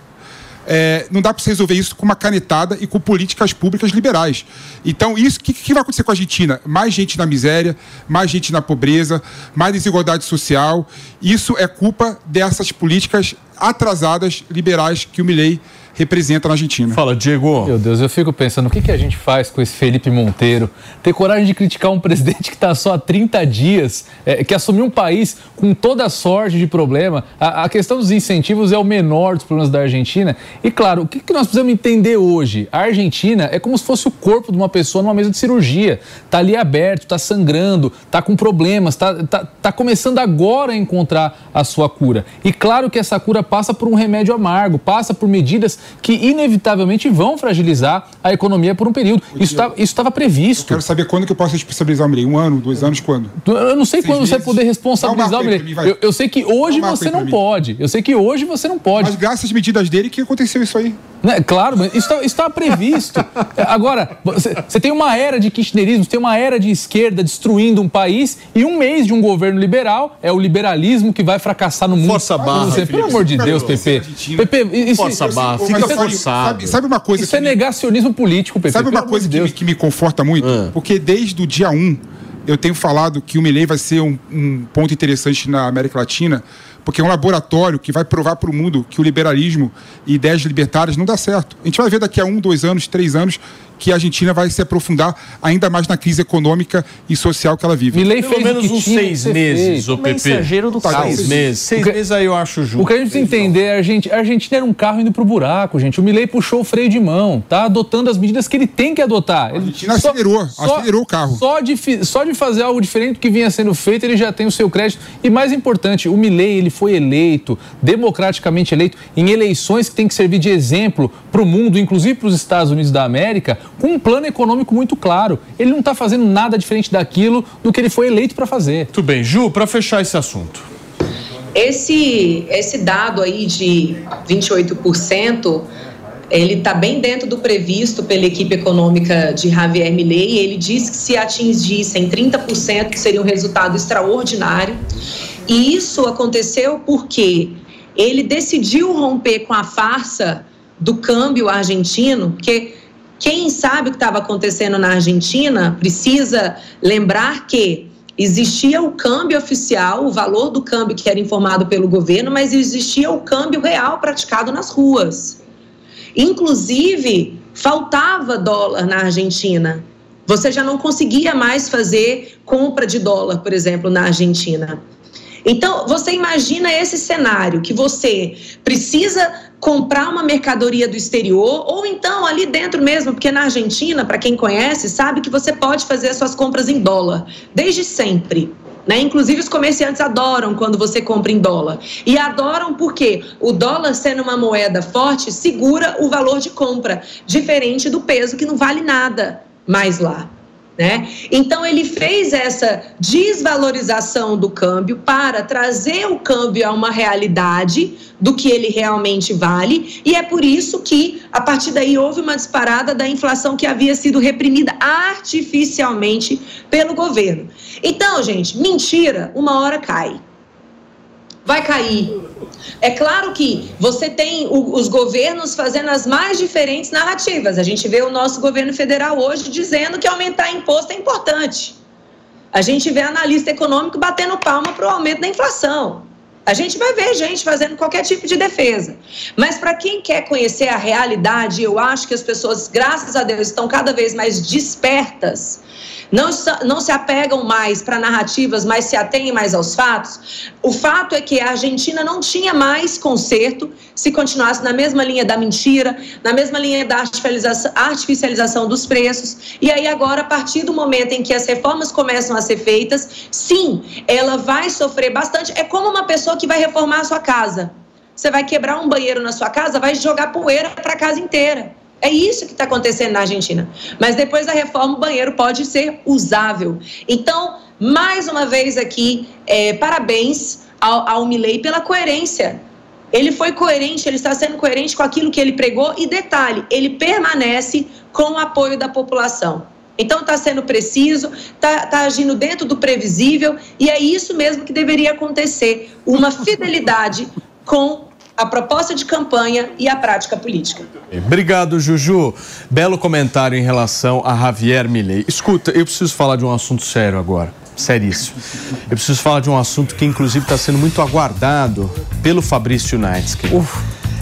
É, não dá para você resolver isso com uma canetada e com políticas públicas liberais. Então, isso, o que, que, vai acontecer com a Argentina? Mais gente na miséria, mais gente na pobreza, mais desigualdade social. Isso é culpa dessas políticas atrasadas liberais que o Milley representa na Argentina. Fala, Diego. Meu Deus, eu fico pensando, o que, que a gente faz com esse Felipe Monteiro? Ter coragem de criticar um presidente que está só há 30 dias, é, que assumiu um país com toda sorte de problema. A, a, questão dos incentivos é o menor dos problemas da Argentina. E, claro, o que, que nós precisamos entender hoje? A Argentina é como se fosse o corpo de uma pessoa numa mesa de cirurgia. Está ali aberto, está sangrando, está com problemas, está tá, tá começando agora a encontrar a sua cura. E claro que essa cura passa por um remédio amargo, passa por medidas que inevitavelmente vão fragilizar a economia por um período. Isso tá, estava previsto. Eu quero saber quando que eu posso responsabilizar o Mirei. Um ano, dois anos, quando? Eu não sei Seis quando meses? você vai poder responsabilizar o Mirei. Eu, eu, sei que hoje você não pode. Eu sei que hoje você não pode. Mas graças às medidas dele que aconteceu isso aí. Né? Claro, mas isso tá, estava previsto. Agora, você, você tem uma era de kirchnerismo, você tem uma era de esquerda destruindo um país e um mês de um governo liberal é o liberalismo que vai fracassar no mundo. Força barra. Pelo amor de Deus, Pepe. Pepe, isso, Força barra. Fica forçado. Sabe, sabe, uma coisa Isso é negacionismo político, Pepe. Sabe uma coisa que, que, me conforta muito? Ah. Porque desde o dia 1 eu tenho falado que o Milley vai ser um, um ponto interessante na América Latina porque é um laboratório que vai provar para o mundo que o liberalismo e ideias libertárias não dá certo. A gente vai ver daqui a um, dois anos, três anos que a Argentina vai se aprofundar ainda mais na crise econômica e social que ela vive. Milei Pelo menos uns seis meses, o PP. Mensageiro do tá, Seis meses. Seis que, meses aí eu acho justo. O que a gente precisa entender é a Argentina, a Argentina era um carro indo pro buraco, gente. O Milei puxou o freio de mão, tá adotando as medidas que ele tem que adotar. A Argentina só, acelerou, só, acelerou o carro. Só de, só de fazer algo diferente do que vinha sendo feito, ele já tem o seu crédito. E mais importante, o Milei, ele foi eleito, democraticamente eleito, em eleições que tem que servir de exemplo para o mundo, inclusive para os Estados Unidos da América, com um plano econômico muito claro. Ele não está fazendo nada diferente daquilo do que ele foi eleito para fazer. Tudo bem. Ju, para fechar esse assunto. Esse, esse dado aí de 28%, ele está bem dentro do previsto pela equipe econômica de Javier Milei. Ele diz que se atingissem 30% seria um resultado extraordinário. E isso aconteceu porque ele decidiu romper com a farsa do câmbio argentino, porque quem sabe o que estava acontecendo na Argentina precisa lembrar que existia o câmbio oficial, o valor do câmbio que era informado pelo governo, mas existia o câmbio real praticado nas ruas. Inclusive, faltava dólar na Argentina. Você já não conseguia mais fazer compra de dólar, por exemplo, na Argentina. Então, você imagina esse cenário que você precisa comprar uma mercadoria do exterior ou então ali dentro mesmo, porque na Argentina, para quem conhece, sabe que você pode fazer as suas compras em dólar desde sempre. Né? Inclusive, os comerciantes adoram quando você compra em dólar. E adoram porque o dólar, sendo uma moeda forte, segura o valor de compra, diferente do peso, que não vale nada mais lá. Né? Então ele fez essa desvalorização do câmbio para trazer o câmbio a uma realidade do que ele realmente vale, e é por isso que a partir daí houve uma disparada da inflação que havia sido reprimida artificialmente pelo governo. Então, gente, mentira, uma hora cai vai cair. É claro que você tem os governos fazendo as mais diferentes narrativas. A gente vê o nosso governo federal hoje dizendo que aumentar imposto é importante. A gente vê analista econômico batendo palma para o aumento da inflação. A gente vai ver gente fazendo qualquer tipo de defesa. Mas para quem quer conhecer a realidade, eu acho que as pessoas, graças a Deus, estão cada vez mais despertas não, não se apegam mais para narrativas, mas se atêm mais aos fatos. O fato é que a Argentina não tinha mais conserto se continuasse na mesma linha da mentira, na mesma linha da artificialização, artificialização dos preços. E aí, agora, a partir do momento em que as reformas começam a ser feitas, sim, ela vai sofrer bastante. É como uma pessoa que vai reformar a sua casa. Você vai quebrar um banheiro na sua casa, vai jogar poeira para a casa inteira. É isso que está acontecendo na Argentina. Mas depois da reforma, o banheiro pode ser usável. Então, mais uma vez aqui, é, parabéns ao, ao Milley pela coerência. Ele foi coerente, ele está sendo coerente com aquilo que ele pregou e detalhe, ele permanece com o apoio da população. Então está sendo preciso, está tá agindo dentro do previsível e é isso mesmo que deveria acontecer, uma fidelidade com a proposta de campanha e a prática política. Obrigado, Juju. Belo comentário em relação a Javier Milei. Escuta, eu preciso falar de um assunto sério agora. Seríssimo. Eu preciso falar de um assunto que, inclusive, está sendo muito aguardado pelo Fabrício Naitsky.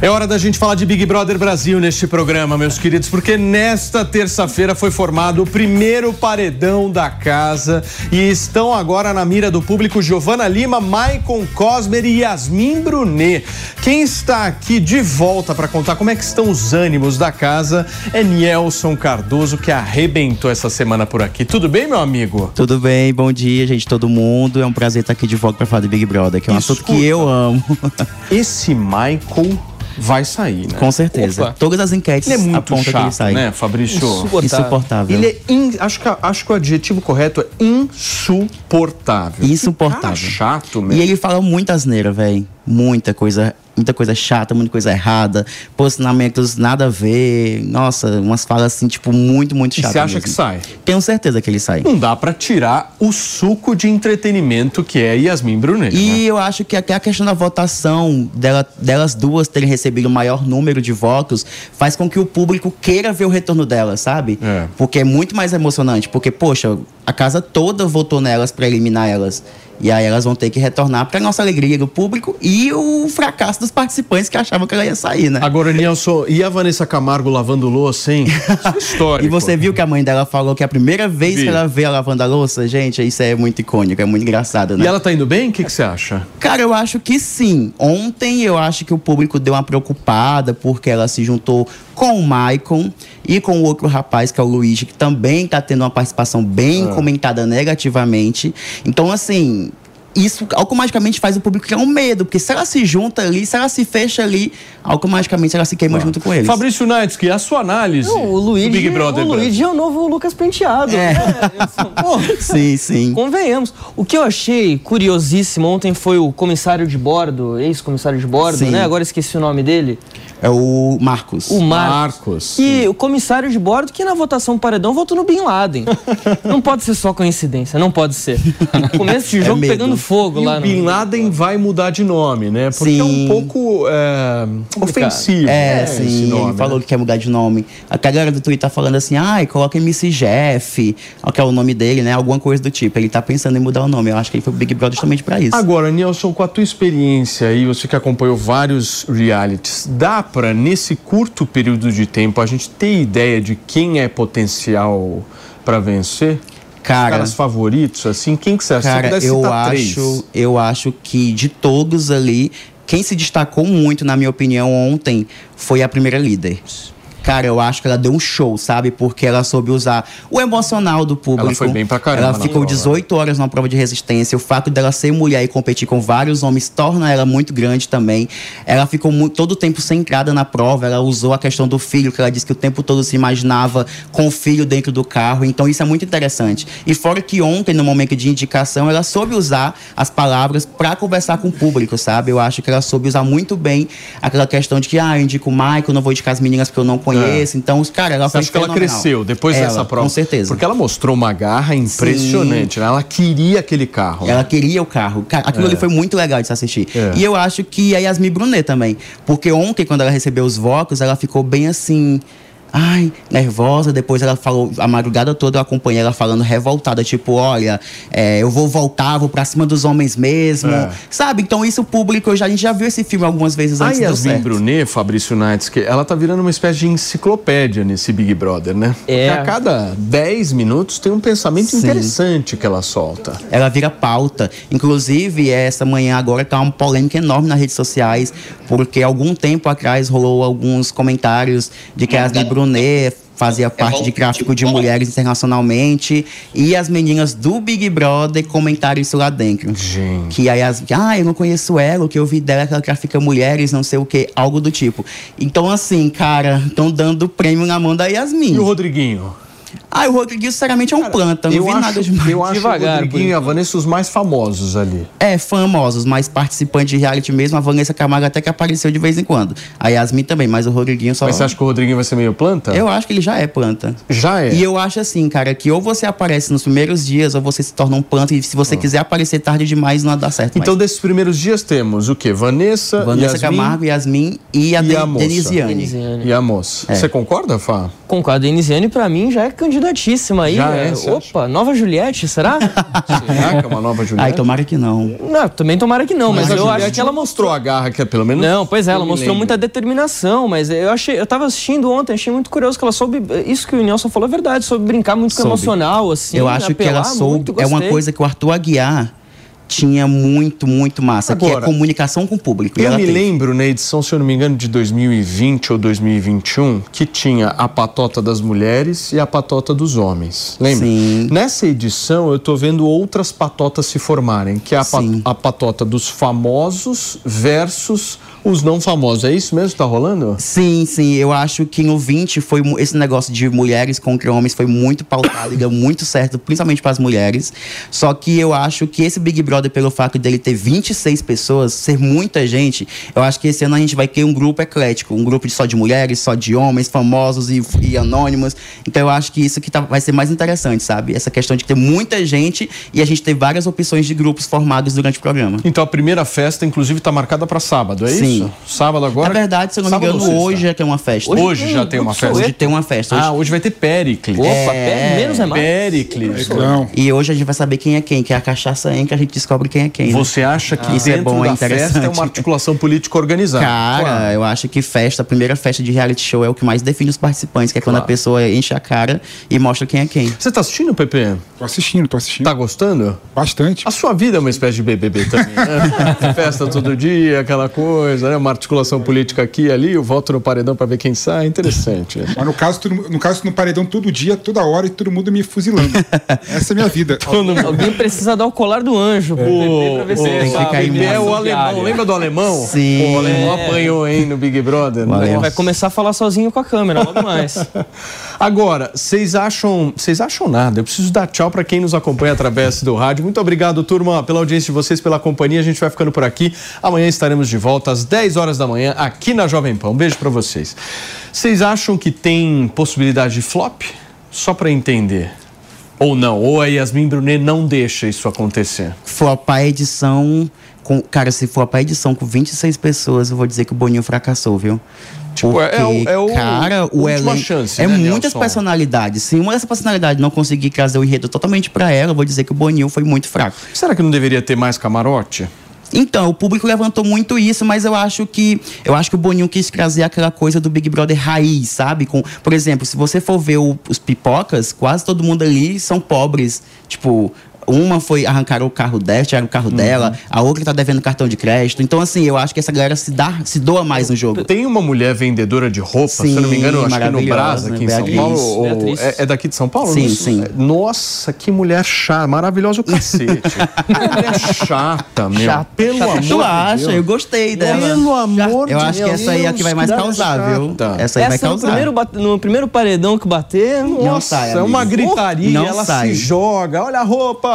É hora da gente falar de Big Brother Brasil neste programa, meus queridos, porque nesta terça-feira foi formado o primeiro paredão da casa e estão agora na mira do público Giovana Lima, Maicon Cosmer e Yasmin Brunet. Quem está aqui de volta para contar como é que estão os ânimos da casa é Nielson Cardoso, que arrebentou essa semana por aqui. Tudo bem, meu amigo? Tudo bem, bom dia, gente, todo mundo. É um prazer estar aqui de volta para falar de Big Brother, que é um assunto que eu amo. Esse Michael vai sair, né? Com certeza. Opa. Todas as enquetes Ele é muito apontam que ele chato, sai. né, Fabrício? Insuportável. Ele é in- acho, que, acho que o adjetivo correto é insuportável. Insuportável. Chato E mesmo. ele fala muita asneira, velho. Muita coisa, muita coisa chata, muita coisa errada, posicionamentos nada a ver. Nossa, umas falas assim, tipo, muito, muito E chatas. você acha mesmo. que sai? Tenho certeza que ele sai. Não dá pra tirar o suco de entretenimento que é Yasmin Brunet. né? E eu acho que até a questão da votação dela- delas duas terem recebido o maior número de votos faz com que o público queira ver o retorno delas, sabe? Porque é muito mais emocionante. Porque, poxa, a casa toda votou nelas pra eliminar elas. E aí elas vão ter que retornar pra nossa alegria do público e o fracasso dos participantes que achavam que ela ia sair, né? Agora, Nilson, e a Vanessa Camargo lavando louça, hein? Isso histórico. E você viu que a mãe dela falou que é a primeira vez Vi. que ela vê ela lavando a louça? Gente, isso é muito icônico, é muito engraçado, né? E ela tá indo bem? O que, que você acha? Cara, eu acho que sim. Ontem eu acho que o público deu uma preocupada porque ela se juntou com o Maicon e com o outro rapaz, que é o Luigi, que também tá tendo uma participação bem Ah. comentada negativamente. Então, assim. Isso automaticamente faz o público criar um medo, porque se ela se junta ali, se ela se fecha ali, automaticamente ela se queima junto com eles. Fabrício Naitsky, a sua análise Não, o Luigi, do Big Brother o. Luigi é o novo Lucas Penteado. É. né? Sim, sim. Convenhamos. O que eu achei curiosíssimo ontem foi o comissário de bordo, ex-comissário de bordo, Sim. né? Agora esqueci o nome dele. É o Marcos. O Marcos. E o comissário de bordo que na votação do paredão votou no Bin Laden. não pode ser só coincidência, não pode ser. Começo de É jogo medo. pegando fogo e lá o no. Bin Laden vai mudar de nome, né? Porque é um Sim. pouco é, ofensivo. É, né, esse sim, nome, ele né? falou que quer mudar de nome. A galera do Twitter tá falando assim, ai, coloca MC Jeff, que é o nome dele, né? Alguma coisa do tipo. Ele tá pensando em mudar o nome. Eu acho que ele foi pro Big Brother justamente pra isso. Agora, Nilson, com a tua experiência aí, você que acompanhou vários realities, dá pra, nesse curto período de tempo, a gente ter ideia de quem é potencial pra vencer? Cara- Os caras favoritos, assim, quem que você acha? Cara, eu três. acho, eu acho que de todos ali, quem se destacou muito, na minha opinião, ontem foi a primeira líder. Cara, eu acho que ela deu um show, sabe? Porque ela soube usar o emocional do público. Ela foi bem pra caramba Ela ficou prova. 18 horas numa prova de resistência. O fato dela ser mulher e competir com vários homens torna ela muito grande também. Ela ficou mu- todo o tempo centrada na prova. Ela usou a questão do filho, que ela disse que o tempo todo se imaginava com o filho dentro do carro. Então isso é muito interessante. E fora que ontem, no momento de indicação, ela soube usar as palavras para conversar com o público, sabe? Eu acho que ela soube usar muito bem aquela questão de que, ah, eu indico o Michael, não vou indicar as meninas porque eu não conheço. Então, cara, ela foi acha que ela cresceu depois Ela, dessa prova? Com certeza. Porque ela mostrou uma garra impressionante, né? Ela queria aquele carro. né? Ela queria o carro. Ca- Aquilo É. ali foi muito legal de se assistir. É. E eu acho que a Yasmin Brunet também. Porque ontem, quando ela recebeu os votos, ela ficou bem assim. Ai, nervosa. Depois ela falou, a madrugada toda eu acompanhei ela falando revoltada, tipo, olha, é, eu vou voltar, vou pra cima dos homens mesmo. É. Sabe? Então, isso o público, já, a gente já viu esse filme algumas vezes A antes. deu Yasmin. Brunet, Fabrício Naitsky, ela tá virando uma espécie de enciclopédia nesse Big Brother, né? É. Porque a cada 10 minutos tem um pensamento Sim. interessante que ela solta. ela vira pauta. Inclusive, essa manhã agora tá uma polêmica enorme nas redes sociais, porque algum tempo atrás rolou alguns comentários de que a Yasmin Brunet fazia parte de tráfico de mulheres internacionalmente. E as meninas do Big Brother comentaram isso lá dentro. Gente. Que aí as. Ah, eu não conheço ela, o que eu vi dela é que ela trafica mulheres, não sei o que, algo do tipo. Então, assim, cara, estão dando prêmio na mão da Yasmin. E o Rodriguinho? Ah, o Rodriguinho, sinceramente, é um planta. Não eu vi acho, nada demais. Eu acho o Rodriguinho e a Vanessa os mais famosos ali. É, famosos, mas participantes de reality mesmo. A Vanessa Camargo até que apareceu de vez em quando. A Yasmin também, mas o Rodriguinho só. Mas você acha que o Rodriguinho vai ser meio planta? Eu acho que ele já é planta. Já é. E eu acho assim, cara, que ou você aparece nos primeiros dias ou você se torna um planta. E se você quiser aparecer tarde demais, não dá certo. Então, desses primeiros dias temos o quê? Vanessa, Vanessa Yasmin, Camargo, Yasmin e a, e a moça. Denisiane. Denisiane. E a moça. É. Você concorda, Fá? Concordo. A Denisiane, pra mim, já é candidatíssima aí. Já é, É, Opa, nova Juliette, será? Será que é uma nova Juliette? Ai, tomara que não. Não, também tomara que não, mas, a eu Juliette acho que ela mostrou a garra que é pelo menos. Não, pois é, ela mostrou lembro. muita determinação, mas eu achei, eu tava assistindo ontem, achei muito curioso que ela soube, isso que o Nelson falou é verdade, soube brincar muito com o Soube. emocional, assim, eu acho que ela soube. muito, é uma coisa que o Arthur Aguiar tinha muito, muito massa, que Agora, é comunicação com o público. E Eu me tem. lembro na edição, se eu não me engano, de 2020 ou 2021, que tinha a patota das mulheres e a patota dos homens. Lembra? Sim. Nessa edição, eu tô vendo outras patotas se formarem, que é a, Sim. a patota dos famosos versus os não famosos. É isso mesmo que tá rolando? Sim, sim. Eu acho que no 20 foi esse negócio de mulheres contra homens foi muito pautado e deu muito certo, principalmente para as mulheres. Só que eu acho que esse Big Brother, pelo fato dele ter 26 pessoas, ser muita gente, eu acho que esse ano a gente vai ter um grupo eclético, um grupo só de mulheres, só de homens, famosos e, e anônimos. Então eu acho que isso que tá- vai ser mais interessante, sabe? Essa questão de ter muita gente e a gente ter várias opções de grupos formados durante o programa. Então a primeira festa, inclusive, tá marcada para sábado, é Sim. isso? Sábado agora? Na verdade, se eu não me Sábado engano, ou sexta? hoje é que é uma festa. Hoje, já tem uma festa. Hoje tem uma festa. Ah, hoje vai ter Pericles. Opa, Pé- menos é mais. Pericles. E hoje a gente vai saber quem é quem, que é a cachaça em que a gente descobre quem é quem. né? Você acha que isso é bom, é da festa é interessante. uma articulação política organizada? Cara, Claro. eu acho que festa, a primeira festa de reality show é o que mais define os participantes, que é quando Claro. a pessoa enche a cara e mostra quem é quem. Você tá assistindo, Pepe? Tô assistindo, tô assistindo. Tá gostando? Bastante. A sua vida é uma espécie de BBB também, né? Festa todo dia, aquela coisa, né? Uma articulação política aqui e ali, o voto no paredão pra ver quem sai, interessante. Mas no caso, no caso, no paredão todo dia, toda hora e todo mundo me fuzilando. Essa é a minha vida. Alguém precisa dar o colar do anjo ver se Ô, ele sabe, fica Pepe é o alemão, lembra do alemão? Sim. O alemão É. apanhou, hein, no Big Brother. O alemão. Vai começar a falar sozinho com a câmera, logo mais. Agora, vocês acham, vocês acham nada? Eu preciso dar tchau para quem nos acompanha através do rádio. Muito obrigado, turma, pela audiência de vocês, pela companhia. A gente vai ficando por aqui. Amanhã estaremos de volta às 10 horas da manhã aqui na Jovem Pan. Um beijo para vocês. Vocês acham que tem possibilidade de flop? Só para entender. Ou não? Ou a Yasmin Brunet não deixa isso acontecer? Flopar a edição. Com, cara, se for a edição com 26 pessoas, eu vou dizer que o Boninho fracassou, viu? Tipo, é- é o- é o- cara, o elenco chance, é né, muitas Nelson? personalidades. Se uma dessas personalidades não conseguir trazer o enredo totalmente pra ela, eu vou dizer que o Boninho foi muito fraco. Será que não deveria ter mais camarote? Então, o público levantou muito isso, mas eu acho que eu acho que o Boninho quis trazer aquela coisa do Big Brother raiz, sabe? Com, por exemplo, se você for ver o- os pipocas, quase todo mundo ali são pobres. Tipo, uma foi arrancar o carro dela, tiraram o carro dela, a outra tá devendo cartão de crédito. Então, assim, eu acho que essa galera se dá, se doa mais no jogo. Tem uma mulher vendedora de roupa, se eu não me engano, Sim, acho que no Brasa, aqui em São Beatriz. Paulo. ou- Beatriz. é, é daqui de São Paulo? Sim, Não- sim. Nossa, que mulher chata, maravilhosa o cacete. que mulher chata, meu. Chata. Pelo Chata. amor Tu acha? Deus. Eu gostei dela. Pelo amor Eu de acho que essa aí é a que vai mais causar, viu? chata. Essa aí vai Essa no causar. primeiro, bate- no primeiro paredão que bater, Nossa, sai, é uma gritaria, Não ela sai. se joga, olha a roupa.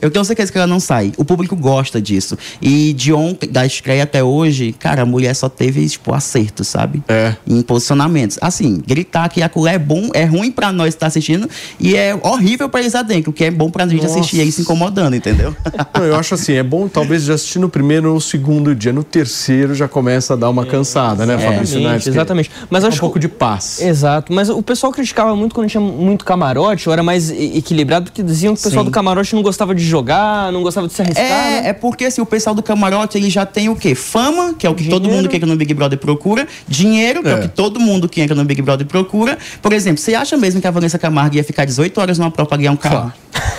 Eu tenho certeza que ela não sai. O público gosta disso. E de ontem, da estreia até hoje, cara, a mulher só teve, tipo, acerto, sabe? É. Em posicionamentos. Assim, gritar que a colher é bom, é ruim pra nós que tá assistindo e é horrível pra eles lá dentro, o que é bom pra gente Nossa. assistir eles se incomodando, entendeu? Não, eu acho assim, é bom talvez já assistir no primeiro ou no segundo dia. No terceiro já começa a dar uma cansada, né, Fabrício Exatamente, Naves? Que exatamente. Mas acho um pouco de paz. Exato, mas o pessoal criticava muito quando tinha muito camarote, ou era mais equilibrado, porque diziam que o pessoal Sim. do camarote não gostava de jogar, não gostava de se arriscar. né? É, é porque assim, o pessoal do camarote ele já tem o quê? Fama, que é o que todo mundo que entra no Big Brother procura, dinheiro, que é. É. o que todo mundo que entra no Big Brother procura. Por exemplo, você acha mesmo que a Vanessa Camargo ia ficar 18 horas numa prova pra ganhar um carro?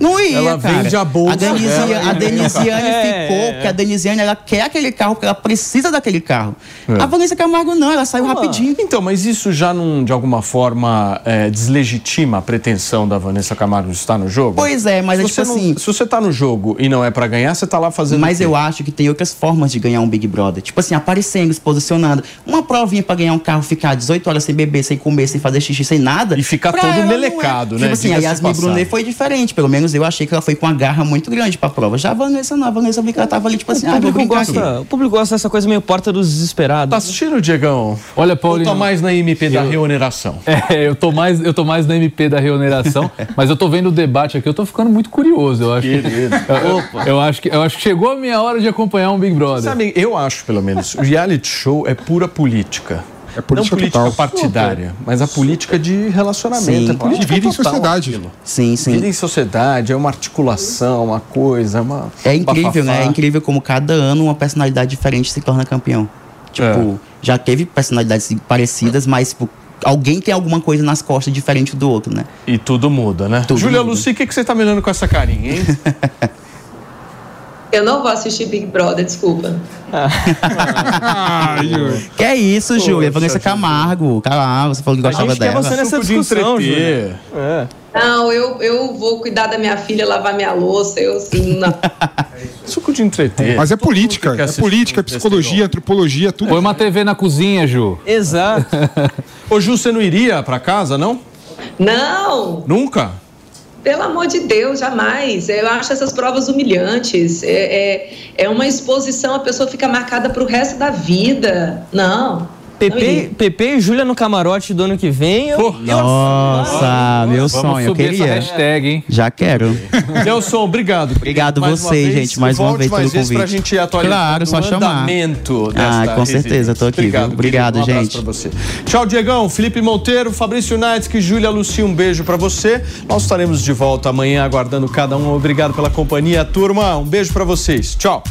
Não ia, Ela cara. vende a bolsa A Denisiane, dela. a Denisiane É, ficou, é. porque a Denisiane, ela quer aquele carro, porque ela precisa daquele carro. É. A Vanessa Camargo não, ela saiu rapidinho. Então, mas isso já não, de alguma forma, é, deslegitima a pretensão da Vanessa Camargo de estar no jogo? Pois é, mas se é você tipo não- assim- Se você tá no jogo e não é pra ganhar, você tá lá fazendo. Mas o quê? eu acho que tem outras formas de ganhar um Big Brother. Tipo assim, aparecendo, se posicionando. Uma provinha pra ganhar um carro, ficar 18 horas sem beber, sem comer, sem fazer xixi, sem nada. E ficar todo é. melecado, né? Tipo assim, a Yasmin. Brunet foi diferente. Pelo menos eu achei que ela foi com uma garra muito grande pra prova. Já a Vanessa não. A Vanessa eu vi que ela tava ali, tipo assim, o, ah, público gosta, aqui. o público gosta dessa coisa meio porta dos desesperados. Tá assistindo, Diegão? Olha, Paulinho. tá mais na MP da Eu- reoneração? É, eu tô mais, eu tô mais na MP da reoneração, mas eu tô vendo o debate aqui, eu tô ficando muito curioso. Eu acho que, eu, eu acho que eu acho que chegou a minha hora de acompanhar um Big Brother. Sabe, eu acho, pelo menos, o reality show é pura política. É política não política total. partidária, mas a política de relacionamento. Sim. é política De vida em sociedade. aquilo. Sim, sim. Vida em sociedade, é uma articulação, uma coisa, uma. É incrível, né? bafafá. É incrível como cada ano uma personalidade diferente se torna campeão. Tipo, É. já teve personalidades parecidas, mas tipo, alguém tem alguma coisa nas costas diferente do outro, né? E tudo muda, né? Tudo Júlia. Luci, o que, que você tá me olhando com essa carinha, hein? Eu não vou assistir Big Brother, desculpa. Júlia. Que é isso, Júlia? Vanessa Camargo. Cara, você falou que gostava gente quer dela. você nessa Suco de discussão. Júlia. Não, eu, eu vou cuidar da minha filha, lavar minha louça, eu assim, não. Suco de entreter. Mas é política, que é política, psicologia, antropologia, tudo. Põe uma TV na cozinha, Ju. Exato. Ô, Ju, você não iria pra casa, não? Não, Nunca? pelo amor de Deus, jamais. Eu acho essas provas humilhantes. É, é, é uma exposição, a pessoa fica marcada pro resto da vida. Não. Iria. PP e Júlia no camarote do ano que vem. Eu, Nossa, meu Vamos sonho, eu queria. hashtag, hein? Já quero. Nelson, obrigado. Obrigado Mais você, vez. gente, mais uma vez pelo vezes pra convite. gente atualizar Claro, só chamar. andamento Ah, com certeza, tô aqui, viu? Obrigado, Obrigado, querido. Um abraço gente. pra você. Tchau, Diegão, Felipe Monteiro, Fabrício Naits, que Júlia Lucia, um beijo pra você. Nós estaremos de volta amanhã aguardando cada um. Obrigado pela companhia, turma. Um beijo pra vocês. Tchau.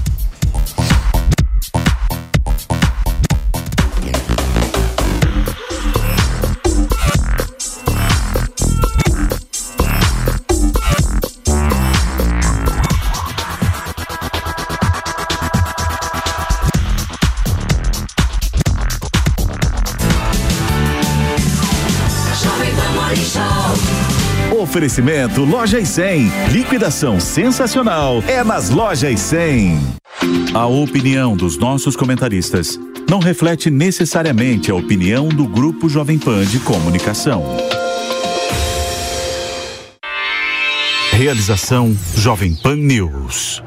Oferecimento Loja e 100. Liquidação sensacional é nas Lojas e 100. A opinião dos nossos comentaristas não reflete necessariamente a opinião do Grupo Jovem Pan de Comunicação. Realização Jovem Pan News.